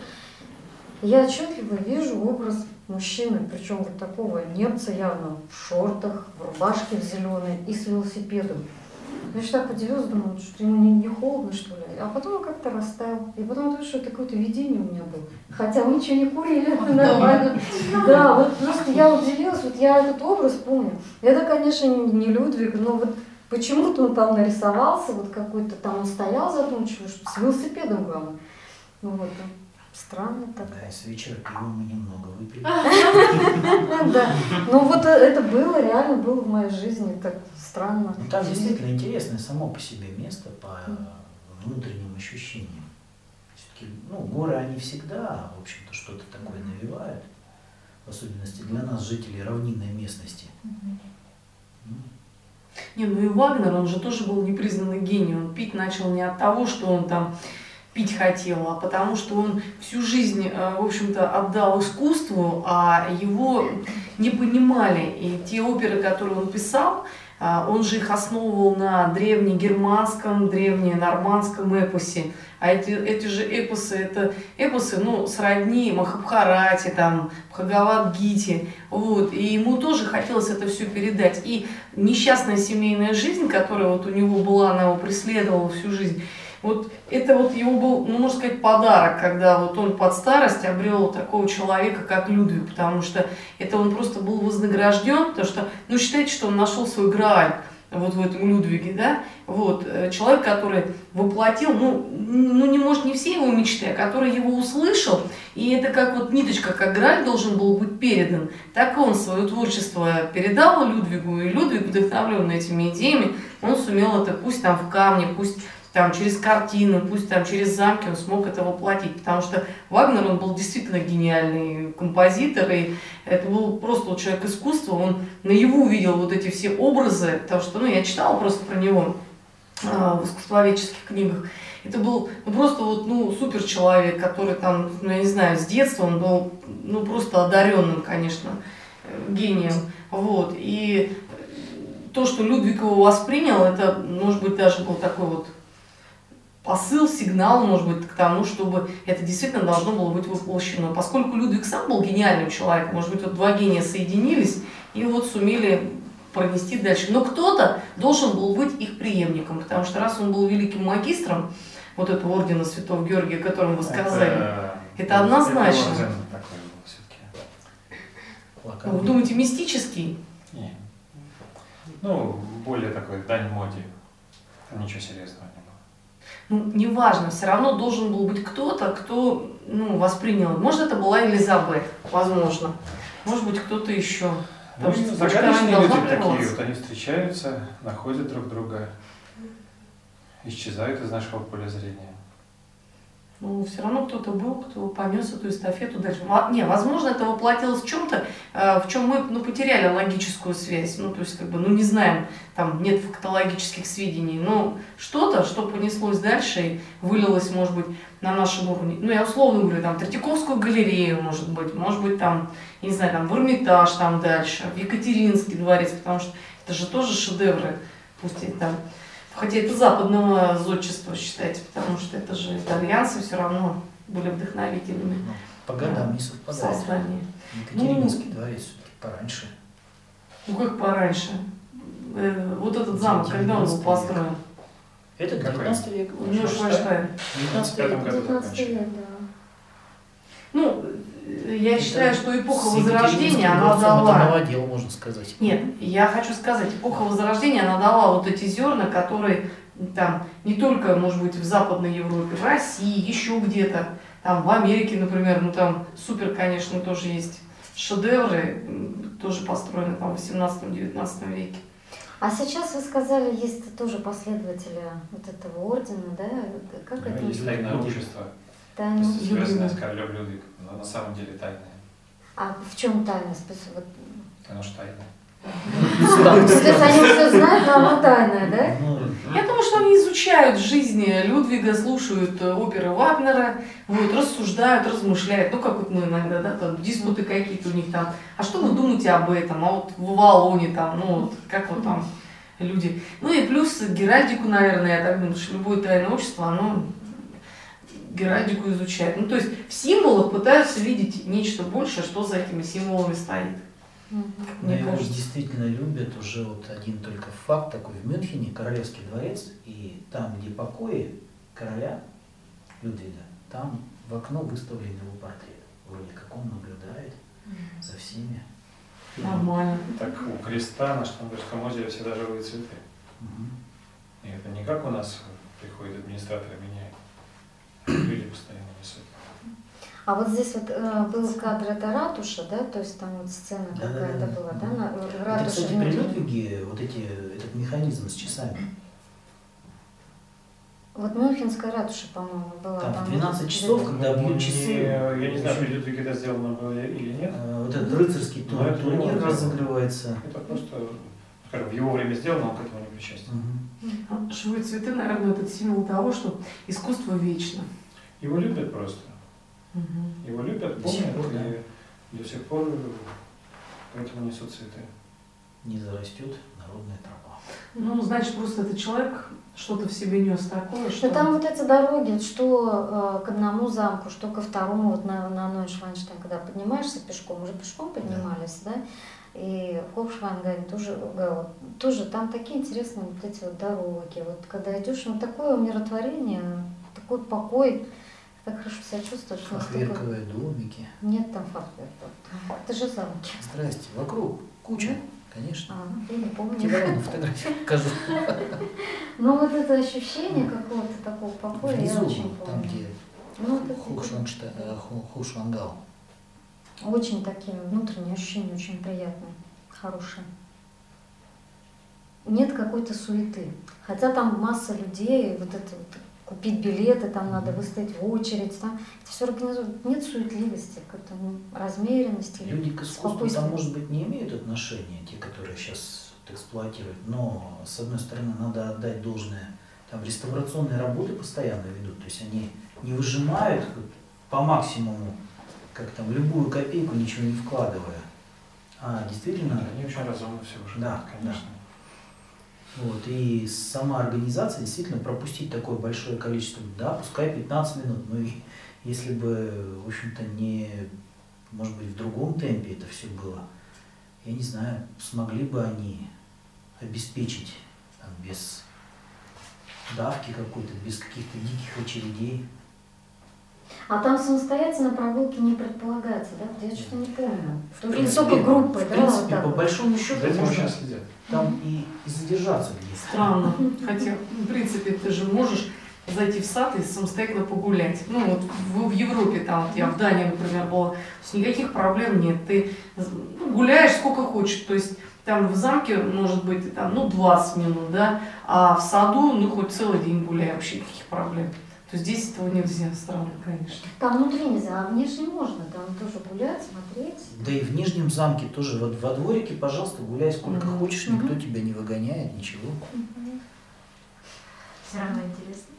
Я отчетливо вижу образ мужчины, причем вот такого немца явно в шортах, в рубашке в зеленой и с велосипедом. Я же так удивилась, думала, что ему не, не холодно, что ли. А потом он как-то растаял. И потом вот что это какое-то видение у меня было. Хотя мы ничего не курили, нормально. Да, вот просто я удивилась, вот я этот образ помню. Это, конечно, не Людвиг, но вот почему-то он там нарисовался, вот какой-то там он стоял задумчиво, что с велосипедом главное. Ну вот, странно так. Да, и с вечера пива мы немного выпили. Да, ну вот это было, реально было в моей жизни, так странно. Ну, там действительно интересное само по себе место по внутренним ощущениям. Все-таки, ну, горы, они всегда, в общем-то, что-то такое навевают. В особенности для нас, жителей равнинной местности. Не, ну и Вагнер, он же тоже был непризнанный гений. Он пить начал не от того, что он там пить хотел, а потому что он всю жизнь, э, в общем-то, отдал искусству, а его не понимали. И те оперы, которые он писал, а, он же их основывал на древнегерманском, древненормандском эпосе. А эти, эти же эпосы, это эпосы, ну, сродни Махабхарате, там, Бхагавад-гите, вот, и ему тоже хотелось это все передать. И несчастная семейная жизнь, которая вот у него была, она его преследовала всю жизнь, вот это вот его был, ну, можно сказать, подарок, когда вот он под старость обрел такого человека, как Людвиг, потому что это он просто был вознагражден, потому что, ну, считайте, что он нашел свой Грааль, вот в этом Людвиге, да, вот, э, человек, который воплотил, ну, ну, не может, не все его мечты, а который его услышал, и это как вот ниточка, как Грааль должен был быть передан, так он свое творчество передал Людвигу, и Людвиг, вдохновленный этими идеями, он сумел это, пусть там в камне, пусть там через картину, пусть там через замки он смог это воплотить, потому что Вагнер, он был действительно гениальный композитор, и это был просто вот человек искусства, он наяву увидел вот эти все образы, потому что, ну, я читала просто про него а, в искусствоведческих книгах, это был ну, просто вот, ну, супер человек, который там, ну, я не знаю, с детства он был, ну, просто одаренным, конечно, э, гением, вот, и то, что Людвиг его воспринял, это, может быть, даже был такой вот посыл, сигнал, может быть, к тому, чтобы это действительно должно было быть воплощено. Поскольку Людвиг сам был гениальным человеком, может быть, вот два гения соединились и вот сумели пронести дальше. Но кто-то должен был быть их преемником, потому что раз он был великим магистром вот этого ордена Святого Георгия, о котором вы сказали, это однозначно. Это такой. Вы думаете, мистический? Не. Ну, более такой дань моде. Ничего серьезного. Ну, неважно, все равно должен был быть кто-то, кто ну, воспринял. Может, это была Элизабет, возможно. Может быть, кто-то еще. Ну, Потому что загадочные люди такие, вот они встречаются, находят друг друга, исчезают из нашего поля зрения. Ну, все равно кто-то был, кто понес эту эстафету дальше. Не, возможно, это воплотилось в чем-то, э, в чем мы ну, потеряли логическую связь. Ну, то есть, как бы, ну, не знаем, там нет фактологических сведений. Но что-то, что понеслось дальше и вылилось, может быть, на нашем уровне. Ну, я условно говорю, там, Третьяковскую галерею, может быть, может быть, там, не знаю, там, в Эрмитаж там дальше, в Екатеринский дворец, потому что это же тоже шедевры, пусть и там Хотя это западного зодчества считайте, потому что это же итальянцы все равно были вдохновителями Ну, по годам не совпадает. создании. Екатерининский дворец все-таки пораньше. Ну как пораньше. Э, вот этот замок, когда он был 19 построен? Это Какой? 19 век. Нюрнбергштайн. 19 В пятом век. году 19 закончили. лет, да. Ну, я Это считаю, что эпоха Возрождения, она дворцом Это дала... новодел, можно сказать. Нет, я хочу сказать, эпоха Возрождения, она дала вот эти зерна, которые там не только, может быть, в Западной Европе, в России, еще где-то, там в Америке, например, ну там супер, конечно, тоже есть шедевры, тоже построены там в 18-19 веке. А сейчас вы сказали, есть тоже последователи вот этого ордена, да? Как Ну, это? Есть тайное общество, Тайное- связанное с королем Людвигом, но на самом деле тайное. А в чем тайна? Вот- Оно же тайное. То есть они все знают, но оно тайное, да? Ну, Я думаю, что они изучают жизнь Людвига, слушают э, оперы Вагнера, вот, рассуждают, размышляют. Ну, как вот мы иногда, да, там, диспуты какие-то у них там. А что вы думаете об этом? А вот в Валоне там, ну, вот, как вот там люди. Ну и плюс геральдику, наверное, я так думаю, что любое тайное общество, оно геральдику изучает. Ну, то есть в символах пытаются видеть нечто большее, что за этими символами стоит. Но Мне его кажется. действительно любят уже вот один только факт такой в Мюнхене, Королевский дворец, и там, где покои короля Людвига, там в окно выставлен его портрет. Вроде как он наблюдает за всеми. Нормально. Так у креста на Штамбургском озере всегда живые цветы. Мгм. И это не как у нас приходит администратор и. Люди постоянно несут. А вот здесь вот э, был кадр, это ратуша, да? То есть там вот сцена Да-да-да. какая-то была, да? На, э, Это, ратуша кстати, в при. Людвиге вот эти, этот механизм с часами. Вот Мюнхенская ратуша, по-моему, была. Там в 12 часов, когда Ну, бьют не- часы, Я не знаю, при Людвиге это сделано было или нет. э, вот этот рыцарский тур- это турнир разыгрывается. Это просто, скажем, в его время сделано, он к этому не причастен. Мгм. Живые цветы, наверное, это символ того, что искусство вечно. Его любят просто. Мгм. Его любят, До помнят, пор, да. и до сих пор поэтому несут цветы. Не зарастет народная тропа. Ну, значит, просто этот человек что-то в себе нес такое, что... Да там вот эти дороги, что э, к одному замку, что ко второму, вот на, на Нойшванштейн, когда поднимаешься пешком, уже пешком поднимались, да, и Хоэншвангау тоже, э, тоже там такие интересные вот эти вот дороги, вот когда идешь, ну такое умиротворение, такой покой, так хорошо себя чувствуешь, Фахверковые домики. Нет там фахверков, это же замки. Здрасте, вокруг куча, конечно. А, я не помню. Тебе равно фотографию покажу. Ну вот это ощущение какого-то такого покоя я очень там помню. где Ну, Хушвангшта- э, Хушвангал. Очень такие внутренние ощущения, очень приятные, хорошие. Нет какой-то суеты. Хотя там масса людей, вот это вот, купить билеты, там надо выстоять в очередь, там это все организуют. Нет суетливости, какой-то ну, размеренности. Люди к искусству там, может быть, не имеют отношения, те, которые сейчас эксплуатируют, но, с одной стороны, надо отдать должное, там реставрационные работы постоянно ведут, то есть они не выжимают как по максимуму, как там, любую копейку, ничего не вкладывая, а действительно Они очень разумно все уже, Да, конечно. Вот, и сама организация действительно пропустить такое большое количество, да, пускай 15 минут, но и если бы, в общем-то, не, может быть, в другом темпе это все было, я не знаю, смогли бы они обеспечить там, без давки какой-то, без каких-то диких очередей. А там самостоятельно прогулки не предполагается, да? Я что-то не помню. В принципе, только группы, в да? принципе, вот так по большому счету За этим можно сейчас следят. там и, и задержаться где Странно. Хотя, в принципе, ты же можешь зайти в сад и самостоятельно погулять. Ну, вот в, в Европе, там, вот я в Дании, например, была, то есть никаких проблем нет. Ты ну, гуляешь сколько хочешь, то есть там в замке, может быть, там, ну, 20 минут, да, а в саду, ну, хоть целый день гуляй, вообще никаких проблем. То здесь этого нельзя, странно, конечно. Там внутри нельзя, а внешне можно. Там тоже гулять, смотреть. Да и в Нижнем замке тоже вот во дворике, пожалуйста, гуляй сколько Мгм. хочешь, никто тебя не выгоняет, ничего. Все равно интересно.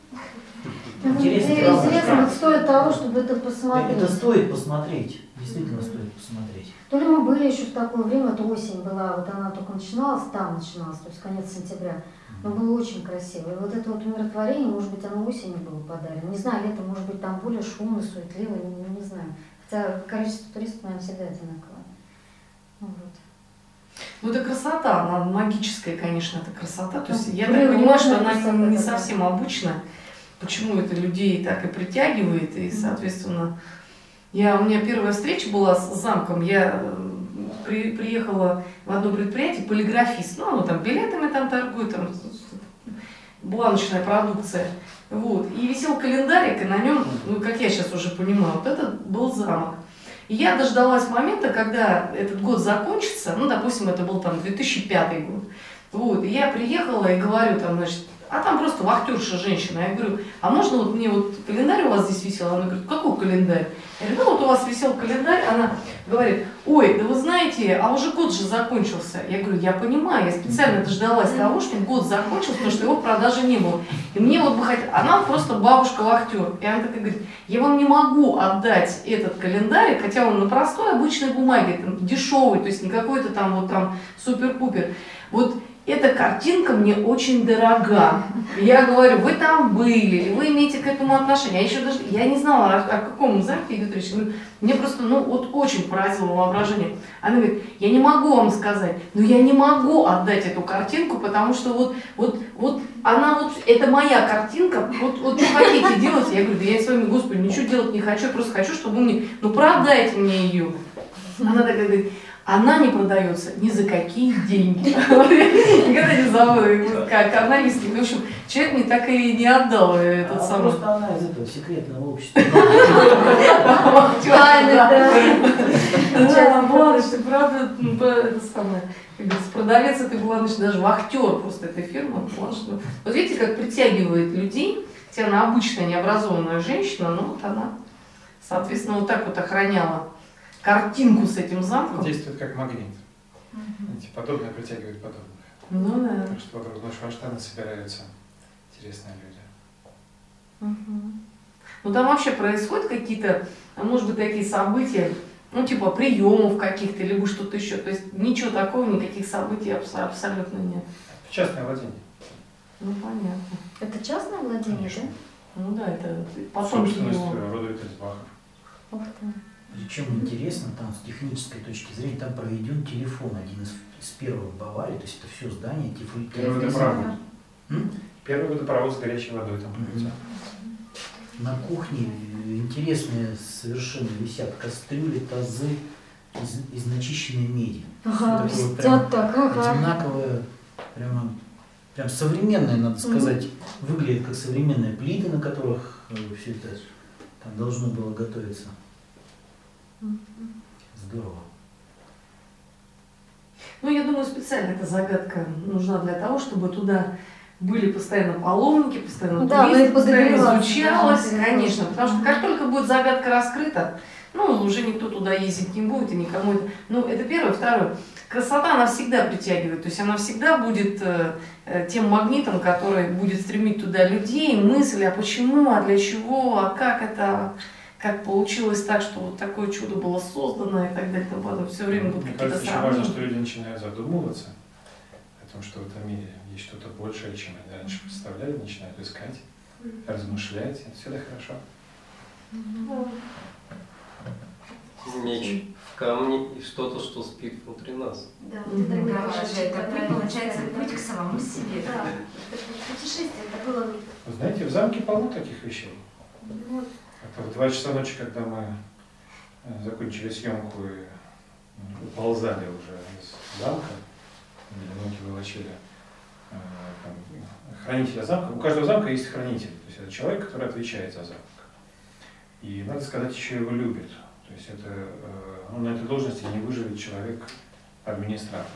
Интересно, правда, Интересно, стоит того, чтобы это посмотреть. Это стоит посмотреть, действительно стоит посмотреть. То ли мы были еще в такое время, это осень была, вот она только начиналась, там начиналась, то есть конец сентября. Но было очень красиво. И вот это вот умиротворение, может быть, оно осенью было подарено. Не знаю, лето, может быть, там более шумно, суетливо, не, не знаю. Хотя количество туристов, наверное, всегда одинаковое. Ну Вот. Ну, это красота, она магическая, конечно, это красота. То есть Ну, я так понимаю, что она не совсем обычная. Почему это людей так и притягивает, и, соответственно, Я, у меня первая встреча была с замком. Я э, при- приехала в одно предприятие, полиграфист. Ну, оно там билетами там торгует, там бланочная продукция. Вот. И висел календарик, и на нем, ну, как я сейчас уже понимаю, вот это был замок. И я дождалась момента, когда этот год закончится, ну, допустим, это был там 2005 год. Вот, и я приехала и говорю там, значит, а там просто вахтерша женщина. Я говорю, а можно вот мне вот календарь у вас здесь висел? Она говорит, какой календарь? Я говорю, ну вот у вас висел календарь. Она говорит, ой, да вы знаете, а уже год же закончился. Я говорю, я понимаю, я специально дождалась того, что год закончился, потому что его в продаже не было. И мне вот бы хотелось, она просто бабушка-вахтер. И она такая говорит, я вам не могу отдать этот календарь, хотя он на простой обычной бумаге, там, дешевый, то есть не какой-то там вот там супер-пупер. Вот эта картинка мне очень дорога. Я говорю, вы там были, вы имеете к этому отношение. Я еще даже, я не знала, о, о каком замке идет речь. Мне просто, ну, вот очень поразило воображение. Она говорит, я не могу вам сказать, но я не могу отдать эту картинку, потому что вот, вот, вот она вот, это моя картинка, вот, вот что хотите делать. Я говорю, да я с вами, Господи, ничего делать не хочу, я просто хочу, чтобы вы мне, ну, продайте мне ее. Она такая говорит, она не продается ни за какие деньги. Никогда не забуду, как каналистки. В общем, человек мне так и не отдал этот А самый. Просто она из этого секретного общества. Да. Да, Буланыч, правда, ну, это самое, продавец этой Буланыч, даже вахтер просто этой фирмы. Ну, Вот видите, как притягивает людей, хотя она обычная необразованная женщина, но вот она, соответственно, вот так вот охраняла картинку с этим замком. Действует как магнит. Эти подобные притягивают подобных. Ну да. Так что вокруг Нойшванштейна собираются интересные люди. Мгм. Ну там вообще происходят какие-то, а, может быть, такие события, ну типа приемов каких-то, либо что-то еще. То есть ничего такого, никаких событий абс- абсолютно нет. Частное владение. Ну понятно. Это частное владение, Конечно. Ну да, это потомки Собственность его. рода Виттельсбахов. да? Ух ты. Причем интересно, там с технической точки зрения, там проведен телефон, один из, из первых в Баварии, то есть это все здание тифу- Первый водопровод. М? Первый водопровод с горячей водой там пролетел. На кухне э, интересные совершенно висят кастрюли, тазы из, из начищенной меди. Ага, Такое вот прям так, ага. одинаковое, прямо, прям современное, надо сказать, выглядит как современные плиты, на которых все это там должно было готовиться. Здорово. Ну, я думаю, специально эта загадка нужна для того, чтобы туда были постоянно паломники, постоянно Да, туристы, постоянно изучалось, должны, конечно. Потому что как только будет загадка раскрыта, ну, уже никто туда ездить не будет, и никому это... Ну, это первое. Второе. Красота, она всегда притягивает. То есть она всегда будет э, э, тем магнитом, который будет стремить туда людей, мысли, а почему, а для чего, а как это, как получилось так, что вот такое чудо было создано и так далее. и тому подобное. Все время будут Мне какие-то кажется, очень важно, сравнения. что люди начинают задумываться о том, что в этом мире есть что-то большее, чем они раньше представляли, начинают искать, размышлять. Это всегда хорошо. Меч в камне и что-то, что спит внутри нас. Да, вот это говоришь, это путь, получается путь к самому себе. Да, это путешествие, это было Вы знаете, в замке полно таких вещей. Это в два часа ночи, когда мы э, закончили съемку и э, уползали уже из замка, или ноги волочили э, хранителя замка. У каждого замка есть хранитель, то есть это человек, который отвечает за замок. И надо сказать, еще его любит. То есть это, ну, на этой должности не выживет человек администратор.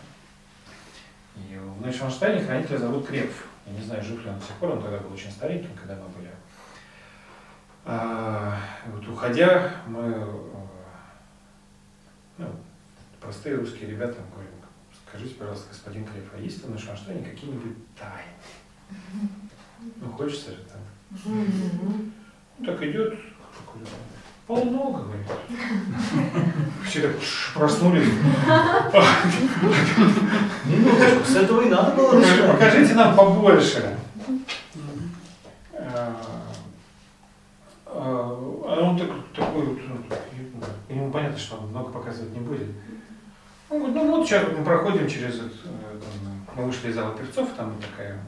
И в Нойшванштайне хранителя зовут Крепф. Я не знаю, жив ли он до сих пор, он тогда был очень стареньким, когда мы были. А, вот уходя, мы, э, ну, простые русские ребята, говорим, скажите, пожалуйста, господин Крепф, а есть ли в Нойшванштайне какие-нибудь тайны? Ну, хочется же там. Ну, так идет, такой, полно, говорит. Все так проснулись. Минуточку, с этого и надо было. Покажите нам побольше. А, а, он так, такой, вот, ну, ему понятно, что он много показывать не будет. Он говорит, ну вот сейчас мы проходим через, э, там, мы вышли из зала певцов, там такая м,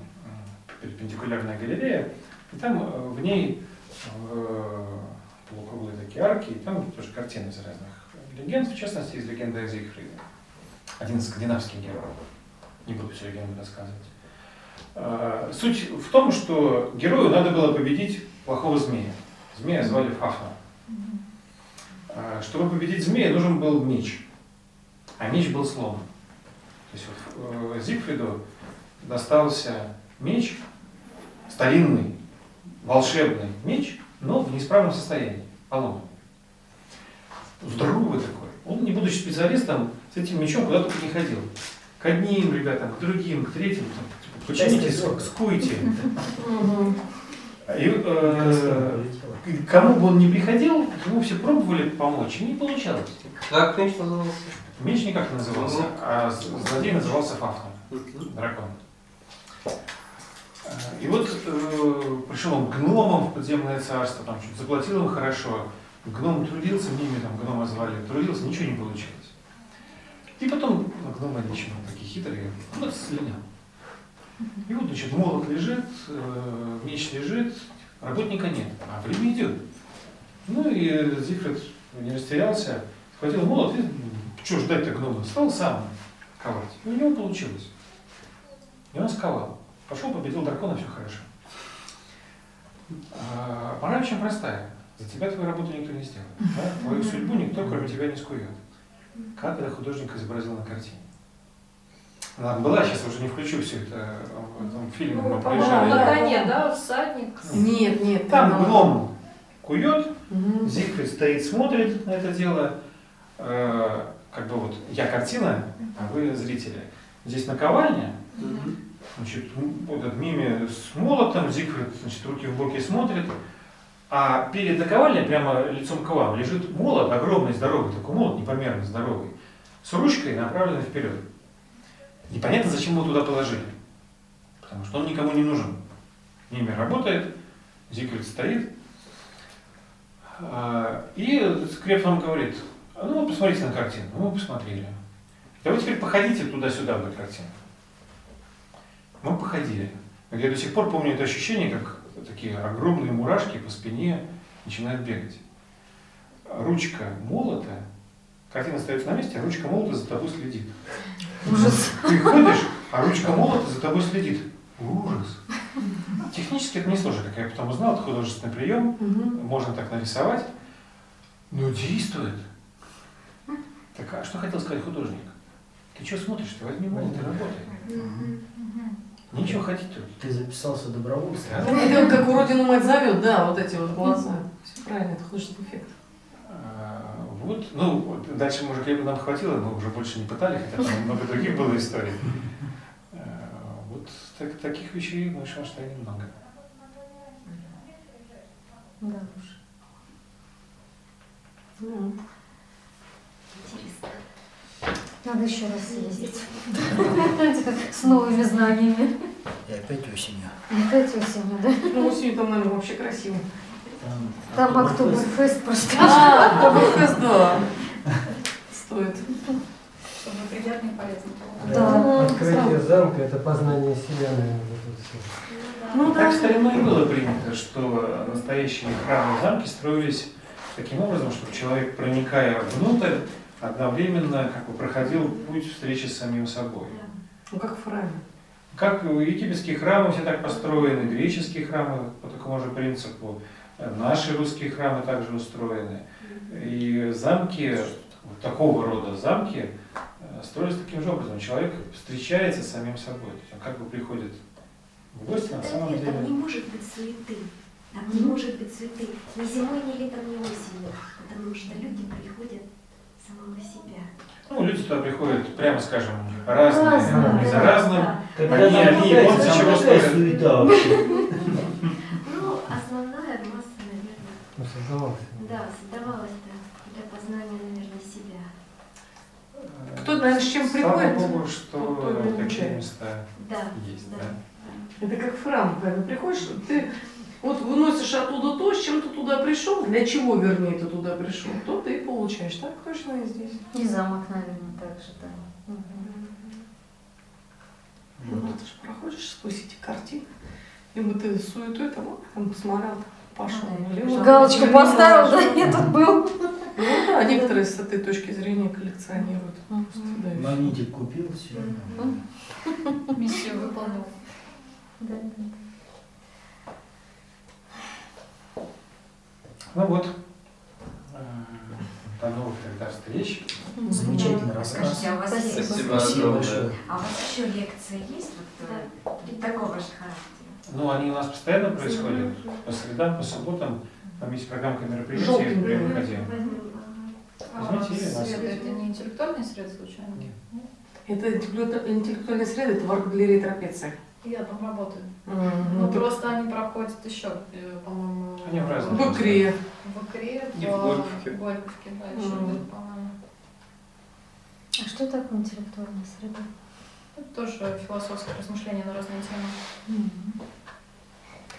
перпендикулярная галерея, и там э, в ней э, полукруглые такие арки, и там тоже картины из разных легенд, в частности, из легенды о Зигфриде. Один из скандинавских героев. Не буду всю легенду рассказывать. А, Суть в том, что герою надо было победить плохого змея. Змея звали Фафна. А, Чтобы победить змея, нужен был меч. А меч был сломан. То есть вот, э, Зигфриду достался меч, старинный, волшебный меч, но в неисправном состоянии, поломан. Здоровый такой. Он, не будучи специалистом, с этим мечом куда только не ходил. К одним ребятам, к другим, к третьим. там, типа, Почините, скуйте. Мгм. И, э, к кому бы он ни приходил, ему все пробовали помочь, и не получалось. Как меч назывался? Меч никак не назывался, Мгм. а з- злодей назывался Фафна, дракон. И вот э, пришел он к гномам в подземное царство, там что-то заплатил им хорошо. Гном трудился, мими там гнома звали, трудился, ничего не получилось. И потом, ну, гномы еще такие хитрые, это слинял. И вот, значит, молот лежит, э, меч лежит, работника нет, а время идет. Ну и Зигфрид не растерялся, схватил молот и, что ждать-то гнома, стал сам ковать. И у него получилось. И он сковал. Пошел, победил дракона, все хорошо. А, Пора очень простая. За тебя твою работу никто не сделает. Да? Твою судьбу никто, кроме тебя, не скует. Как это художник изобразил на картине? Она была, сейчас уже не включу все это в этом фильме. мы Ну, на коне, да, всадник. Нет, нет. Там там- гном кует, Мгм. Зигфрид стоит, смотрит на это дело. Э, как бы вот я картина, а вы зрители. Здесь наковальня, значит, м- вот этот мими с молотом, Зигфрид, значит, руки в боки смотрит, а перед наковальней, прямо лицом к вам, лежит молот, огромный, здоровый, такой молот, непомерно здоровый, с ручкой, направленной вперед. Непонятно, зачем его туда положили, потому что он никому не нужен. Мими работает, Зигфрид стоит, а, и Скреп нам говорит, «А ну посмотрите на картину. Ну, мы посмотрели. Да вы теперь походите туда-сюда вдоль картины. Мы походили. Я до сих пор помню это ощущение, как такие огромные мурашки по спине начинают бегать. Ручка молота, картина остается на месте, а ручка молота за тобой следит. Ужас. Ты ходишь, а ручка молота за тобой следит. Ужас. Технически это несложно, как я потом узнал, это художественный прием, Мгм. можно так нарисовать, но действует. Так а что хотел сказать художник? Ты что смотришь? Ты возьми молот и работай. Нечего ходить тут. Ты записался добровольцем? Да. Ну, как у родину мать зовет, да, вот эти вот глаза. Все правильно, это художественный эффект. Вот, ну, вот дальше, может, либо нам хватило, мы уже больше не пытали, хотя там много других было историй. А, Вот так- таких вещей в штате много. Да уж. Ну, Надо еще раз съездить. С новыми знаниями. И опять осенью. Опять осенью, да? Ну, осенью там, наверное, вообще красиво. Там Октоберфест просто. А, Октоберфест, да. Стоит. Чтобы приятно и полезно было. Да. Открытие замка – это познание себя, наверное. Ну, Так да. в старину и было принято, что настоящие храмы и замки строились таким образом, чтобы человек, проникая внутрь, одновременно как бы проходил путь встречи с самим собой. Ну, как в храме. Как египетские храмы все так построены, греческие храмы по такому же принципу, наши русские храмы также устроены. И замки, вот такого рода замки, э, строились таким же образом. Человек встречается с самим собой. Он как бы приходит в гости на Да самом нет, там не деле. может быть суеты. Там не может быть суеты. Ни зимой, ни летом, ни осенью. Потому что люди приходят самого себя. Ну, люди туда приходят, прямо скажем, разные, Разные, и за разным. Да. Они, они, вот за чего стоят. Создавался. да, создавалась-то для познания, наверное, себя. Кто, наверное, с чем Слава приходит? Богу, что такие места Да. есть. да. Да. Это как в храм, когда приходишь, ты вот выносишь оттуда то, с чем ты туда пришел, для чего, вернее, ты туда пришел, то ты и получаешь. Так точно и здесь. И замок, наверное, также, да. Мгм. Ну, ты же проходишь сквозь эти картины, либо ты суетой там, там посмотрел, пошел. Ну. Галочку поставил, да, я тут был. Ну да, некоторые с этой точки зрения коллекционируют. Да. Магнитик купил, все. Миссию выполнил. Да, да. Ну вот. Э, До новых тогда встреч. Замечательный рассказ. Скажите, а у вас есть, Спасибо Спасибо огромное. большое. а у вас еще лекции есть вот, э, такого же характера? Ну, они у нас постоянно происходят. По средам, по субботам. Там есть программка мероприятий, Желтенькая. где мы выходим. А Возьмите или нас? это не интеллектуальный сред случайно? Нет. Это интеллектуальная среда, это в арт-галерее трапеция. Я там работаю. Ну, Ну, ты- просто они проходят еще, э, по-моему, Они в разных В икре. в Икре, в Горьковке. в Горьковке, да, еще где-то, по-моему. А что такое интеллектуальная среда? Это тоже философское размышление на разные темы.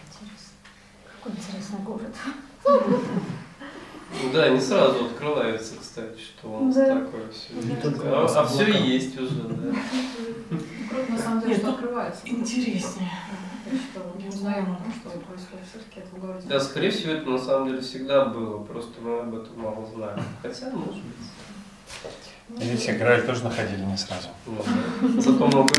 Интересно. Какой интересный город. Да, не сразу открывается, кстати, что он Да. такое все. Не А, а все есть уже, да. Круто, на самом деле, Нет, что открывается. Интереснее. Мы узнаем о том, что происходит все-таки это в городе. Да, скорее всего, это на самом деле всегда было, просто мы об этом мало знаем. Хотя, может быть. Видите, Грааль тоже находили не сразу. Зато об